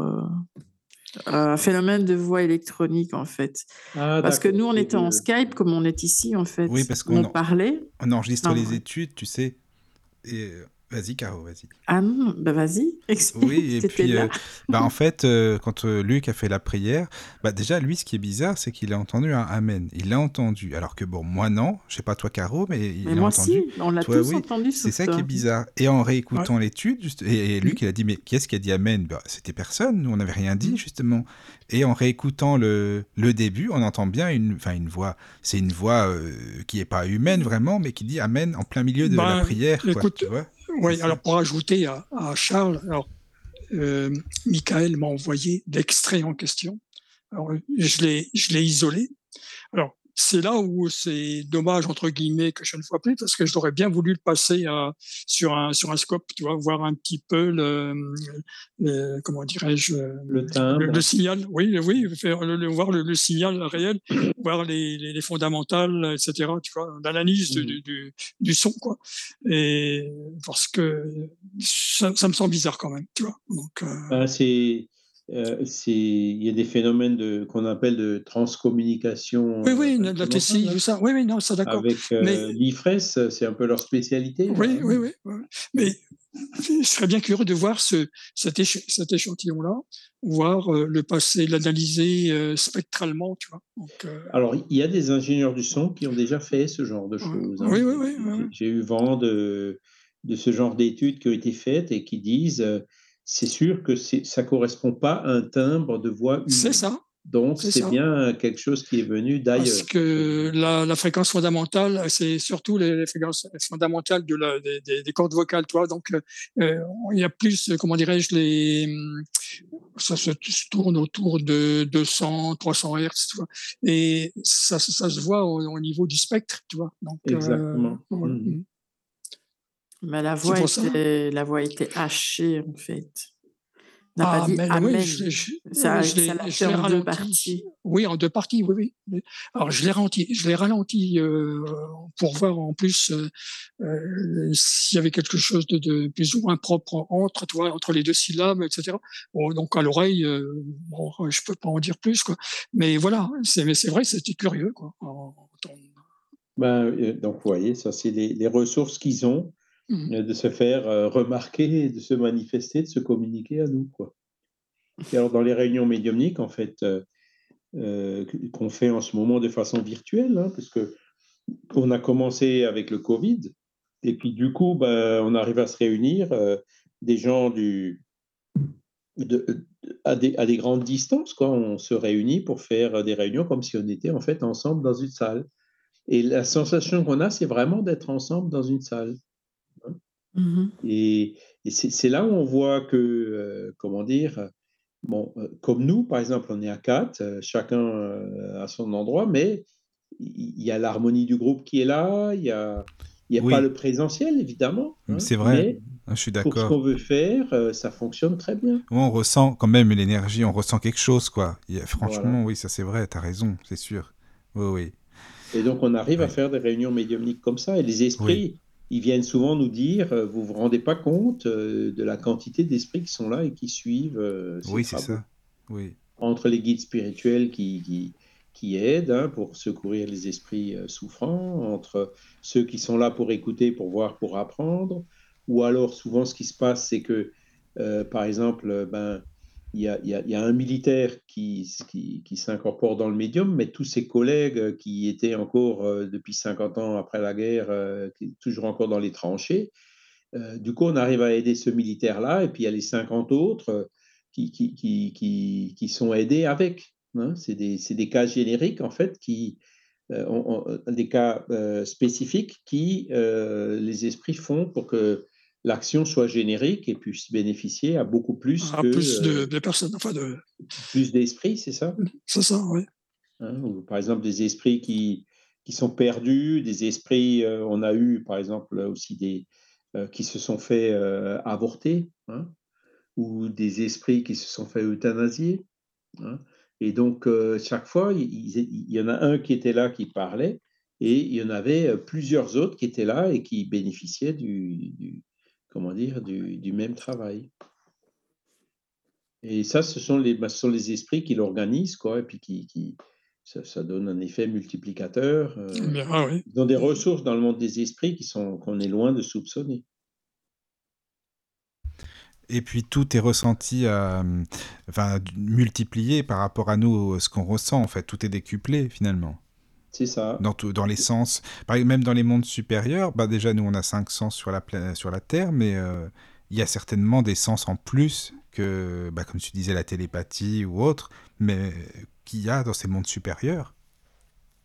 un phénomène de voix électronique, en fait. Ah, parce que nous, on était en Skype, comme on est ici, en fait. Oui, parce qu'on parlait. On enregistre les études, tu sais. Et Vas-y, Caro, vas-y. Ah non, bah vas-y, explique. Oui, et puis, euh, bah en fait, euh, quand euh, Luc a fait la prière, bah déjà, lui, ce qui est bizarre, c'est qu'il a entendu un Amen. Il l'a entendu. Alors que, bon, moi, non. Je sais pas toi, Caro, mais il Mais l'a moi entendu. aussi, on l'a Toi, tous oui. entendu C'est ça qui est bizarre. Et en réécoutant l'étude, juste- et, et Luc, il a dit, mais qui est-ce qui a dit Amen? Bah, C'était personne, nous, on n'avait rien dit, justement. Et en réécoutant le, le début, on entend bien une, enfin, une voix, c'est une voix euh, qui est pas humaine, vraiment, mais qui dit Amen en plein milieu de la Ben, prière, quoi, écoute, tu vois Oui, alors pour ajouter à, à Charles, alors, euh, Michael m'a envoyé l'extrait en question. Alors, je l'ai, je l'ai isolé. Alors, c'est là où c'est dommage, entre guillemets, que je ne vois plus, parce que j'aurais bien voulu le passer à, sur, un, sur un scope, tu vois, voir un petit peu le, le- comment dirais-je, Le timbre. le, le signal, oui, oui, faire le, le- voir le, le signal réel, voir les, les, les fondamentales, etc. Tu vois, l'analyse du, Mhm. du, du, du son, quoi. Et parce que ça, ça me semble bizarre quand même, tu vois. Donc, euh, Ben, c'est, euh, il y a des phénomènes de, qu'on appelle de transcommunication oui, oui, euh, la, TCI, ça. Oui, oui, non, ça d'accord. avec euh, Mais- l'IFRES, c'est un peu leur spécialité. Oui, hein. oui, oui, oui. Mais je serais bien curieux de voir ce, cet, éche- cet échantillon-là, voir euh, le passer, l'analyser euh, spectralement, tu vois. Donc, Alors, il y a des ingénieurs du son qui ont déjà fait ce genre de choses. hein. Oui, oui, oui, J'ai- oui. J'ai eu vent de, de ce genre d'études qui ont été faites et qui disent c'est sûr que ça correspond pas à un timbre de voix humaine. c'est ça. Donc, c'est bien quelque chose qui est venu Parce d'ailleurs. que la, la fréquence fondamentale, c'est surtout les, les fréquences fondamentales de la, des, des, des cordes vocales, toi. Donc, euh, il y a plus, comment dirais-je, les, hum, ça se tourne autour de 200, 300 Hertz, tu vois. Et ça, ça, ça se voit au, au niveau du spectre, tu vois. Donc, euh, Exactement. voilà. Mhm. Mais la voix, était, la voix était hachée, en fait. Ah, pas dit mais Amen. oui, je, je, ça, je l'ai- ça en deux ralenti. parties. Oui, en deux parties, oui, oui. Alors, je l'ai ralenti, je l'ai ralenti euh, pour voir en plus euh, euh, s'il y avait quelque chose de, de plus ou moins propre entre, tu vois, entre les deux syllabes, etc. Bon, donc à l'oreille, euh, bon, je peux pas en dire plus, quoi. Mais voilà, c'est, mais c'est vrai, c'était curieux, quoi. en- en- Ben, euh, donc, vous voyez, ça, c'est les, les ressources qu'ils ont Euh, de se faire euh, remarquer, de se manifester, de se communiquer à nous. Quoi. Et alors, dans les réunions médiumniques, en fait, euh, euh, qu'on fait en ce moment de façon virtuelle, hein, parce que on a commencé avec le Covid, et puis du coup, ben, on arrive à se réunir, des gens du, à, des, à des grandes distances, quoi. On se réunit pour faire des réunions comme si on était en fait ensemble dans une salle. Et la sensation qu'on a, c'est vraiment d'être ensemble dans une salle. Mhm. Et, et c'est là où on voit que, euh, comment dire, bon, euh, comme nous, par exemple, on est à quatre, euh, chacun euh, à son endroit, mais il y a l'harmonie du groupe qui est là, il n'y a, il y a Oui. pas le présentiel, évidemment. hein, C'est vrai, Mais je suis pour ce d'accord. qu'on veut faire, euh, ça fonctionne très bien. Ouais, on ressent quand même l'énergie, on ressent quelque chose, quoi. Y franchement, oui, ça c'est vrai, t'as raison, c'est sûr. Oui, oui. Et donc, on arrive à faire des réunions médiumniques comme ça. Et les esprits, ils viennent souvent nous dire euh, vous vous rendez pas compte euh, de la quantité d'esprits qui sont là et qui suivent. euh, ces Oui, c'est ça. Oui. Entre les guides spirituels qui, qui, qui aident hein, pour secourir les esprits euh, souffrants, entre ceux qui sont là pour écouter, pour voir, pour apprendre. Ou alors, souvent, ce qui se passe, c'est que, euh, par exemple, ben, il y a, un militaire qui, s'incorpore dans le médium, mais tous ses collègues euh, qui étaient encore euh, depuis 50 ans après la guerre, euh, toujours encore dans les tranchées, du coup, on arrive à aider ce militaire-là, et puis il y a les 50 autres qui, sont aidés avec. hein. C'est des, cas génériques, en fait, qui, des cas spécifiques qui les esprits font pour que l'action soit générique et puisse bénéficier à beaucoup plus à que plus de, euh, de personnes, enfin de, plus d'esprits, c'est ça? C'est ça, oui. hein, ou par exemple des esprits qui, qui sont perdus, des esprits, euh, on a eu par exemple aussi des euh, qui se sont fait euh, avorter, hein, ou des esprits qui se sont fait euthanasier. hein. Et donc chaque fois, il, y en a un qui était là qui parlait, et il y en avait plusieurs autres qui étaient là et qui bénéficiaient du, du- comment dire, du, du même travail. Et ça, ce sont les, bah, ce sont les esprits qui l'organisent, quoi, et puis qui, qui ça, ça donne un effet multiplicateur. euh, ah oui. ils ont des ressources dans le monde des esprits qui sont qu'on est loin de soupçonner. Et puis tout est ressenti, enfin multiplié par rapport à nous, ce qu'on ressent en fait. Tout est décuplé finalement. C'est ça. Dans, tout, dans les sens. Même dans les mondes supérieurs, bah déjà nous on a cinq sens sur la, sur la Terre, mais euh, il y a certainement des sens en plus que, bah, comme tu disais, la télépathie ou autre, mais qu'il y a dans ces mondes supérieurs.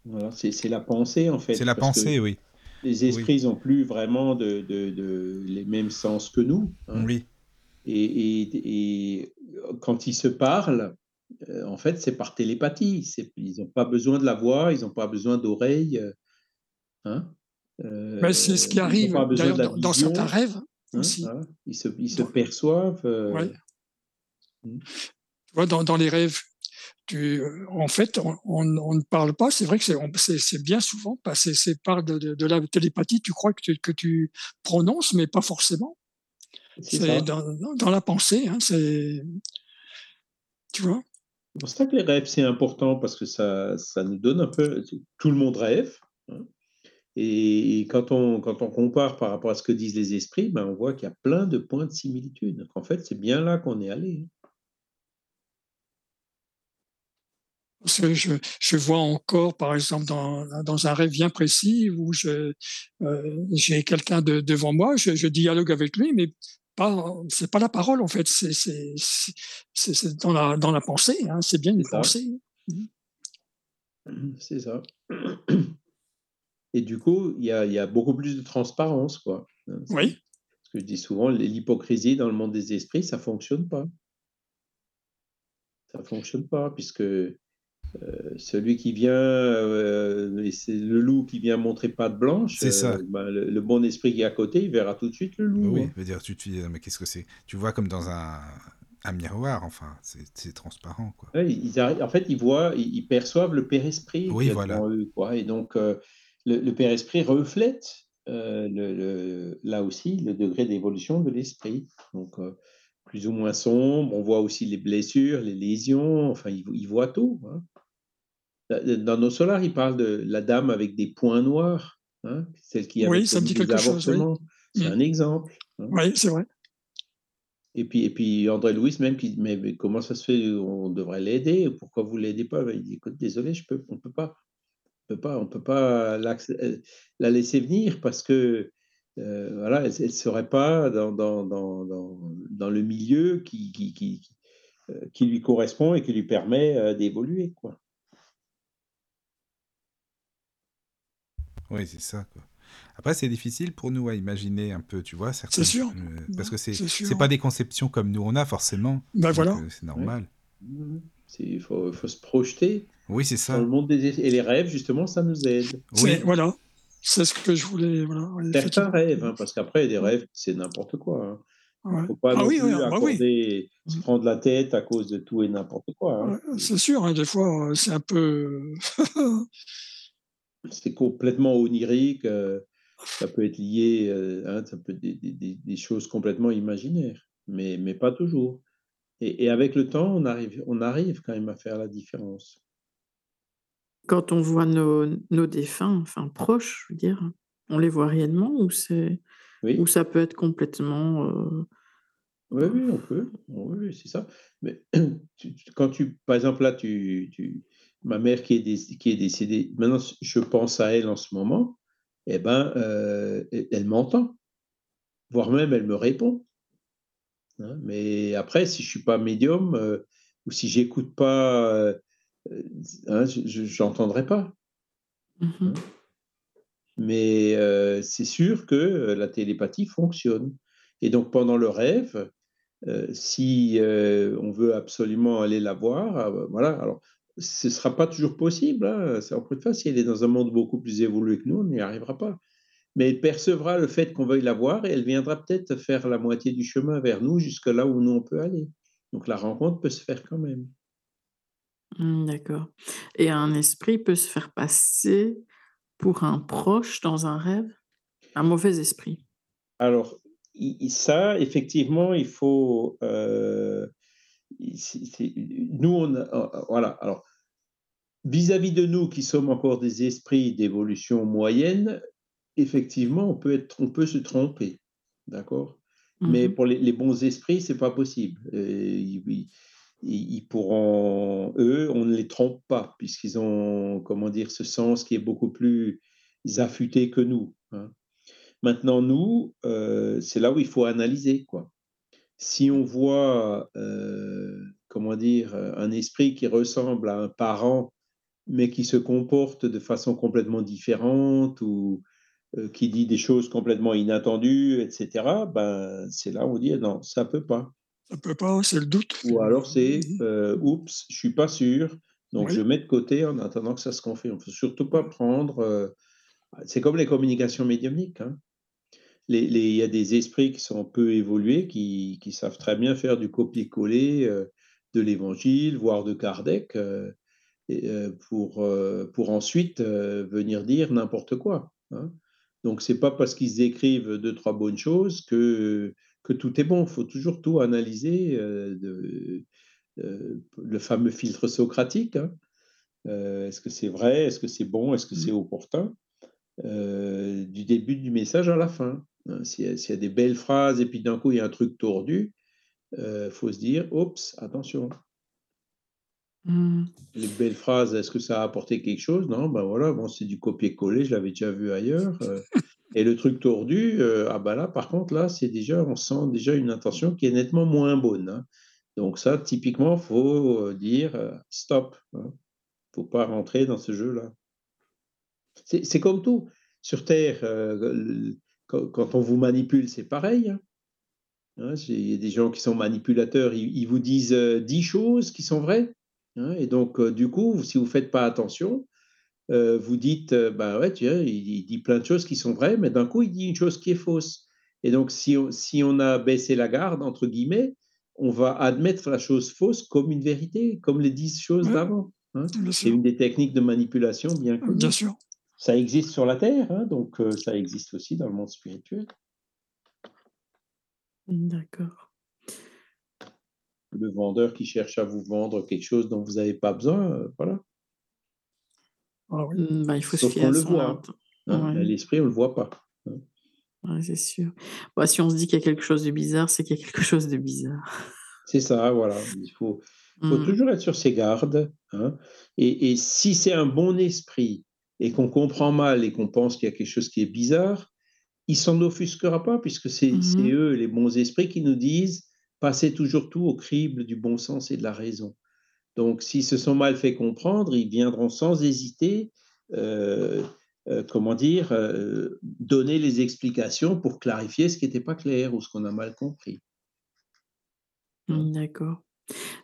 Voilà, c'est la pensée en fait. C'est la pensée, oui. Les esprits n'ont plus vraiment de, de, de, les mêmes sens que nous. Hein. Oui. Et, et, et, quand ils se parlent, euh, en fait, c'est par télépathie. Ils n'ont pas besoin de la voix, ils n'ont pas besoin d'oreilles. Hein euh, c'est ce qui arrive d'ailleurs dans, certains rêves hein, aussi. Ils, se, ils se perçoivent. Hmm. Tu vois, dans, dans les rêves, tu, en fait, on, ne parle pas. C'est vrai que c'est bien souvent, c'est par de, de, la télépathie. Tu crois que tu, que tu prononces, mais pas forcément. C'est dans, dans, la pensée. Hein, c'est, tu vois? C'est pour ça que les rêves, c'est important parce que ça, ça nous donne un peu. Tout le monde rêve. Hein, et, quand, on, quand on compare par rapport à ce que disent les esprits, ben on voit qu'il y a plein de points de similitude. En fait, c'est bien là qu'on est allé. Hein. Parce que je, je, vois encore, par exemple, dans, dans un rêve bien précis où euh, j'ai quelqu'un de, devant moi, je, je, dialogue avec lui, mais c'est pas la parole en fait, c'est dans la, dans la pensée, hein, c'est bien une pensée. Mmh. C'est ça. Et du coup, il y a, y a, beaucoup plus de transparence, quoi. Hein, oui. Ce que je dis souvent, l'hypocrisie dans le monde des esprits, ça fonctionne pas. Ça fonctionne pas, puisque euh, celui qui vient, euh, c'est le loup qui vient montrer patte blanche. C'est ça. Euh, ben, le, bon esprit qui est à côté, il verra tout de suite le loup. Oui, hein. veut dire, tu te dis, mais qu'est-ce que c'est? Tu vois comme dans un, un miroir, enfin, c'est transparent. Quoi. ils en fait, ils voient, ils, perçoivent le Père Esprit. Oui, voilà. quoi. Et donc, le, Père Esprit reflète le, là aussi le degré d'évolution de l'esprit. Donc, plus ou moins sombre. On voit aussi les blessures, les lésions. Enfin, ils voient tout. Hein. Dans nos solars, il parle de la dame avec des points noirs, hein, celle qui a oui, ça me dit quelque chose. C'est mm. un exemple. Hein. Oui, c'est vrai. Et puis, et puis André Louis même qui dit mais, comment ça se fait On devrait l'aider? Pourquoi vous l'aidez pas? Il dit écoute, désolé, je peux, on peut pas, on peut pas, on peut pas la, la laisser venir parce que euh, voilà, elle, ne serait pas dans, dans, dans, dans, le milieu qui, qui, qui, euh, qui, lui correspond et qui lui permet euh, d'évoluer quoi. Oui, c'est ça. Quoi. Après, c'est difficile pour nous à imaginer un peu, tu vois, certaines, C'est sûr. Euh, parce que c'est c'est pas des conceptions comme nous on a forcément. Ben voilà. C'est normal. Il faut, faut, se projeter. Oui, c'est ça. Dans le monde des... Et les rêves, justement, ça nous aide. Oui, voilà. C'est ce que je voulais. Voilà. Certains rêves, hein, parce qu'après, des rêves, c'est n'importe quoi. Il hein. ne faut pas ah, oui, oui, bah oui. se prendre la tête à cause de tout et n'importe quoi. Hein. C'est sûr, hein, des fois, c'est un peu. c'est complètement onirique. Euh, ça peut être lié, euh, hein, ça peut des, des, des, choses complètement imaginaires, mais, mais pas toujours. Et, et, avec le temps, on arrive, on arrive quand même à faire la différence. Quand on voit nos, nos défunts, enfin proches, je veux dire, on les voit réellement ou c'est oui. ou ça peut être complètement. Euh... Oui, oui, on peut. Oui, c'est ça. Mais tu, quand tu, par exemple, là, tu, tu, ma mère qui est, qui est décédée, maintenant je pense à elle en ce moment, eh ben, euh, elle m'entend, voire même elle me répond. Hein. mais après, si je suis pas médium euh, ou si j'écoute pas, hein, je n'entendrai pas. Mmh hein. Mais c'est sûr que la télépathie fonctionne. Et donc pendant le rêve, si on veut absolument aller la voir, voilà. Alors ce ne sera pas toujours possible. Hein. C'est encore une fois, si elle est dans un monde beaucoup plus évolué que nous, on n'y arrivera pas. Mais elle percevra le fait qu'on veuille la voir et elle viendra peut-être faire la moitié du chemin vers nous, jusque là où nous on peut aller. Donc la rencontre peut se faire quand même. Mmh, d'accord. Et un esprit peut se faire passer pour un proche dans un rêve? Un mauvais esprit Alors, ça, effectivement, il faut. Euh, nous, on voilà. Alors, vis-à-vis de nous qui sommes encore des esprits d'évolution moyenne, effectivement, on peut, être, on peut se tromper. D'accord? Mais Mmh pour les, les bons esprits, c'est pas possible. Et ils, pourront, eux, on ne les trompe pas, puisqu'ils ont, comment dire, ce sens qui est beaucoup plus affûté que nous. hein. Maintenant, nous, euh, c'est là où il faut analyser, quoi. Si on voit, euh, comment dire, un esprit qui ressemble à un parent, mais qui se comporte de façon complètement différente ou euh, qui dit des choses complètement inattendues, etc., ben, c'est là où on dit non, ça peut pas. Ça peut pas, c'est le doute. Ou alors c'est euh, oups, je suis pas sûr, donc Oui. je mets de côté en attendant que ça se confirme. Il faut surtout pas prendre. euh, c'est comme les communications médiumniques. hein. Les- les- Il y a des esprits qui sont peu évolués, qui, qui savent très bien faire du copier-coller euh, de l'évangile, voire de Kardec, et, pour, pour ensuite venir dire n'importe quoi. hein. Donc, c'est pas parce qu'ils écrivent deux, trois bonnes choses que, que tout est bon. Il faut toujours tout analyser, euh, de, euh, le fameux filtre socratique. hein. Euh, est-ce que c'est vrai Est-ce que c'est bon Est-ce que c'est opportun Euh, Du début du message à la fin. hein. S'il y, a- s'il y a des belles phrases et puis d'un coup il y a un truc tordu, il faut se dire, oups, attention. Mmh. Les belles phrases, est-ce que ça a apporté quelque chose? Non, ben voilà, bon, c'est du copier-coller, je l'avais déjà vu ailleurs. Et le truc tordu, euh, ah ben là, par contre, là, c'est déjà, on sent déjà une intention qui est nettement moins bonne. hein. Donc ça, typiquement, faut euh, dire euh, stop. Hein. Faut pas rentrer dans ce jeu-là. C'est comme tout. Sur Terre, euh, quand, on vous manipule, c'est pareil. hein. Hein, Il y a des gens qui sont manipulateurs, ils, ils vous disent 10 choses qui sont vraies. et donc, du coup, si vous ne faites pas attention, euh, vous dites, euh, bah ouais, tu vois, il, il dit plein de choses qui sont vraies, mais d'un coup, il dit une chose qui est fausse. Et donc, si on, si on a baissé la garde, entre guillemets, on va admettre la chose fausse comme une vérité, comme les 10 choses Ouais. d'avant. hein. C'est une des techniques de manipulation bien connues. Bien sûr. Ça existe sur la Terre, hein, donc euh, ça existe aussi dans le monde spirituel. D'accord. Le vendeur qui cherche à vous vendre quelque chose dont vous n'avez pas besoin, voilà. Ah oui. Mmh, bah, il faut se fier qu'on à le son voit. hein. Ouais. L'esprit, on ne le voit pas. Ouais, c'est sûr. Bah, si on se dit qu'il y a quelque chose de bizarre, c'est qu'il y a quelque chose de bizarre. C'est ça, voilà. Il faut, faut Mmh. toujours être sur ses gardes. hein. Et, et si c'est un bon esprit et qu'on comprend mal et qu'on pense qu'il y a quelque chose qui est bizarre, il s'en offusquera pas puisque c'est Mhm. c'est eux, les bons esprits, qui nous disent passez toujours tout au crible du bon sens et de la raison. Donc, s'ils se sont mal fait comprendre, ils viendront sans hésiter, euh, euh, comment dire, euh, donner les explications pour clarifier ce qui n'était pas clair ou ce qu'on a mal compris. Mmh, D'accord.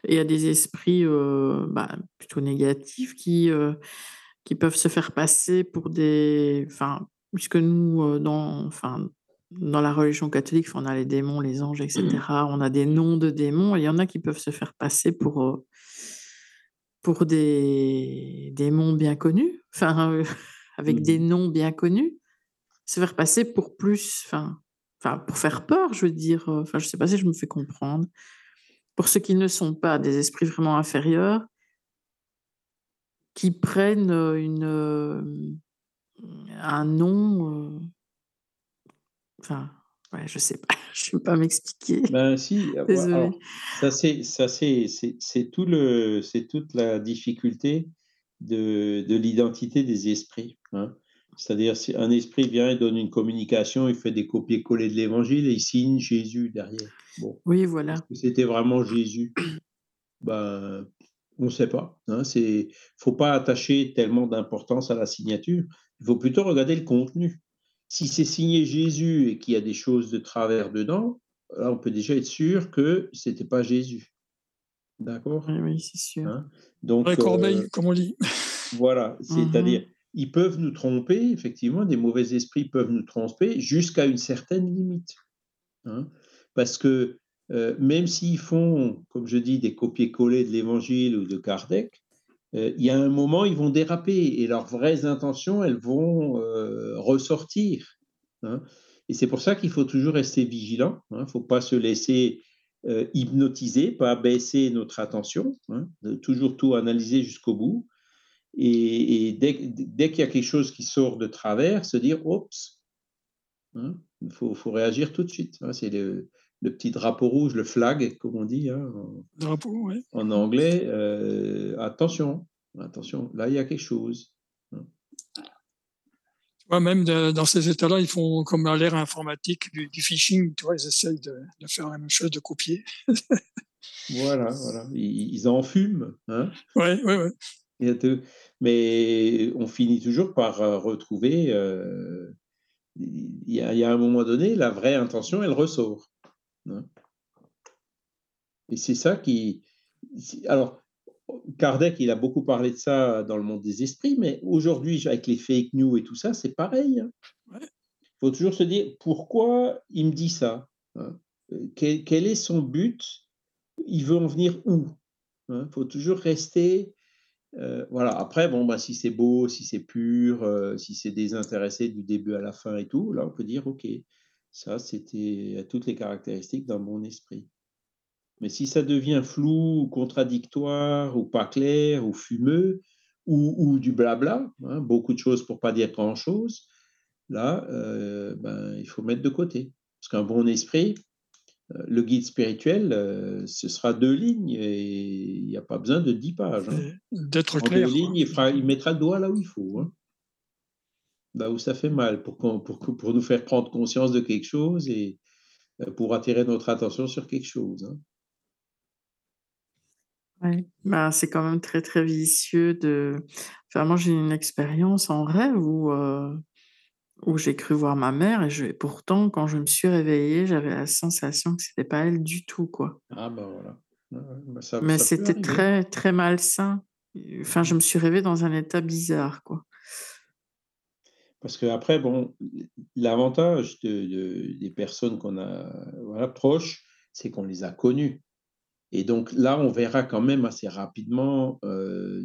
Il y a des esprits bah, plutôt négatifs qui, qui peuvent se faire passer pour des. Enfin, puisque nous, dans, enfin, dans la religion catholique, on a les démons, les anges, etc. On a des noms de démons. et Il y en a qui peuvent se faire passer pour, pour des démons bien connus, enfin, euh, avec des Mhm. noms bien connus. Se faire passer pour plus. Enfin, enfin, pour faire peur, je veux dire. euh, Enfin, je sais pas si je me fais comprendre pour ceux qui ne sont pas des esprits vraiment inférieurs, qui prennent euh, une, un nom. euh, Enfin, ouais, je sais pas, je ne vais pas m'expliquer. Ben si, euh, alors, ça c'est ça c'est c'est c'est tout le c'est toute la difficulté de, de l'identité des esprits. hein. C'est-à-dire si un esprit vient et donne une communication, il fait des copier-coller de l'évangile et il signe Jésus derrière. Bon, Oui, voilà. est-ce que c'était vraiment Jésus? Ben on ne sait pas. Hein. C'est faut pas attacher tellement d'importance à la signature. Il faut plutôt regarder le contenu. Si c'est signé Jésus et qu'il y a des choses de travers dedans, là, on peut déjà être sûr que c'était pas Jésus. D'accord? Oui, oui, c'est sûr. Hein? Donc, Vrai Corneille, euh, comme on dit. voilà, c'est-à-dire, ils peuvent nous tromper, effectivement, des mauvais esprits peuvent nous tromper jusqu'à une certaine limite. hein? Parce que euh, même s'ils font, comme je dis, des copier-coller de l'évangile ou de Kardec, il y a un moment, ils vont déraper et leurs vraies intentions, elles vont euh, ressortir. hein. Et c'est pour ça qu'il faut toujours rester vigilant. Il ne faut pas se laisser euh, hypnotiser, pas baisser notre attention, hein, toujours tout analyser jusqu'au bout. Et, dès, qu'il y a quelque chose qui sort de travers, se dire, oups, hein, il faut, faut réagir tout de suite. hein. c'est le, le petit drapeau rouge, le flag, comme on dit hein, en, Drapeau, ouais. en anglais, euh, attention, attention, là il y a quelque chose. Tu vois, même de- dans ces états-là, ils font comme à l'ère informatique du, du phishing, tu vois, ils essayent de, de faire la même chose, de copier. Voilà, voilà, ils, ils en fument. Hein. Ouais, ouais, ouais. Mais on finit toujours par euh, retrouver. euh, Il y, y a un moment donné, la vraie intention, elle ressort. Hein. Et c'est ça qui. Alors, Kardec, il a beaucoup parlé de ça dans le monde des esprits, mais aujourd'hui, avec les fake news et tout ça, c'est pareil. hein. Ouais. Il faut toujours se dire pourquoi il me dit ça hein? Quel, quel est son but? Il veut en venir où? Il faut toujours rester. euh, voilà. Après, bon, bah, si c'est beau, si c'est pur, euh, si c'est désintéressé du début à la fin et tout, là, on peut dire OK, ça, c'était à toutes les caractéristiques d'un bon esprit. Mais si ça devient flou, ou contradictoire, ou pas clair, ou fumeux, ou, ou du blabla, hein, beaucoup de choses pour pas dire grand-chose, là, euh, ben, il faut mettre de côté. Parce qu'un bon esprit, euh, le guide spirituel, euh, ce sera deux lignes et il n'y a pas besoin de dix pages. hein. D'être clair. deux lignes, il, fera- il mettra le doigt là où il faut. hein. Là où ça fait mal, pour, nous faire prendre conscience de quelque chose et euh, pour attirer notre attention sur quelque chose. hein. Ouais. Bah, c'est quand même très, très vicieux de enfin, moi, j'ai une expérience en rêve où, heu, où j'ai cru voir ma mère et je pourtant, quand je me suis réveillée, j'avais la sensation que c'était pas elle du tout, quoi. Ah ben voilà. Bah, ça, Mais c'était très, très malsain. Enfin, je me suis réveillée dans un état bizarre, quoi. Parce que après, bon, l'avantage de, de- des personnes qu'on a voilà, proches, c'est qu'on les a connues. Et donc là, on verra quand même assez rapidement euh,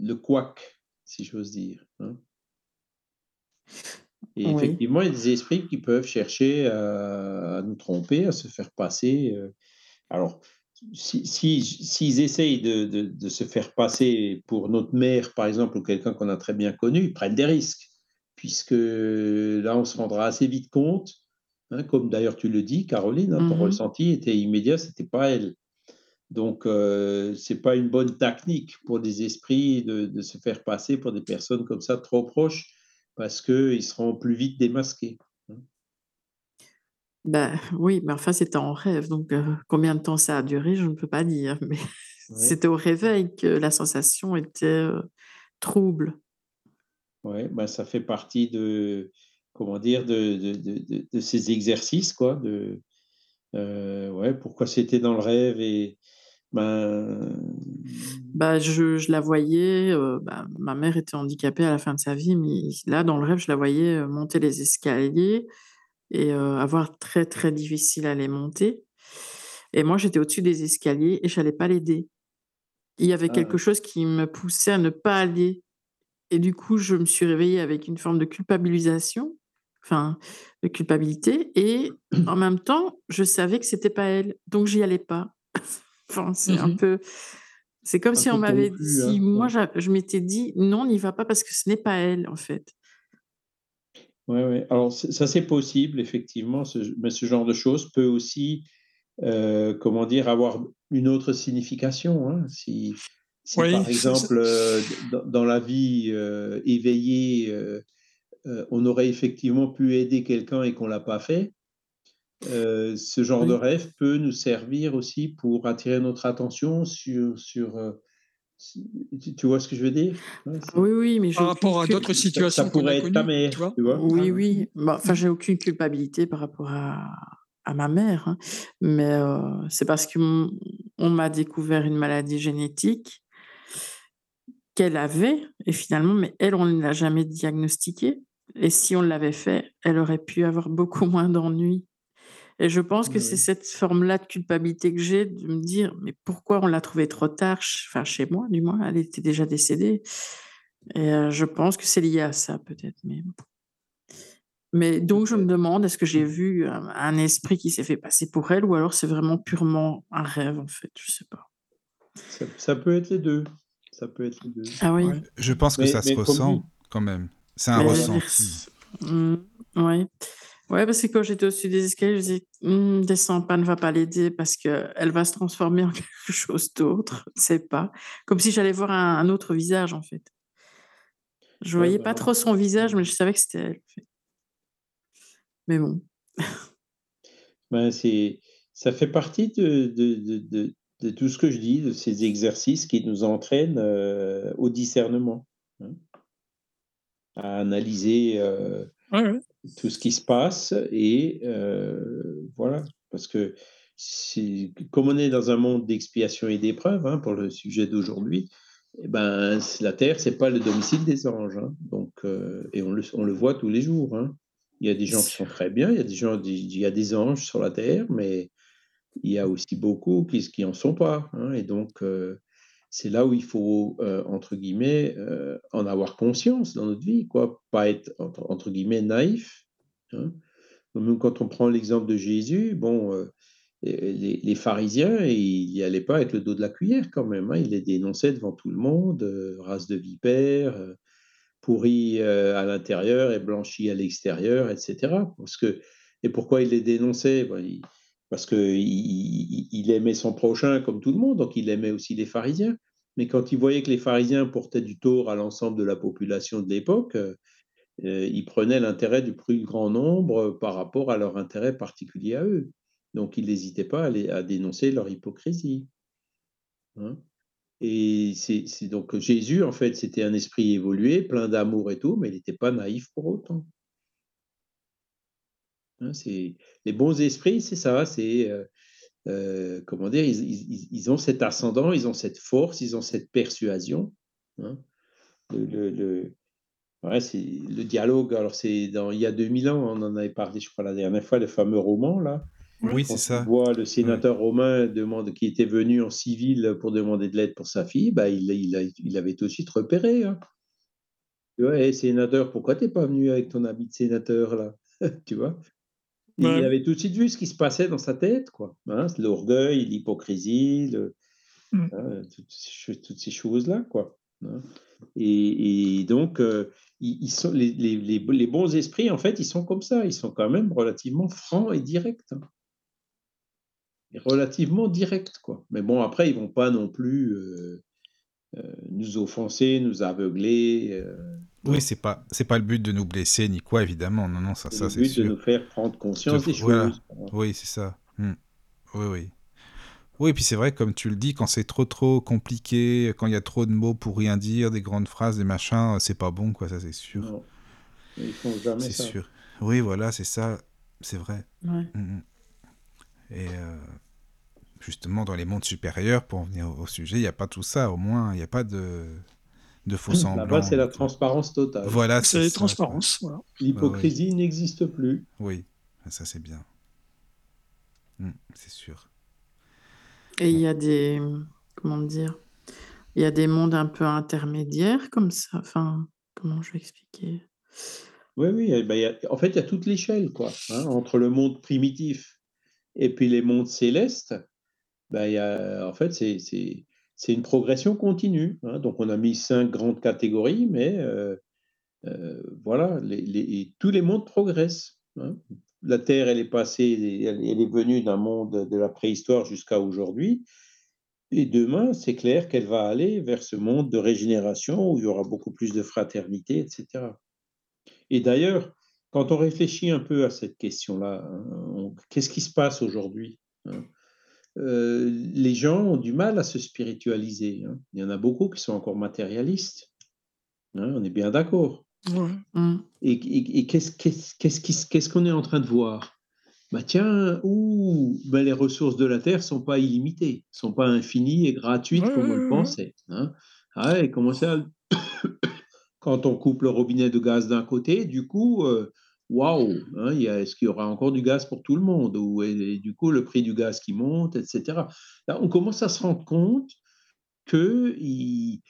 le couac, si j'ose dire. hein. Et Oui. effectivement, il y a des esprits qui peuvent chercher à, à nous tromper, à se faire passer. euh. Alors, si, si- s'ils essayent de, de- de se faire passer pour notre mère, par exemple, ou quelqu'un qu'on a très bien connu, ils prennent des risques, puisque là, on se rendra assez vite compte, hein, comme d'ailleurs tu le dis, Caroline, hein, ton Mhm. ressenti était immédiat, c'était pas elle. Donc, euh, c'est pas une bonne technique pour des esprits de, de se faire passer pour des personnes comme ça trop proches, parce qu'ils seront plus vite démasqués. Bah, oui, mais enfin, c'était en rêve, donc heu, combien de temps ça a duré, je ne peux pas dire, mais Ouais. c'était au réveil que la sensation était, heu, trouble. Ouais, ben, ça fait partie de, comment dire, de, de, de, de- ces exercices, quoi. De, euh, ouais, pourquoi c'était dans le rêve et ben, Bah, je je la voyais, heu, bah, ma mère était handicapée à la fin de sa vie, mais là, dans le rêve, je la voyais, heu, monter les escaliers et avoir très, très difficile à les monter et moi, j'étais au-dessus des escaliers et j'allais pas l'aider. Il y avait Ah. quelque chose qui me poussait à ne pas aller et du coup, je me suis réveillée avec une forme de culpabilisation, enfin, de culpabilité et en même temps, je savais que c'était pas elle, donc j'y allais pas. Enfin, c'est un Mhm. peu c'est comme Un si on m'avait si hein, moi, ouais. je m'étais dit: «Non, n'y va pas parce que ce n'est pas elle, en fait». ouais, ouais. Alors, ça, c'est possible, effectivement, ce, mais ce genre de choses peut aussi, euh, comment dire, avoir une autre signification. hein. Si, si Oui, par exemple, euh, dans, dans la vie euh, éveillée, euh, euh, on aurait effectivement pu aider quelqu'un et qu'on l'a pas fait, euh, ce genre de rêve peut nous servir aussi pour attirer notre attention sur, sur tu, vois ce que je veux dire? Oui, oui, mais Par rapport à d'autres ça, situations ça pourrait a être ta mère, tu vois? tu vois? Oui, Ah, oui, bah, enfin, j'ai aucune culpabilité par rapport à à ma mère, hein, mais c'est parce qu'on on m'a découvert une maladie génétique qu'elle avait et finalement, mais elle, on ne l'a jamais diagnostiquée et si on l'avait fait, elle aurait pu avoir beaucoup moins d'ennuis et je pense que oui, c'est oui. cette forme-là de culpabilité que j'ai de me dire: «Mais pourquoi on l'a trouvée trop tard?» enfin, chez moi, du moins, elle était déjà décédée et heu, je pense que c'est lié à ça peut-être, mais mais donc je me demande, est-ce que j'ai vu un un esprit qui s'est fait passer pour elle ou alors c'est vraiment purement un rêve, en fait? Je sais pas. Ça, ça peut être les deux. Ça peut être les deux. Ah oui? Ouais. Je pense que Mais, ça se mais comme dit, ressent quand même. C'est un Mais ressenti. Mmh, ouais. Ouais, parce que quand j'étais au-dessus des escaliers, je disais: «Mmh, descends pas, ne va pas l'aider parce qu'elle va se transformer en quelque chose d'autre, je sais pas». Comme si j'allais voir un un autre visage, en fait. Je Ouais, voyais bah, pas trop son visage, mais je savais que c'était elle. Mais bon. Ben, c'est ça fait partie de de de de tout ce que je dis, de ces exercices qui nous entraînent, heu, au discernement, hein. À analyser, Ouais, ouais. tout ce qui se passe et heu, voilà. Parce que comme on est dans un monde d'expiation et d'épreuve, hein, pour le sujet d'aujourd'hui, et ben, la terre, c'est pas le domicile des anges, hein. Donc et on le on le voit tous les jours. Il y a des gens qui sont très bien, il y a des gens il y a des anges sur la terre, mais il y a aussi beaucoup qui qui sont pas, hein et donc heu, c'est là où il faut, heu, entre guillemets, heu, en avoir conscience dans notre vie, quoi. Pas être entre guillemets «naïf», hein. Même quand on prend l'exemple de Jésus, bon, les pharisiens, ils y allaient pas avec le dos de la cuillère quand même, hein. Ils les dénonçaient devant tout le monde, race de vipères, pourris, à l'intérieur et blanchis à l'extérieur et cetera. Parce que et pourquoi ils les dénonçaient? Ben, parce qu'il il aimait son prochain comme tout le monde, donc il aimait aussi les pharisiens. Mais quand il voyait que les pharisiens portaient du tort à l'ensemble de la population de l'époque, heu heu, il prenait l'intérêt du plus grand nombre, par rapport à leur intérêt particulier à eux. Donc il hésitait pas à dénoncer leur hypocrisie. Hein et donc Jésus, en fait, c'était un esprit évolué, plein d'amour et tout, mais il était pas naïf pour autant. Hein, c'est les bons esprits, c'est ça, c'est, heu heu, comment dire? Ils ils ils ils ont cet ascendant, ils ont cette force, ils ont cette persuasion, hein. Le le le ouais, c'est le dialogue, alors c'est dans il y a 2000 ans, on en avait parlé, je crois, la dernière fois, le fameux roman là, Oui, c'est ça. voit le sénateur romain demande qui était venu en civil pour demander de l'aide pour sa fille, bah, il il a il avait tout de suite repéré, hein. Tu vois? «Hé sénateur, pourquoi tu es pas venu avec ton habit de sénateur là?» Tu vois? Il avait tout de suite vu ce qui se passait dans sa tête, quoi, hein, l'orgueil, l'hypocrisie, le mmh. hein, toutes ces ch toutes ces choses-là, quoi, hein et et donc heu, ils ils sont les les les b les bons esprits, en fait, ils sont comme ça, ils sont quand même relativement francs et directs. Et relativement directs, quoi. Mais bon, après, ils vont pas non plus, heu heu, nous offenser, nous aveugler, Oui, c'est pas c'est pas le but de nous blesser ni quoi, évidemment. Non, non, ça C'est ça, le c'est but de sûr. nous faire prendre De conscience des voilà. choses. Oui, c'est ça. Mmh. Oui, oui. Oui, puis c'est vrai, comme tu le dis, quand c'est trop, trop compliqué, quand il y a trop de mots pour rien dire, des grandes phrases, des machins, c'est pas bon, quoi, ça, c'est sûr. Non, ils font jamais C'est ça. sûr. Oui, voilà, c'est ça, c'est vrai. Ouais. Mmh mh et heu, justement, dans les mondes supérieurs, pour en venir au sujet, il y a pas tout ça, au moins, il y a pas de de faux Là-bas, semblants c'est ou la transparence totale. Voilà, c'est C'est quoi. transparence, voilà. L'hypocrisie n'existe plus. Oui, ça, c'est bien. Mmh, c'est sûr. Et il y a des, comment dire? Il y a des mondes un peu intermédiaires comme ça, enfin, comment je vais expliquer? Oui, oui, bah, il y a en fait, il y a toute l'échelle, quoi, hein, entre le monde primitif et puis les mondes célestes, bah, il y a en fait, c'est c'est une progression continue, hein. Donc on a mis 5 grandes catégories, mais heu heu, voilà, tous les mondes progressent, hein. La Terre, elle est passée elle est venue d'un monde de la préhistoire jusqu'à aujourd'hui et demain, c'est clair qu'elle va aller vers ce monde de régénération où il y aura beaucoup plus de fraternité et cetera. Et d'ailleurs, quand on réfléchit un peu à cette question-là, hein, qu'est-ce qui se passe aujourd'hui, Heu, les gens ont du mal à se spiritualiser, hein. Il y en a beaucoup qui sont encore matérialistes, hein, on est bien d'accord. Ouais. Et et et qu'est-ce qu'on est en train de voir? Bah, tiens, ouh, bah, les ressources de la terre sont pas illimitées, sont pas infinies et gratuites ouais, comme on le pensait, hein. Ah ouais, comment ça? Quand on coupe le robinet de gaz d'un côté, du coup, heu, waouh, hein, est-ce qu'il y aura encore du gaz pour tout le monde? Ou et du coup, le prix du gaz qui monte et cetera. Là, on commence à se rendre compte qu'il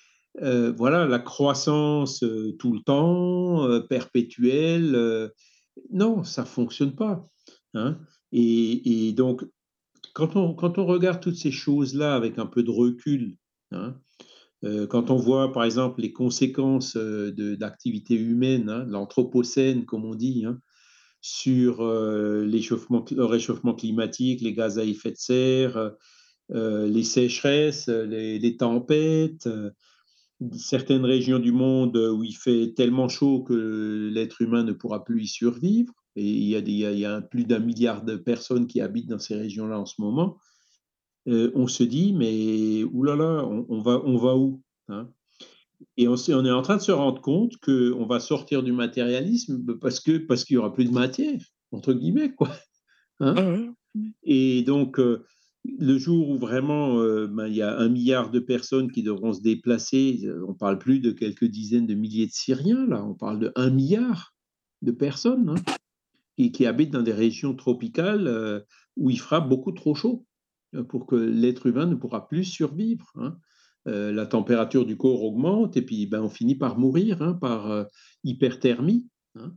heu, voilà, la croissance, heu, tout le temps, heu, perpétuelle, non, ça fonctionne pas, hein. Et donc quand on quand on regarde toutes ces choses-là avec un peu de recul, hein, quand on voit, par exemple, les conséquences, de d'activités humaines, hein, l'anthropocène, comme on dit, hein, sur le réchauffement climatique, les gaz à effet de serre, les sécheresses, les, tempêtes, certaines régions du monde où il fait tellement chaud que l'être humain ne pourra plus y survivre. Et il y a plus d'un milliard de personnes qui habitent dans ces régions-là en ce moment. On se dit, mais oulala, on, on va, on va où hein? Et on, on, est en train de se rendre compte qu'on va sortir du matérialisme parce qu'il parce qu'il y aura plus de matière, entre guillemets. Quoi. Hein? Et donc, euh, le jour où vraiment euh, ben, il y a un milliard de personnes qui devront se déplacer, on ne parle plus de quelques dizaines de milliers de Syriens, là, on parle de un milliard de personnes hein, qui, qui, habitent dans des régions tropicales euh, où il fera beaucoup trop chaud pour que l'être humain ne pourra plus survivre. Hein. Euh, la température du corps augmente et puis ben, on finit par mourir hein, par euh, hyperthermie. Hein.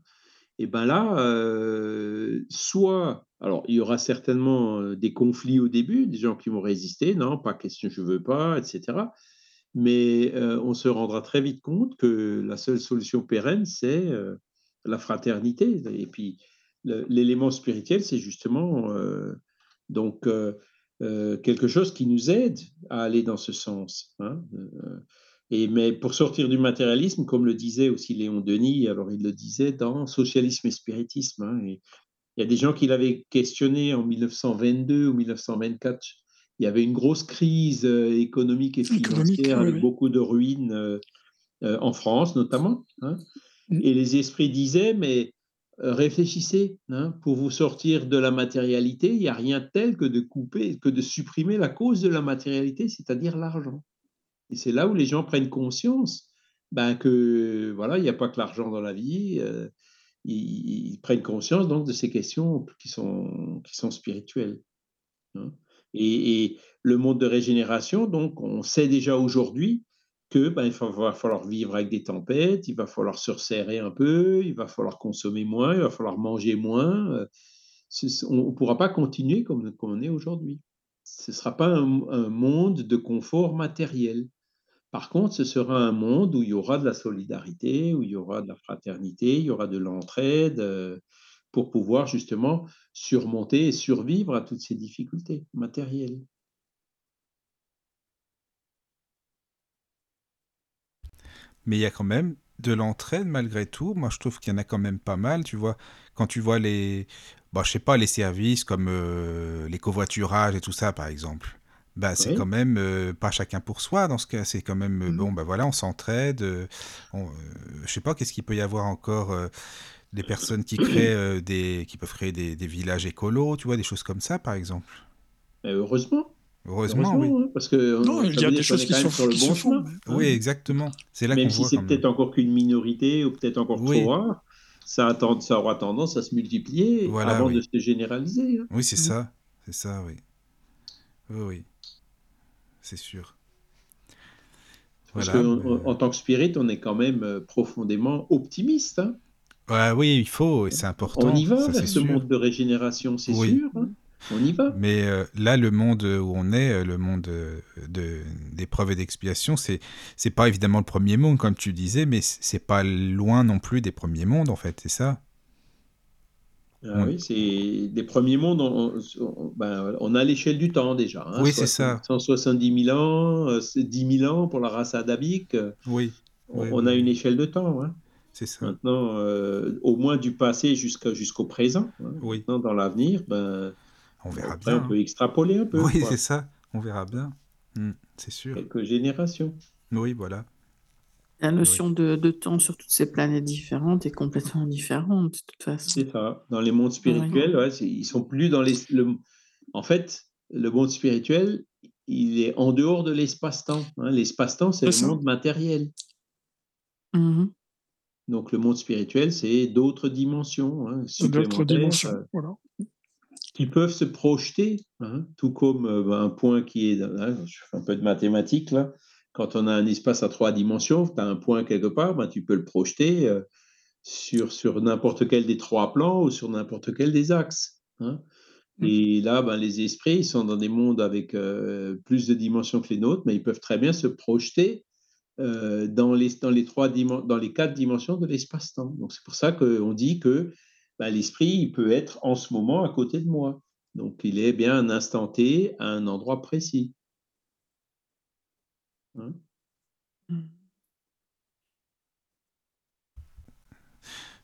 Et ben là, euh, soit, alors il y aura certainement des conflits au début, des gens qui vont résister, non, pas question, je veux pas, etc. Mais on se rendra très vite compte que la seule solution pérenne, c'est la fraternité. Et puis l'élément spirituel, c'est justement donc euh, quelque chose qui nous aide à aller dans ce sens. Hein, euh, et, mais pour sortir du matérialisme, comme le disait aussi Léon Denis, alors il le disait dans Socialisme et Spiritisme. Hein, il y a des gens qui l'avaient questionné en 1922 ou 1924. Il y avait une grosse crise euh, économique et financière avec beaucoup de ruines en France notamment. Hein, mm. et les esprits disaient, mais réfléchissez, hein, pour vous sortir de la matérialité, il n'y a rien tel que de couper, que de supprimer la cause de la matérialité, c'est-à-dire l'argent. Et c'est là où les gens prennent conscience ben, que voilà, il n'y a pas que l'argent dans la vie. Euh, ils, prennent conscience donc de ces questions qui sont, qui sont spirituelles. Hein. Et, et, le monde de régénération, donc, on sait déjà aujourd'hui que ben, il va falloir vivre avec des tempêtes, il va falloir se resserrer un peu, il va falloir consommer moins, il va falloir manger moins. Euh, on ne pourra pas continuer comme, on est aujourd'hui. Ce ne sera pas un, monde de confort matériel. Par contre, ce sera un monde où il y aura de la solidarité, où il y aura de la fraternité, il y aura de l'entraide euh, pour pouvoir justement surmonter et survivre à toutes ces difficultés matérielles. Mais il y a quand même de l'entraide malgré tout. Moi, je trouve qu'il y en a quand même pas mal. Tu vois, quand tu vois les, bah, je sais pas, les services comme euh, les covoiturages et tout ça, par exemple. Bah, c'est quand même euh, pas chacun pour soi dans ce cas. C'est quand même mmh bon. Bah voilà, on s'entraide. Euh, je sais pas, qu'est-ce qu'il peut y avoir encore des personnes qui créent des, qui peuvent créer des, des villages écolos, tu vois, des choses comme ça, par exemple. heureusement. Heureusement, oui. Hein, parce que non, il y a des choses qui sont sur le bon chemin. Oui, exactement. C'est là Même si c'est peut-être encore qu'une minorité ou peut-être encore trop rare, ça, ça, aura tendance à se multiplier avant de se généraliser. Hein. Oui, c'est mm. ça. C'est ça, oui. Oui, oui. C'est sûr. Parce qu'en tant que spirit, on est quand même euh, profondément optimiste. Hein. Ouais, oui, il faut, c'est important. On y va vers ce monde de régénération, c'est sûr. Hein on y va. Mais euh, là, le monde où on est, euh, le monde euh, de, d'épreuves et d'expiation, c'est c'est pas évidemment le premier monde, comme tu disais, mais c'est pas loin non plus des premiers mondes, en fait, c'est ça? Ah Oui, c'est des premiers mondes, on, ben, on a l'échelle du temps déjà. Hein, oui, c'est ça. 170 000 ans, 10 000 ans pour la race adabique. Oui. on, a une échelle de temps. Hein. C'est ça. Maintenant, au moins du passé jusqu'au présent. Hein. Oui. Maintenant, dans l'avenir, ben, on verra bien. On peut extrapoler un peu. Oui, c'est ça. On verra bien. Hmm, c'est sûr. Quelques générations. Oui, voilà. La notion de, temps sur toutes ces planètes différentes est complètement différente, de toute façon. C'est ça. Dans les mondes spirituels, ouais, ils sont plus dans les. En fait, le monde spirituel, il est en dehors de l'espace-temps. Hein. L'espace-temps, c'est le monde matériel. Mmh Donc, le monde spirituel, c'est d'autres dimensions. Hein, d'autres dimensions, euh, voilà qui peuvent se projeter, hein, tout comme euh, un point qui est, hein, je fais un peu de mathématiques là, quand on a un espace à trois dimensions, tu as un point quelque part, ben, tu peux le projeter euh, sur, sur n'importe quel des trois plans ou sur n'importe quel des axes. Hein. Mmh. Et là, ben, les esprits ils sont dans des mondes avec euh, plus de dimensions que les nôtres, mais ils peuvent très bien se projeter dans, les, dans, les trois dans les quatre dimensions de l'espace-temps. Donc c'est pour ça qu'on dit que l'esprit, il peut être en ce moment à côté de moi. Donc, il est bien un instant T à un endroit précis. Hein?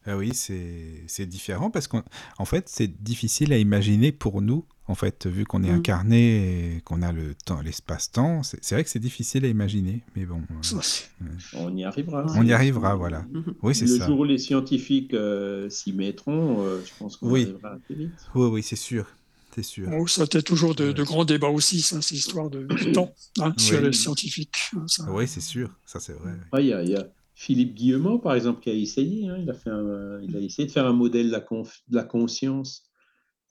Ah oui, c'est différent parce qu'en en fait, c'est difficile à imaginer pour nous, en fait, vu qu'on est mmh. incarné et qu'on a le temps, l'espace-temps. C'est vrai que c'est difficile à imaginer, mais bon. Euh, on y arrivera. On y arrivera, voilà. Mmh. Oui, c'est ça. Le jour où les scientifiques euh, s'y mettront, euh, je pense qu'on oui. arrivera assez vite. Oui, oui, c'est sûr. C'est sûr. Oh, ça a toujours de, grands débats aussi, ça, ces histoires de, temps hein, sur les scientifiques. Hein, oui, c'est sûr, ça c'est vrai. Il y, a, Philippe Guillemot, par exemple, qui a essayé. Hein, il, a fait il a essayé de faire un modèle de la, de la conscience.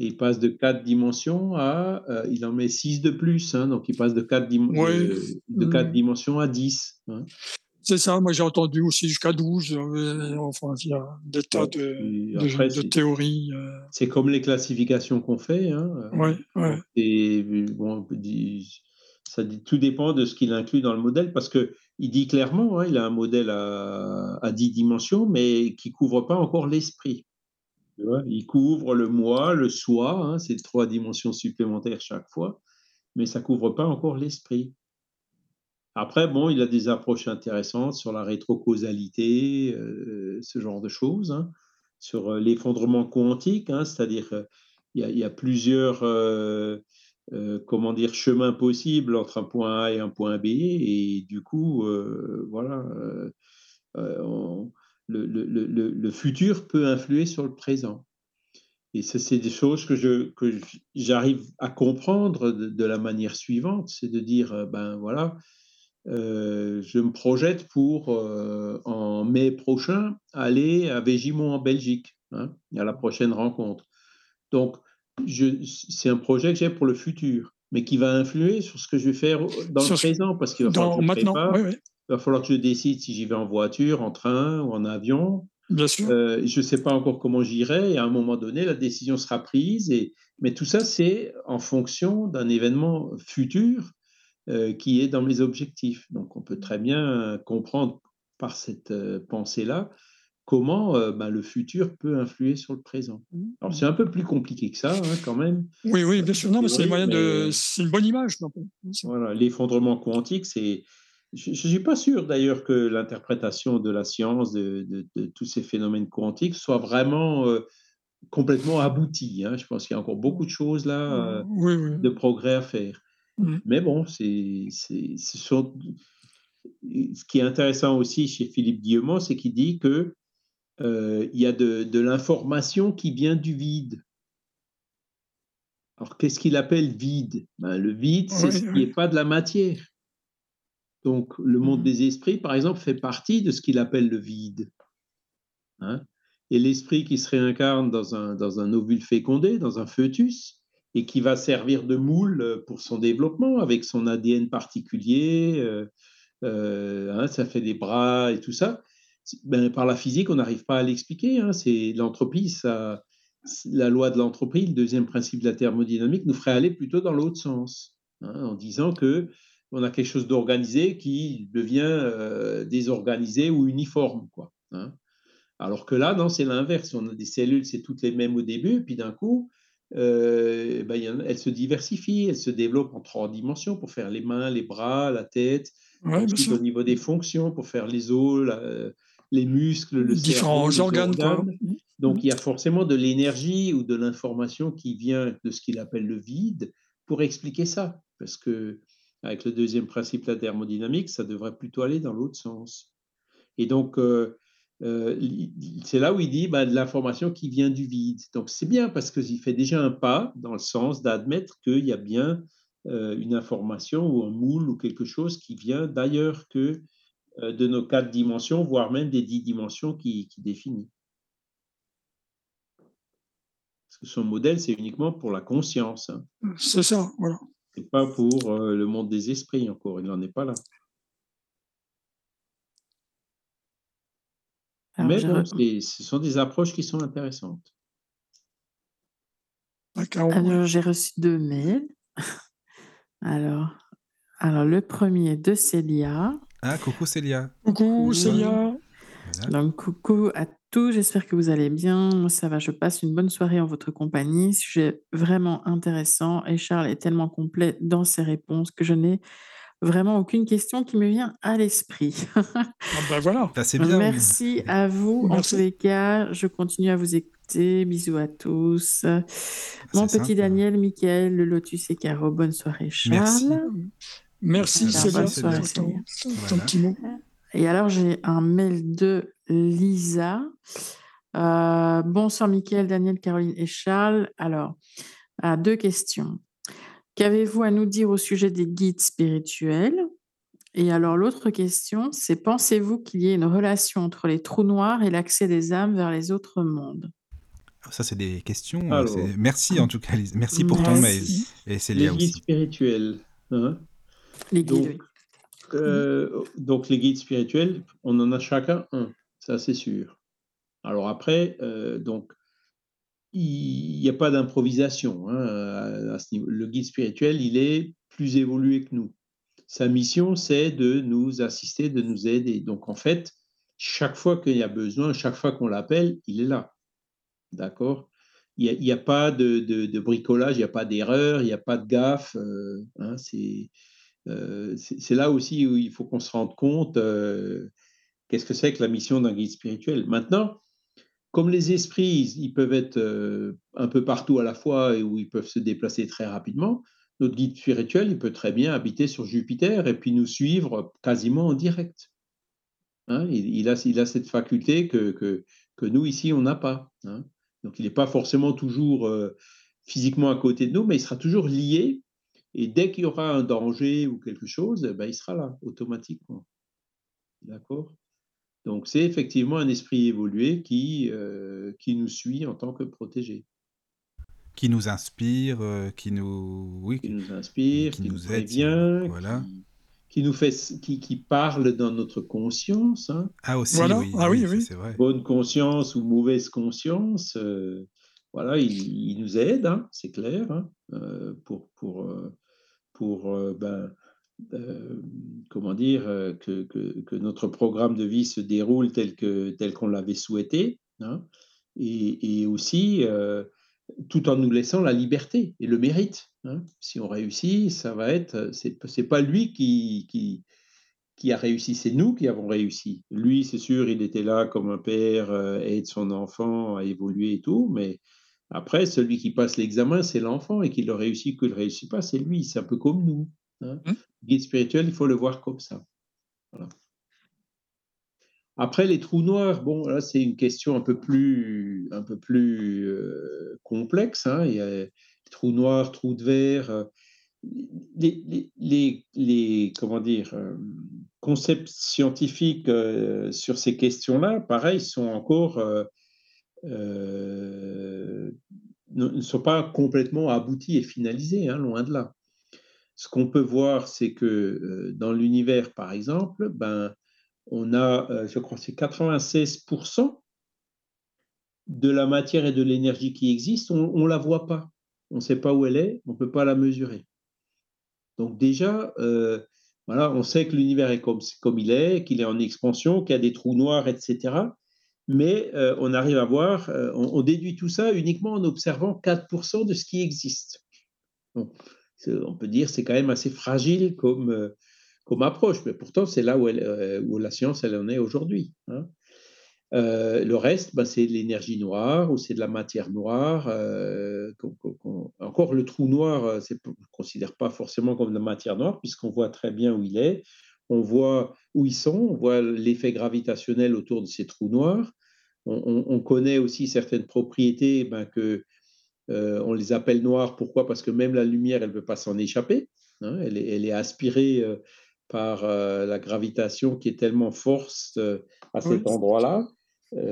Et il passe de quatre dimensions à. Euh, il en met six de plus. donc il passe de quatre, de, quatre mmh. dimensions à 10. C'est ça, moi j'ai entendu aussi jusqu'à 12. Euh, enfin, il y a des tas de, théories. Euh. C'est comme les classifications qu'on fait. Hein. Ouais, ouais. Et bon, ça tout dépend de ce qu'il inclut dans le modèle parce que il dit clairement, hein, il a un modèle à, à 10 dimensions, mais qui couvre pas encore l'esprit. Il couvre le moi, le soi, hein, c'est trois dimensions supplémentaires chaque fois, mais ça couvre pas encore l'esprit. Après, bon, il a des approches intéressantes sur la rétrocausalité, euh, ce genre de choses, hein, sur euh, l'effondrement quantique, hein, c'est-à-dire qu'il y, a plusieurs euh, comment dire, chemins possibles entre un point A et un point B, et du coup, voilà, le, le, futur peut influer sur le présent. Et ça, c'est des choses que, je, que j'arrive à comprendre de, de, la manière suivante, c'est de dire, ben voilà, euh, je me projette pour, euh, en mai prochain, aller à Végimont en Belgique, hein, à la prochaine rencontre. Donc, c'est un projet que j'ai pour le futur, mais qui va influer sur ce que je vais faire dans le présent, parce qu'il va falloir que maintenant, Il va falloir que je décide si j'y vais en voiture, en train ou en avion. Bien sûr. Euh, je ne sais pas encore comment j'irai, et à un moment donné, la décision sera prise. Et... Mais tout ça, c'est en fonction d'un événement futur euh, qui est dans mes objectifs. Donc on peut très bien comprendre par cette euh, pensée-là comment euh, ben, le futur peut influer sur le présent. Alors c'est un peu plus compliqué que ça hein, quand même. Oui, oui, bien sûr. Non, mais c'est de... une bonne image. Voilà, l'effondrement quantique, c'est. Je ne suis pas sûr d'ailleurs que l'interprétation de la science de, de, tous ces phénomènes quantiques soit vraiment complètement aboutie. Hein. Je pense qu'il y a encore beaucoup de choses là, de progrès à faire. Mmh. Mais bon, c'est, ce, qui est intéressant aussi chez Philippe Guillemot, c'est qu'il dit que euh, il y a de, de l'information qui vient du vide. Alors, qu'est-ce qu'il appelle vide? Ben, Le vide, c'est ce qui n'est pas de la matière. Donc, le monde mmh. des esprits, par exemple, fait partie de ce qu'il appelle le vide. Hein. Et l'esprit qui se réincarne dans un, dans un ovule fécondé, dans un fœtus, et qui va servir de moule euh, pour son développement avec son ADN particulier. Euh, euh, hein, ça fait des bras et tout ça. Ben, par la physique, on n'arrive pas à l'expliquer. Hein, c'est l'entropie, ça, la loi de l'entropie, le deuxième principe de la thermodynamique, nous ferait aller plutôt dans l'autre sens, hein, en disant que on a quelque chose d'organisé qui devient désorganisé ou uniforme, quoi. Alors que là, non, c'est l'inverse. On a des cellules, c'est toutes les mêmes au début, puis d'un coup, euh, ben, elle se diversifie, elle se développe en trois dimensions pour faire les mains, les bras, la tête, au niveau des fonctions, pour faire les os, les muscles, le différents cerveau, organes. Mmh. Donc il y a forcément de l'énergie ou de l'information qui vient de ce qu'il appelle le vide pour expliquer ça, parce que avec le deuxième principe, la thermodynamique, ça devrait plutôt aller dans l'autre sens. Et donc, euh, euh, c'est là où il dit bah, de l'information qui vient du vide. Donc c'est bien parce qu'il fait déjà un pas dans le sens d'admettre qu'il y a bien euh, une information ou un moule ou quelque chose qui vient d'ailleurs que de nos quatre dimensions, voire même des dix dimensions qui, qui définit. Parce que son modèle, c'est uniquement pour la conscience. Hein. C'est ça, voilà. C'est pas pour le monde des esprits encore, il n'en est pas là. Mais bon, ce sont des approches qui sont intéressantes. Alors, j'ai reçu deux mails. Alors, alors, le premier de Célia. Ah, coucou Célia. Coucou Célia. Donc, coucou à tous, j'espère que vous allez bien. Moi, ça va, je passe une bonne soirée en votre compagnie. Sujet vraiment intéressant et Charles est tellement complet dans ses réponses que je n'ai vraiment aucune question qui me vient à l'esprit. Ah ben voilà. c'est bien. Merci à vous. En tous les cas, je continue à vous écouter. Bisous à tous. Mon petit Daniel, Mickaël, le Lotus et Caro, bonne soirée, Charles. Merci. Merci, Alors, bonne soirée, c'est ton, Célia. ton petit mot. Et alors, j'ai un mail de Lisa. Euh, bonsoir, Mickaël, Daniel, Caroline et Charles. Alors, euh, deux questions. Qu'avez-vous à nous dire au sujet des guides spirituels? Et alors, l'autre question, c'est pensez-vous qu'il y ait une relation entre les trous noirs et l'accès des âmes vers les autres mondes? Ça, c'est des questions. euh, Alors. Merci en tout cas, Lise. Merci pour ton mail. Merci. Et Les guides aussi. spirituels. hein? Les guides, Donc, oui. Euh, donc, les guides spirituels, on en a chacun un, ça c'est sûr. Alors après, euh, donc, il n'y a pas d'improvisation. hein, à- à ce niveau. Le guide spirituel, il est plus évolué que nous. Sa mission, c'est de nous assister, de nous aider. Donc en fait, chaque fois qu'il y a besoin, chaque fois qu'on l'appelle, il est là. D'accord? Il n'y a, pas de, de- de bricolage, il n'y a pas d'erreur, il n'y a pas de gaffe. euh, hein, c'est c'est c'est là aussi où il faut qu'on se rende compte euh, qu'est-ce que c'est que la mission d'un guide spirituel. Maintenant, comme les esprits, ils peuvent être euh, un peu partout à la fois et où ils peuvent se déplacer très rapidement, notre guide spirituel, il peut très bien habiter sur Jupiter et puis nous suivre quasiment en direct. Hein, il, a, cette faculté que, nous, ici, on n'a pas. hein. Donc, il n'est pas forcément toujours euh, physiquement à côté de nous, mais il sera toujours lié. Et dès qu'il y aura un danger ou quelque chose, eh ben, il sera là, automatiquement. D'accord? Donc, c'est effectivement un esprit évolué qui, euh, qui nous suit en tant que protégé, Qui nous inspire, euh, qui nous. Oui, qui nous inspire, qui qui, nous nous aide, prévient, voilà. qui, qui nous fait, qui, qui parle dans notre conscience. hein. Ah, aussi, Voilà. oui. Ah oui, oui. C'est vrai. bonne conscience ou mauvaise conscience, euh, voilà, il, il nous aide, hein, c'est clair, hein, euh, pour, pour, euh, pour euh, ben, euh, comment dire, euh, que, notre programme de vie se déroule tel que tel qu'on l'avait souhaité, hein, et, aussi tout en nous laissant la liberté et le mérite. hein. Si on réussit, ça va être, c'est pas lui qui, qui qui a réussi, c'est nous qui avons réussi. Lui, c'est sûr, il était là comme un père, aide son enfant à évoluer et tout, mais après, celui qui passe l'examen, c'est l'enfant, et qu'il le réussit ou qu'il ne le réussit pas, c'est lui. C'est un peu comme nous. hein. Mmh. Guide spirituel, il faut le voir comme ça. Voilà. Après, les trous noirs, bon, là, c'est une question un peu plus, un peu plus euh, complexe. hein. Il y a trous noirs, trous de verre. euh, les, les, les, les- comment dire, euh, concepts scientifiques sur ces questions-là, pareil, sont encore euh, ne, sont pas complètement aboutis et finalisés, hein, loin de là. Ce qu'on peut voir, c'est que euh, dans l'univers, par exemple, ben, on a, euh, je crois, c'est 96% de la matière et de l'énergie qui existe, on ne la voit pas. On ne sait pas où elle est, on ne peut pas la mesurer. Donc déjà, voilà, on sait que l'univers est comme, comme il est, qu'il est en expansion, qu'il y a des trous noirs, etc. Mais euh, on arrive à voir, euh, on, déduit tout ça uniquement en observant 4% de ce qui existe. On peut dire c'est quand même assez fragile comme, euh, comme approche, mais pourtant c'est là où, la science elle en est aujourd'hui. hein. Le reste, ben, c'est de l'énergie noire ou c'est de la matière noire. encore, le trou noir, on ne considère pas forcément comme de la matière noire, puisqu'on voit très bien où il est, on voit où ils sont, on voit l'effet gravitationnel autour de ces trous noirs. On, on- on connaît aussi certaines propriétés ben, que euh, on les appelle noirs. Pourquoi? Parce que même la lumière, elle ne peut pas s'en échapper. hein, elle, est, elle est aspirée euh, par euh, la gravitation qui est tellement forte à Oui. cet endroit-là.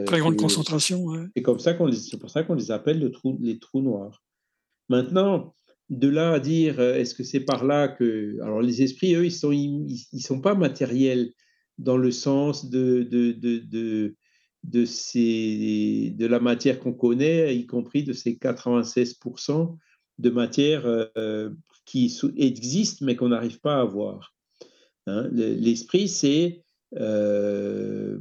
Très grande concentration. ouais. c'est comme ça qu'on les, c'est pour ça qu'on les appelle le trou- les trous noirs. Maintenant, de là à dire, euh, est-ce que c'est par là que, alors les esprits, eux, ils sont, ils, sont pas matériels dans le sens de de de de, de la matière qu'on connaît, y compris de ces 96% de matière euh, qui existe mais qu'on n'arrive pas à voir. Hein, le- L'esprit, c'est euh,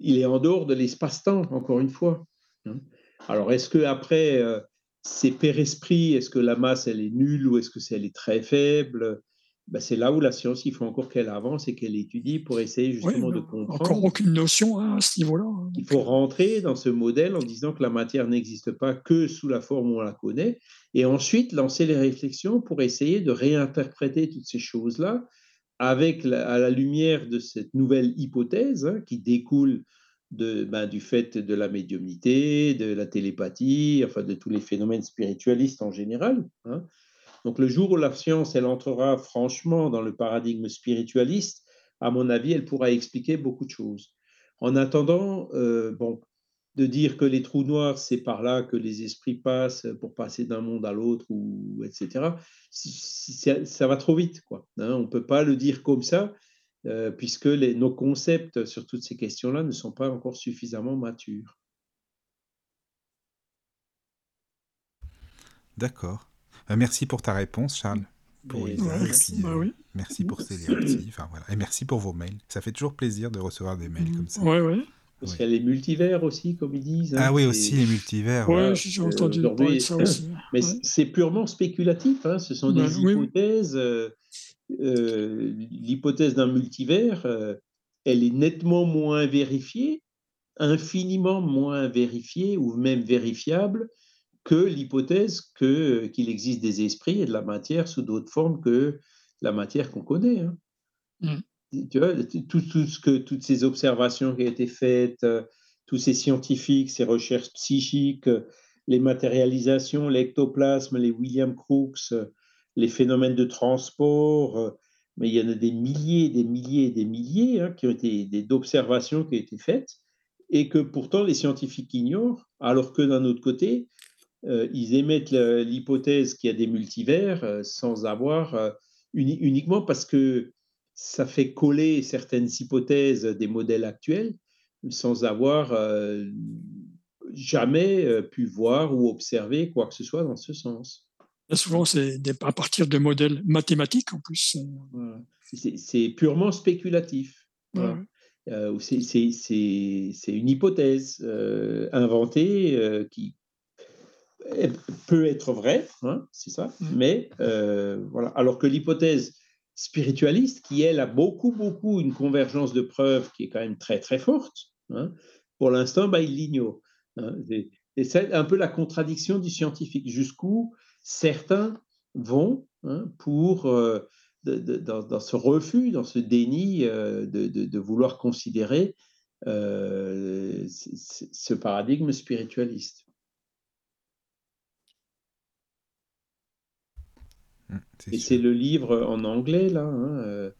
il est en dehors de l'espace-temps, encore une fois. Hein. Alors, est-ce que après ces père-esprits, est-ce que la masse, elle est nulle ou est-ce que elle est très faible? Ben, c'est là où la science, il faut encore qu'elle avance et qu'elle étudie pour essayer justement de comprendre. Encore aucune notion hein, à ce niveau-là. Hein, il faut rentrer dans ce modèle en disant que la matière n'existe pas que sous la forme où on la connaît, et ensuite lancer les réflexions pour essayer de réinterpréter toutes ces choses-là avec à la lumière de cette nouvelle hypothèse hein, qui découle de, ben, du fait de la médiumnité, de la télépathie, enfin de tous les phénomènes spiritualistes en général. Hein. Donc le jour où la science, elle entrera franchement dans le paradigme spiritualiste, à mon avis, elle pourra expliquer beaucoup de choses. En attendant, euh, bon, de dire que les trous noirs, c'est par là que les esprits passent pour passer d'un monde à l'autre, ou etc. Ça va trop vite, quoi. Hein. on ne peut pas le dire comme ça, euh, puisque les, nos concepts sur toutes ces questions-là ne sont pas encore suffisamment matures. D'accord. Euh, merci pour ta réponse, Charles. Pour merci, bah oui. merci pour ces enfin, voilà. Et merci pour vos mails. Ça fait toujours plaisir de recevoir des mails comme ça. Ouais, ouais. Parce qu'il y a les multivers aussi, comme ils disent. Hein, ah oui, aussi les multivers. Oui, j'ai entendu parler de ça aussi. Mais c'est purement spéculatif. Hein. Ce sont des bah, hypothèses. Euh, euh, l'hypothèse d'un multivers, euh, elle est nettement moins vérifiée, infiniment moins vérifiée ou même vérifiable que l'hypothèse que, qu'il existe des esprits et de la matière sous d'autres formes que la matière qu'on connaît. Hein. Mmh tu vois, tout, tout, ce que, toutes ces observations qui ont été faites, euh, tous ces scientifiques, ces recherches psychiques, les matérialisations, l'ectoplasme, les William Crookes, les phénomènes de transport, mais il y en a des milliers, des milliers, des milliers hein, qui ont été d'observations qui ont été faites et que pourtant les scientifiques ignorent, alors que d'un autre côté, ils émettent l'hypothèse qu'il y a des multivers sans avoir uniquement parce que ça fait coller certaines hypothèses des modèles actuels sans avoir euh, jamais euh, pu voir ou observer quoi que ce soit dans ce sens. Souvent, c'est à partir de modèles mathématiques en plus. C'est purement spéculatif. Euh, c'est une hypothèse inventée qui peut être vraie, hein, c'est ça, mmh. mais voilà. Alors que l'hypothèse spiritualiste qui, elle, a beaucoup, beaucoup une convergence de preuves qui est quand même très, très forte. Hein. Pour l'instant, bah, il l'ignore. Hein. Et c'est un peu la contradiction du scientifique, jusqu'où certains vont hein, pour, euh, dans, ce refus, dans ce déni euh, de, vouloir considérer euh, ce paradigme spiritualiste. Mmh, et c'est le livre en anglais, là, hein,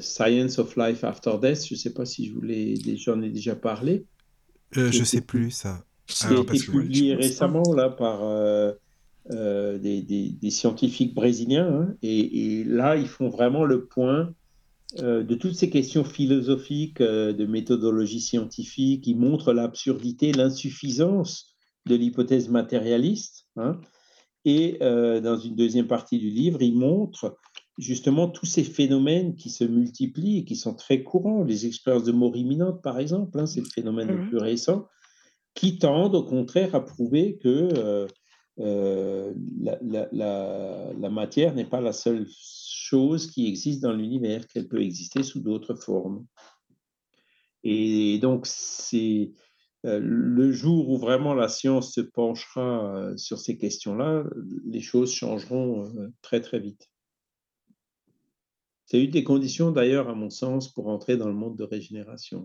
Science of Life After Death. Je ne sais pas si je voulais, j'en ai déjà parlé. Je ne sais plus, ça. Qui a été publié récemment là, par des, des, scientifiques brésiliens. Hein, et, et, là, ils font vraiment le point de toutes ces questions philosophiques, de méthodologie scientifique. Ils montrent l'absurdité, l'insuffisance de l'hypothèse matérialiste. Hein, et euh, dans une deuxième partie du livre, il montre justement tous ces phénomènes qui se multiplient et qui sont très courants. Les expériences de mort imminente, par exemple, hein, c'est le phénomène le plus récent, qui tendent au contraire à prouver que euh, la, matière n'est pas la seule chose qui existe dans l'univers, qu'elle peut exister sous d'autres formes. Et donc, c'est euh, le jour où vraiment la science se penchera euh, sur ces questions-là, les choses changeront très très vite. C'est une des conditions d'ailleurs, à mon sens, pour entrer dans le monde de régénération.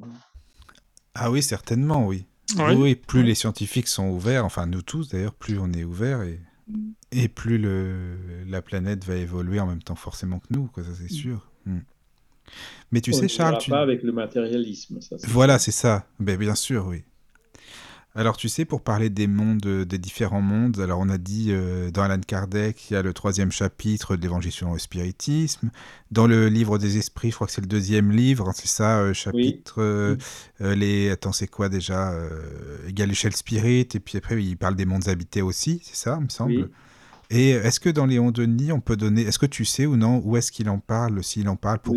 Ah oui, certainement, oui. Oui, plus les scientifiques sont ouverts, enfin nous tous d'ailleurs, plus on est ouverts et, et plus le, la planète va évoluer en même temps forcément que nous, quoi, ça c'est mm. sûr. Mm. Mais tu sais, Charles. Tu... pas avec le matérialisme. Ça, voilà, c'est ça. Ben, bien sûr, oui. Alors tu sais, pour parler des mondes, euh, des différents mondes, alors on a dit euh, dans Alan Kardec, il y a le troisième chapitre de l'Évangile selon le spiritisme. Dans le livre des esprits, je crois que c'est le deuxième livre, hein, c'est ça, euh, chapitre... les... Attends, c'est quoi déjà Il y a l'échelle spirit, et puis après il parle des mondes habités aussi, c'est ça, il me semble. Et est-ce que dans Léon Denis, on peut donner... Est-ce que tu sais ou non où est-ce qu'il en parle, s'il en parle pour...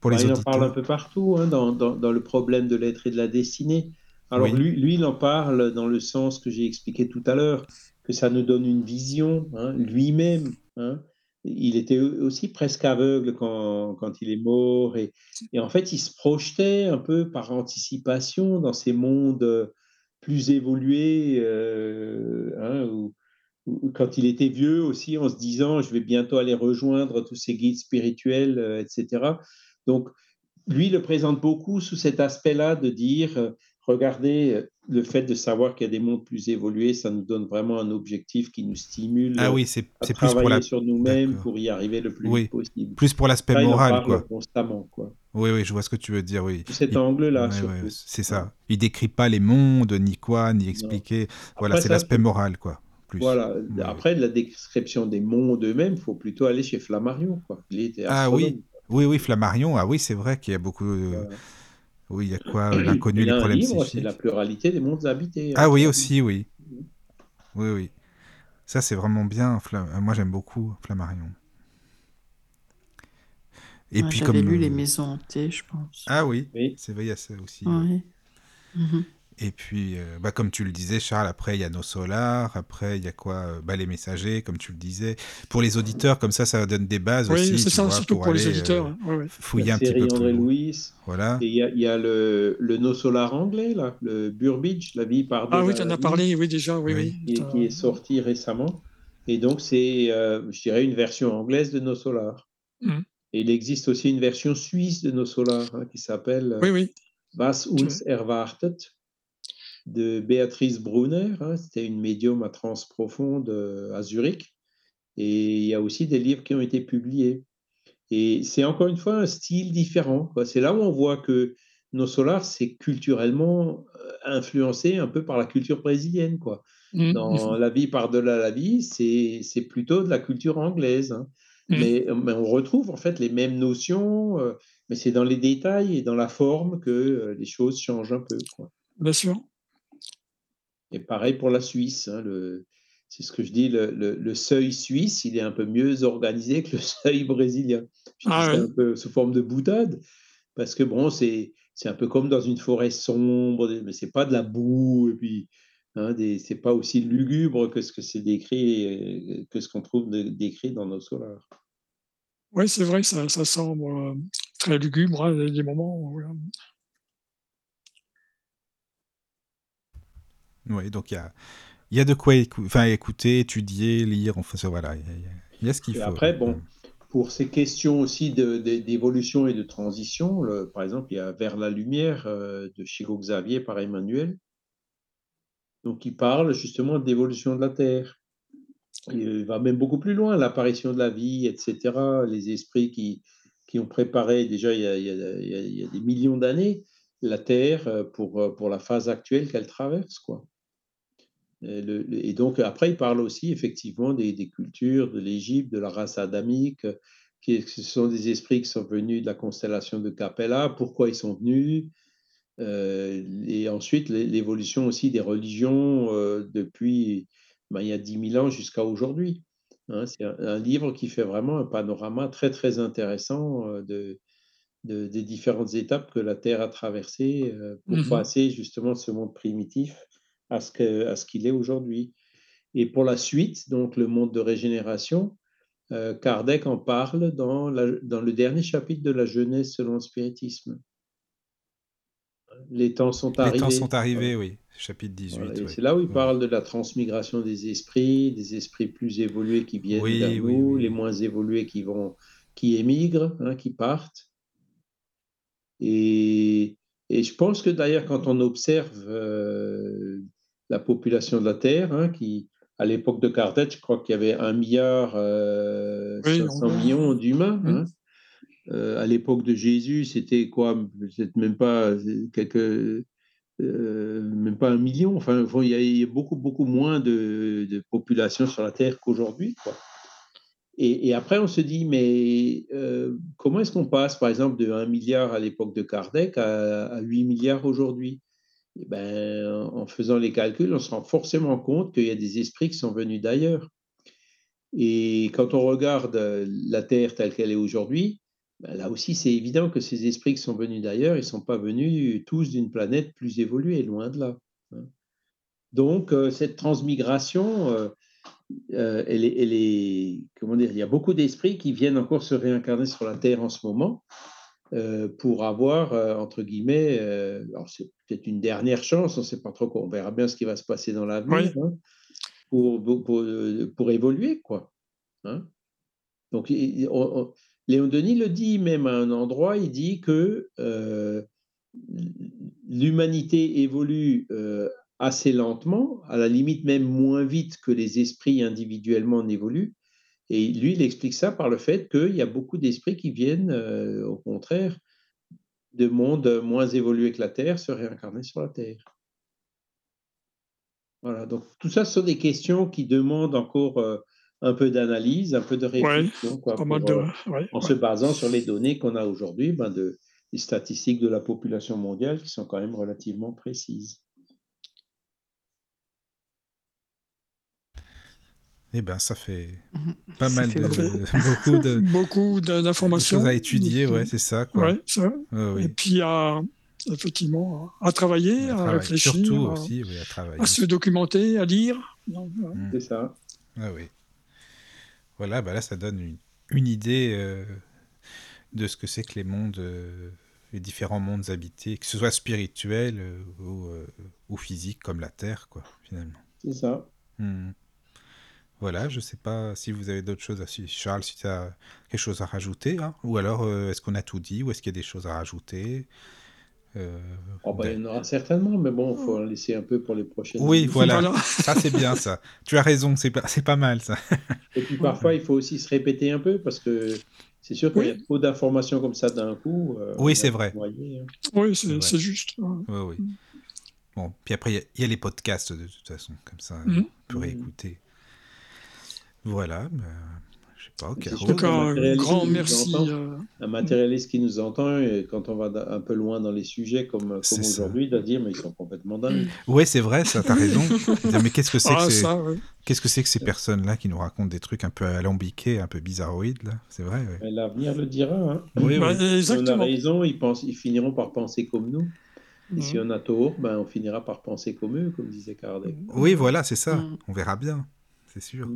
pour les Bah, il en parle un peu partout, hein, dans, dans- dans le problème de l'être et de la destinée. Alors Oui. lui, lui, il en parle dans le sens que j'ai expliqué tout à l'heure, que ça nous donne une vision, hein, lui-même. hein. Il était aussi presque aveugle quand, quand il est mort, et, et en fait, il se projetait un peu par anticipation dans ces mondes plus évolués, euh, hein, où- où- quand il était vieux aussi, en se disant, je vais bientôt aller rejoindre tous ces guides spirituels, euh, etc. Donc, lui le présente beaucoup sous cet aspect-là de dire, regardez, euh, le fait de savoir qu'il y a des mondes plus évolués, ça nous donne vraiment un objectif qui nous stimule Ah euh, oui, c'est à c'est plus pour travailler la sur nous-mêmes pour y arriver le plus Oui. vite possible. plus pour l'aspect moral, parle quoi. constamment, quoi. Oui, oui, je vois ce que tu veux dire, oui. Cet Il- angle-là, Ouais, surtout. ouais, c'est ça. Il décrit pas les mondes, ni quoi, ni expliquer. Voilà, c'est ça, l'aspect moral, quoi. Plus. Voilà. Ouais. Après, la description des mondes eux-mêmes, il faut plutôt aller chez Flammarion, quoi. Il était Ah oui. Oui, oui, Flammarion. Ah oui, c'est vrai qu'il y a beaucoup. de- Voilà. Oui, il y a quoi euh, L'inconnu, les problèmes livre, c'est la pluralité des mondes habités. Ah hein. oui, aussi, oui. Oui, oui. Ça, c'est vraiment bien. Fla- euh, Moi, j'aime beaucoup Flammarion. Et Ouais, puis, comme. lu Les euh, Maisons hantées, je pense. Ah oui, Oui. c'est vrai, il y a ça aussi. Ouais. Mhm. Et puis, euh, bah, comme tu le disais, Charles, après, il y a nos solars, après, il y a quoi euh, bah, Les messagers, comme tu le disais. Pour les auditeurs, comme ça, ça donne des bases Oui, aussi. c'est ça, vois, surtout pour, les aller, auditeurs. euh. Ouais, ouais. fouiller la un petit série peu André plus. Louis. Voilà. Et il y a, il y a le, le No Solar anglais, là, le Burbidge, La vie par Ah oui, tu en as parlé, oui, déjà, oui, Oui. oui. qui, est- qui est sorti récemment. Et donc, c'est, euh, je dirais, une version anglaise de No Solar. Mhm. Et il existe aussi une version suisse de No Solar hein, qui s'appelle Oui, oui. Was uns erwartet de Béatrice Brunner. hein. C'était une médium à trans profonde euh, à Zurich. Et il y a aussi des livres qui ont été publiés. Et c'est encore une fois un style différent. C'est là où on voit que nos solars, c'est culturellement euh, influencé un peu par la culture brésilienne. Quoi. Mhm. Dans La vie par-delà la vie, c'est plutôt de la culture anglaise. hein. Mhm. Mais, mais on retrouve en fait les mêmes notions, euh, mais c'est dans les détails et dans la forme que euh, les choses changent un peu. Quoi. Bien sûr. Et pareil pour la Suisse. hein, c'est ce que je dis, le, le- le seuil suisse, il est un peu mieux organisé que le seuil brésilien. Ah un peu sous forme de boutade, parce que bon, c'est un peu comme dans une forêt sombre, mais c'est pas de la boue, et puis hein, c'est pas aussi lugubre que ce que c'est décrit, euh, que ce qu'on trouve de- décrit dans nos solars. Oui, c'est vrai, ça, ça semble euh, très lugubre, hein, des moments. ouais. Oui, donc il y a, y a de quoi écou- écouter, étudier, lire, enfin, ça, voilà, il y a, y y ce qu'il faut. après, bon, pour ces questions aussi d'évolution et de transition, le- par exemple, il y a Vers la lumière euh, de Chico Xavier par Emmanuel. Donc, il parle justement d'évolution de la Terre. Il va même beaucoup plus loin, l'apparition de la vie, etc. Les esprits qui, qui ont préparé déjà il y a, il y a- il y a- des millions d'années la Terre euh, pour, euh, pour la phase actuelle qu'elle traverse. Quoi. Et, le- le- et donc, après, il parle aussi effectivement des, des cultures de l'Égypte, de la race adamique, qui ce sont des esprits qui sont venus de la constellation de Capella, pourquoi ils sont venus, euh, et ensuite l'é- l'évolution aussi des religions euh, depuis ben, il y a 10 000 ans jusqu'à aujourd'hui. Hein, c'est un, un livre qui fait vraiment un panorama très très intéressant euh, de, de- des différentes étapes que la Terre a traversées pour Mhm. passer justement de ce monde primitif à ce qu'il est aujourd'hui. Et pour la suite, donc le monde de régénération, euh, Kardec en parle dans, la- dans le dernier chapitre de la Genèse selon le spiritisme. Les temps sont Les arrivés. temps sont arrivés, oui, chapitre 18. Voilà, et oui. C'est là où il parle de la transmigration des esprits, des esprits plus évolués qui viennent Oui, vers oui, nous, les moins évolués qui vont, qui émigrent, hein, qui partent. Et, et je pense que d'ailleurs, quand on observe euh, la population de la Terre, hein, qui, à l'époque de Kardec, je crois qu'il y avait un milliard euh, Oui, 500 en gros. millions d'humains. Hein. Euh, à l'époque de Jésus, c'était quoi? Peut-être même pas euh, quelques, euh, même pas un million. Enfin, il y a, il y a beaucoup, beaucoup moins de, de population sur la Terre qu'aujourd'hui. Et, et après, on se dit, mais euh, comment est-ce qu'on passe, par exemple, de 1 milliard à l'époque de Kardec à, à 8 milliards aujourd'hui? Eh ben, En faisant les calculs, on se rend forcément compte qu'il y a des esprits qui sont venus d'ailleurs. Et quand on regarde euh, la Terre telle qu'elle est aujourd'hui, ben là aussi, c'est évident que ces esprits qui sont venus d'ailleurs, ils ne sont pas venus tous d'une planète plus évoluée, loin de là. Hein. Donc, euh, cette transmigration, euh, elle, est, elle, est, comment dire, il y a beaucoup d'esprits qui viennent encore se réincarner sur la Terre en ce moment pour avoir, entre guillemets, alors c'est peut-être une dernière chance, on ne sait pas trop quoi, on verra bien ce qui va se passer dans l'avenir, hein, pour, pour, pour, évoluer, quoi. Hein. Donc, Léon Denis le dit même à un endroit, il dit que euh, l'humanité évolue euh, assez lentement, à la limite même moins vite que les esprits individuellement n'évoluent. Et lui, il explique ça par le fait qu'il y a beaucoup d'esprits qui viennent, euh, au contraire, de mondes moins évolués que la Terre, se réincarner sur la Terre. Voilà, donc tout ça, ce sont des questions qui demandent encore un peu d'analyse, un peu de réflexion, quoi, euh, en se basant sur les données qu'on a aujourd'hui, ben de, les statistiques de la population mondiale qui sont quand même relativement précises. Eh bien, ça fait mhm. pas mal de, beaucoup de beaucoup d'informations à étudier, ouais, c'est ça. Quoi. Ouais, ça. Et puis à effectivement à travailler, à, réfléchir, Surtout aussi, oui, à, travailler. à se documenter, à lire. C'est ça. Ah oui. Voilà, bah là, ça donne une, idée euh, de ce que c'est que les mondes, euh, les différents mondes habités, que ce soit spirituel euh, ou, ou, physique, comme la Terre, quoi, finalement. C'est ça. Hmm. Voilà, je ne sais pas si vous avez d'autres choses à Charles, si tu as quelque chose à rajouter, hein, ou alors est-ce qu'on a tout dit, ou est-ce qu'il y a des choses à rajouter euh, oh bah, il y en aura certainement, mais bon, il faut en laisser un peu pour les prochaines. Oui, voilà. ça, c'est bien, ça. Tu as raison, c'est pas, pas mal, ça. Et puis parfois, il faut aussi se répéter un peu parce que c'est sûr qu'il y a trop d'informations comme ça d'un coup. Euh, oui, c'est vrai. Hein. Oui, c'est juste. Oui, oui. Bon, puis après, il y, a les podcasts de toute façon, comme ça, on peut réécouter. Voilà. Bah, en tout cas, un grand merci. Euh, un matérialiste qui nous entend, et quand on va un peu loin dans les sujets comme, comme aujourd'hui, il doit dire mais ils sont complètement dingues. Oui, c'est vrai, ça, t'as raison. mais qu'est-ce que c'est que, ah, que, c'est que ces personnes-là qui nous racontent des trucs un peu alambiqués, un peu bizarroïdes là? C'est vrai. L'avenir le dira. Hein. Oui, bah, Si on a raison, ils, pensent, ils finiront par penser comme nous. Et si mhm. on a tort, ben, on finira par penser comme eux, comme disait Kardec. Oui, voilà, c'est ça. Mhm. On verra bien, c'est sûr.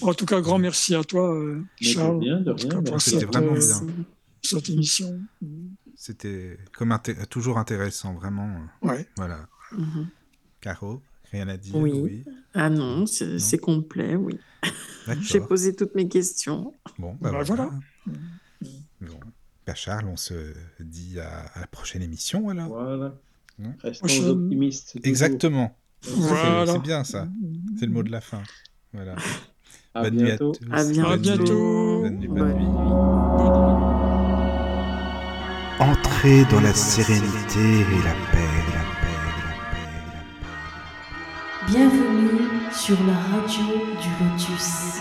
En tout cas, grand merci à toi, euh, Charles. C'était vraiment euh, bien. Cette émission. C'était comme toujours intéressant, vraiment. Ouais. Voilà. Mhm. Caro, rien à dire Oui. Ah non, c'est complet, oui. J'ai posé toutes mes questions. Bon, bah, bah voilà. Bon. Bah, Charles, on se dit à, la prochaine émission alors. Voilà. Hein? Restons optimistes. Exactement. Voilà. C'est bien ça. C'est le mot de la fin. Voilà. À bonne bientôt. nuit à tous. À bientôt. Bonne nuit. Bonne nuit. Entrez dans la sérénité et la paix, la paix, la paix, la paix. Bienvenue sur la radio du Lotus.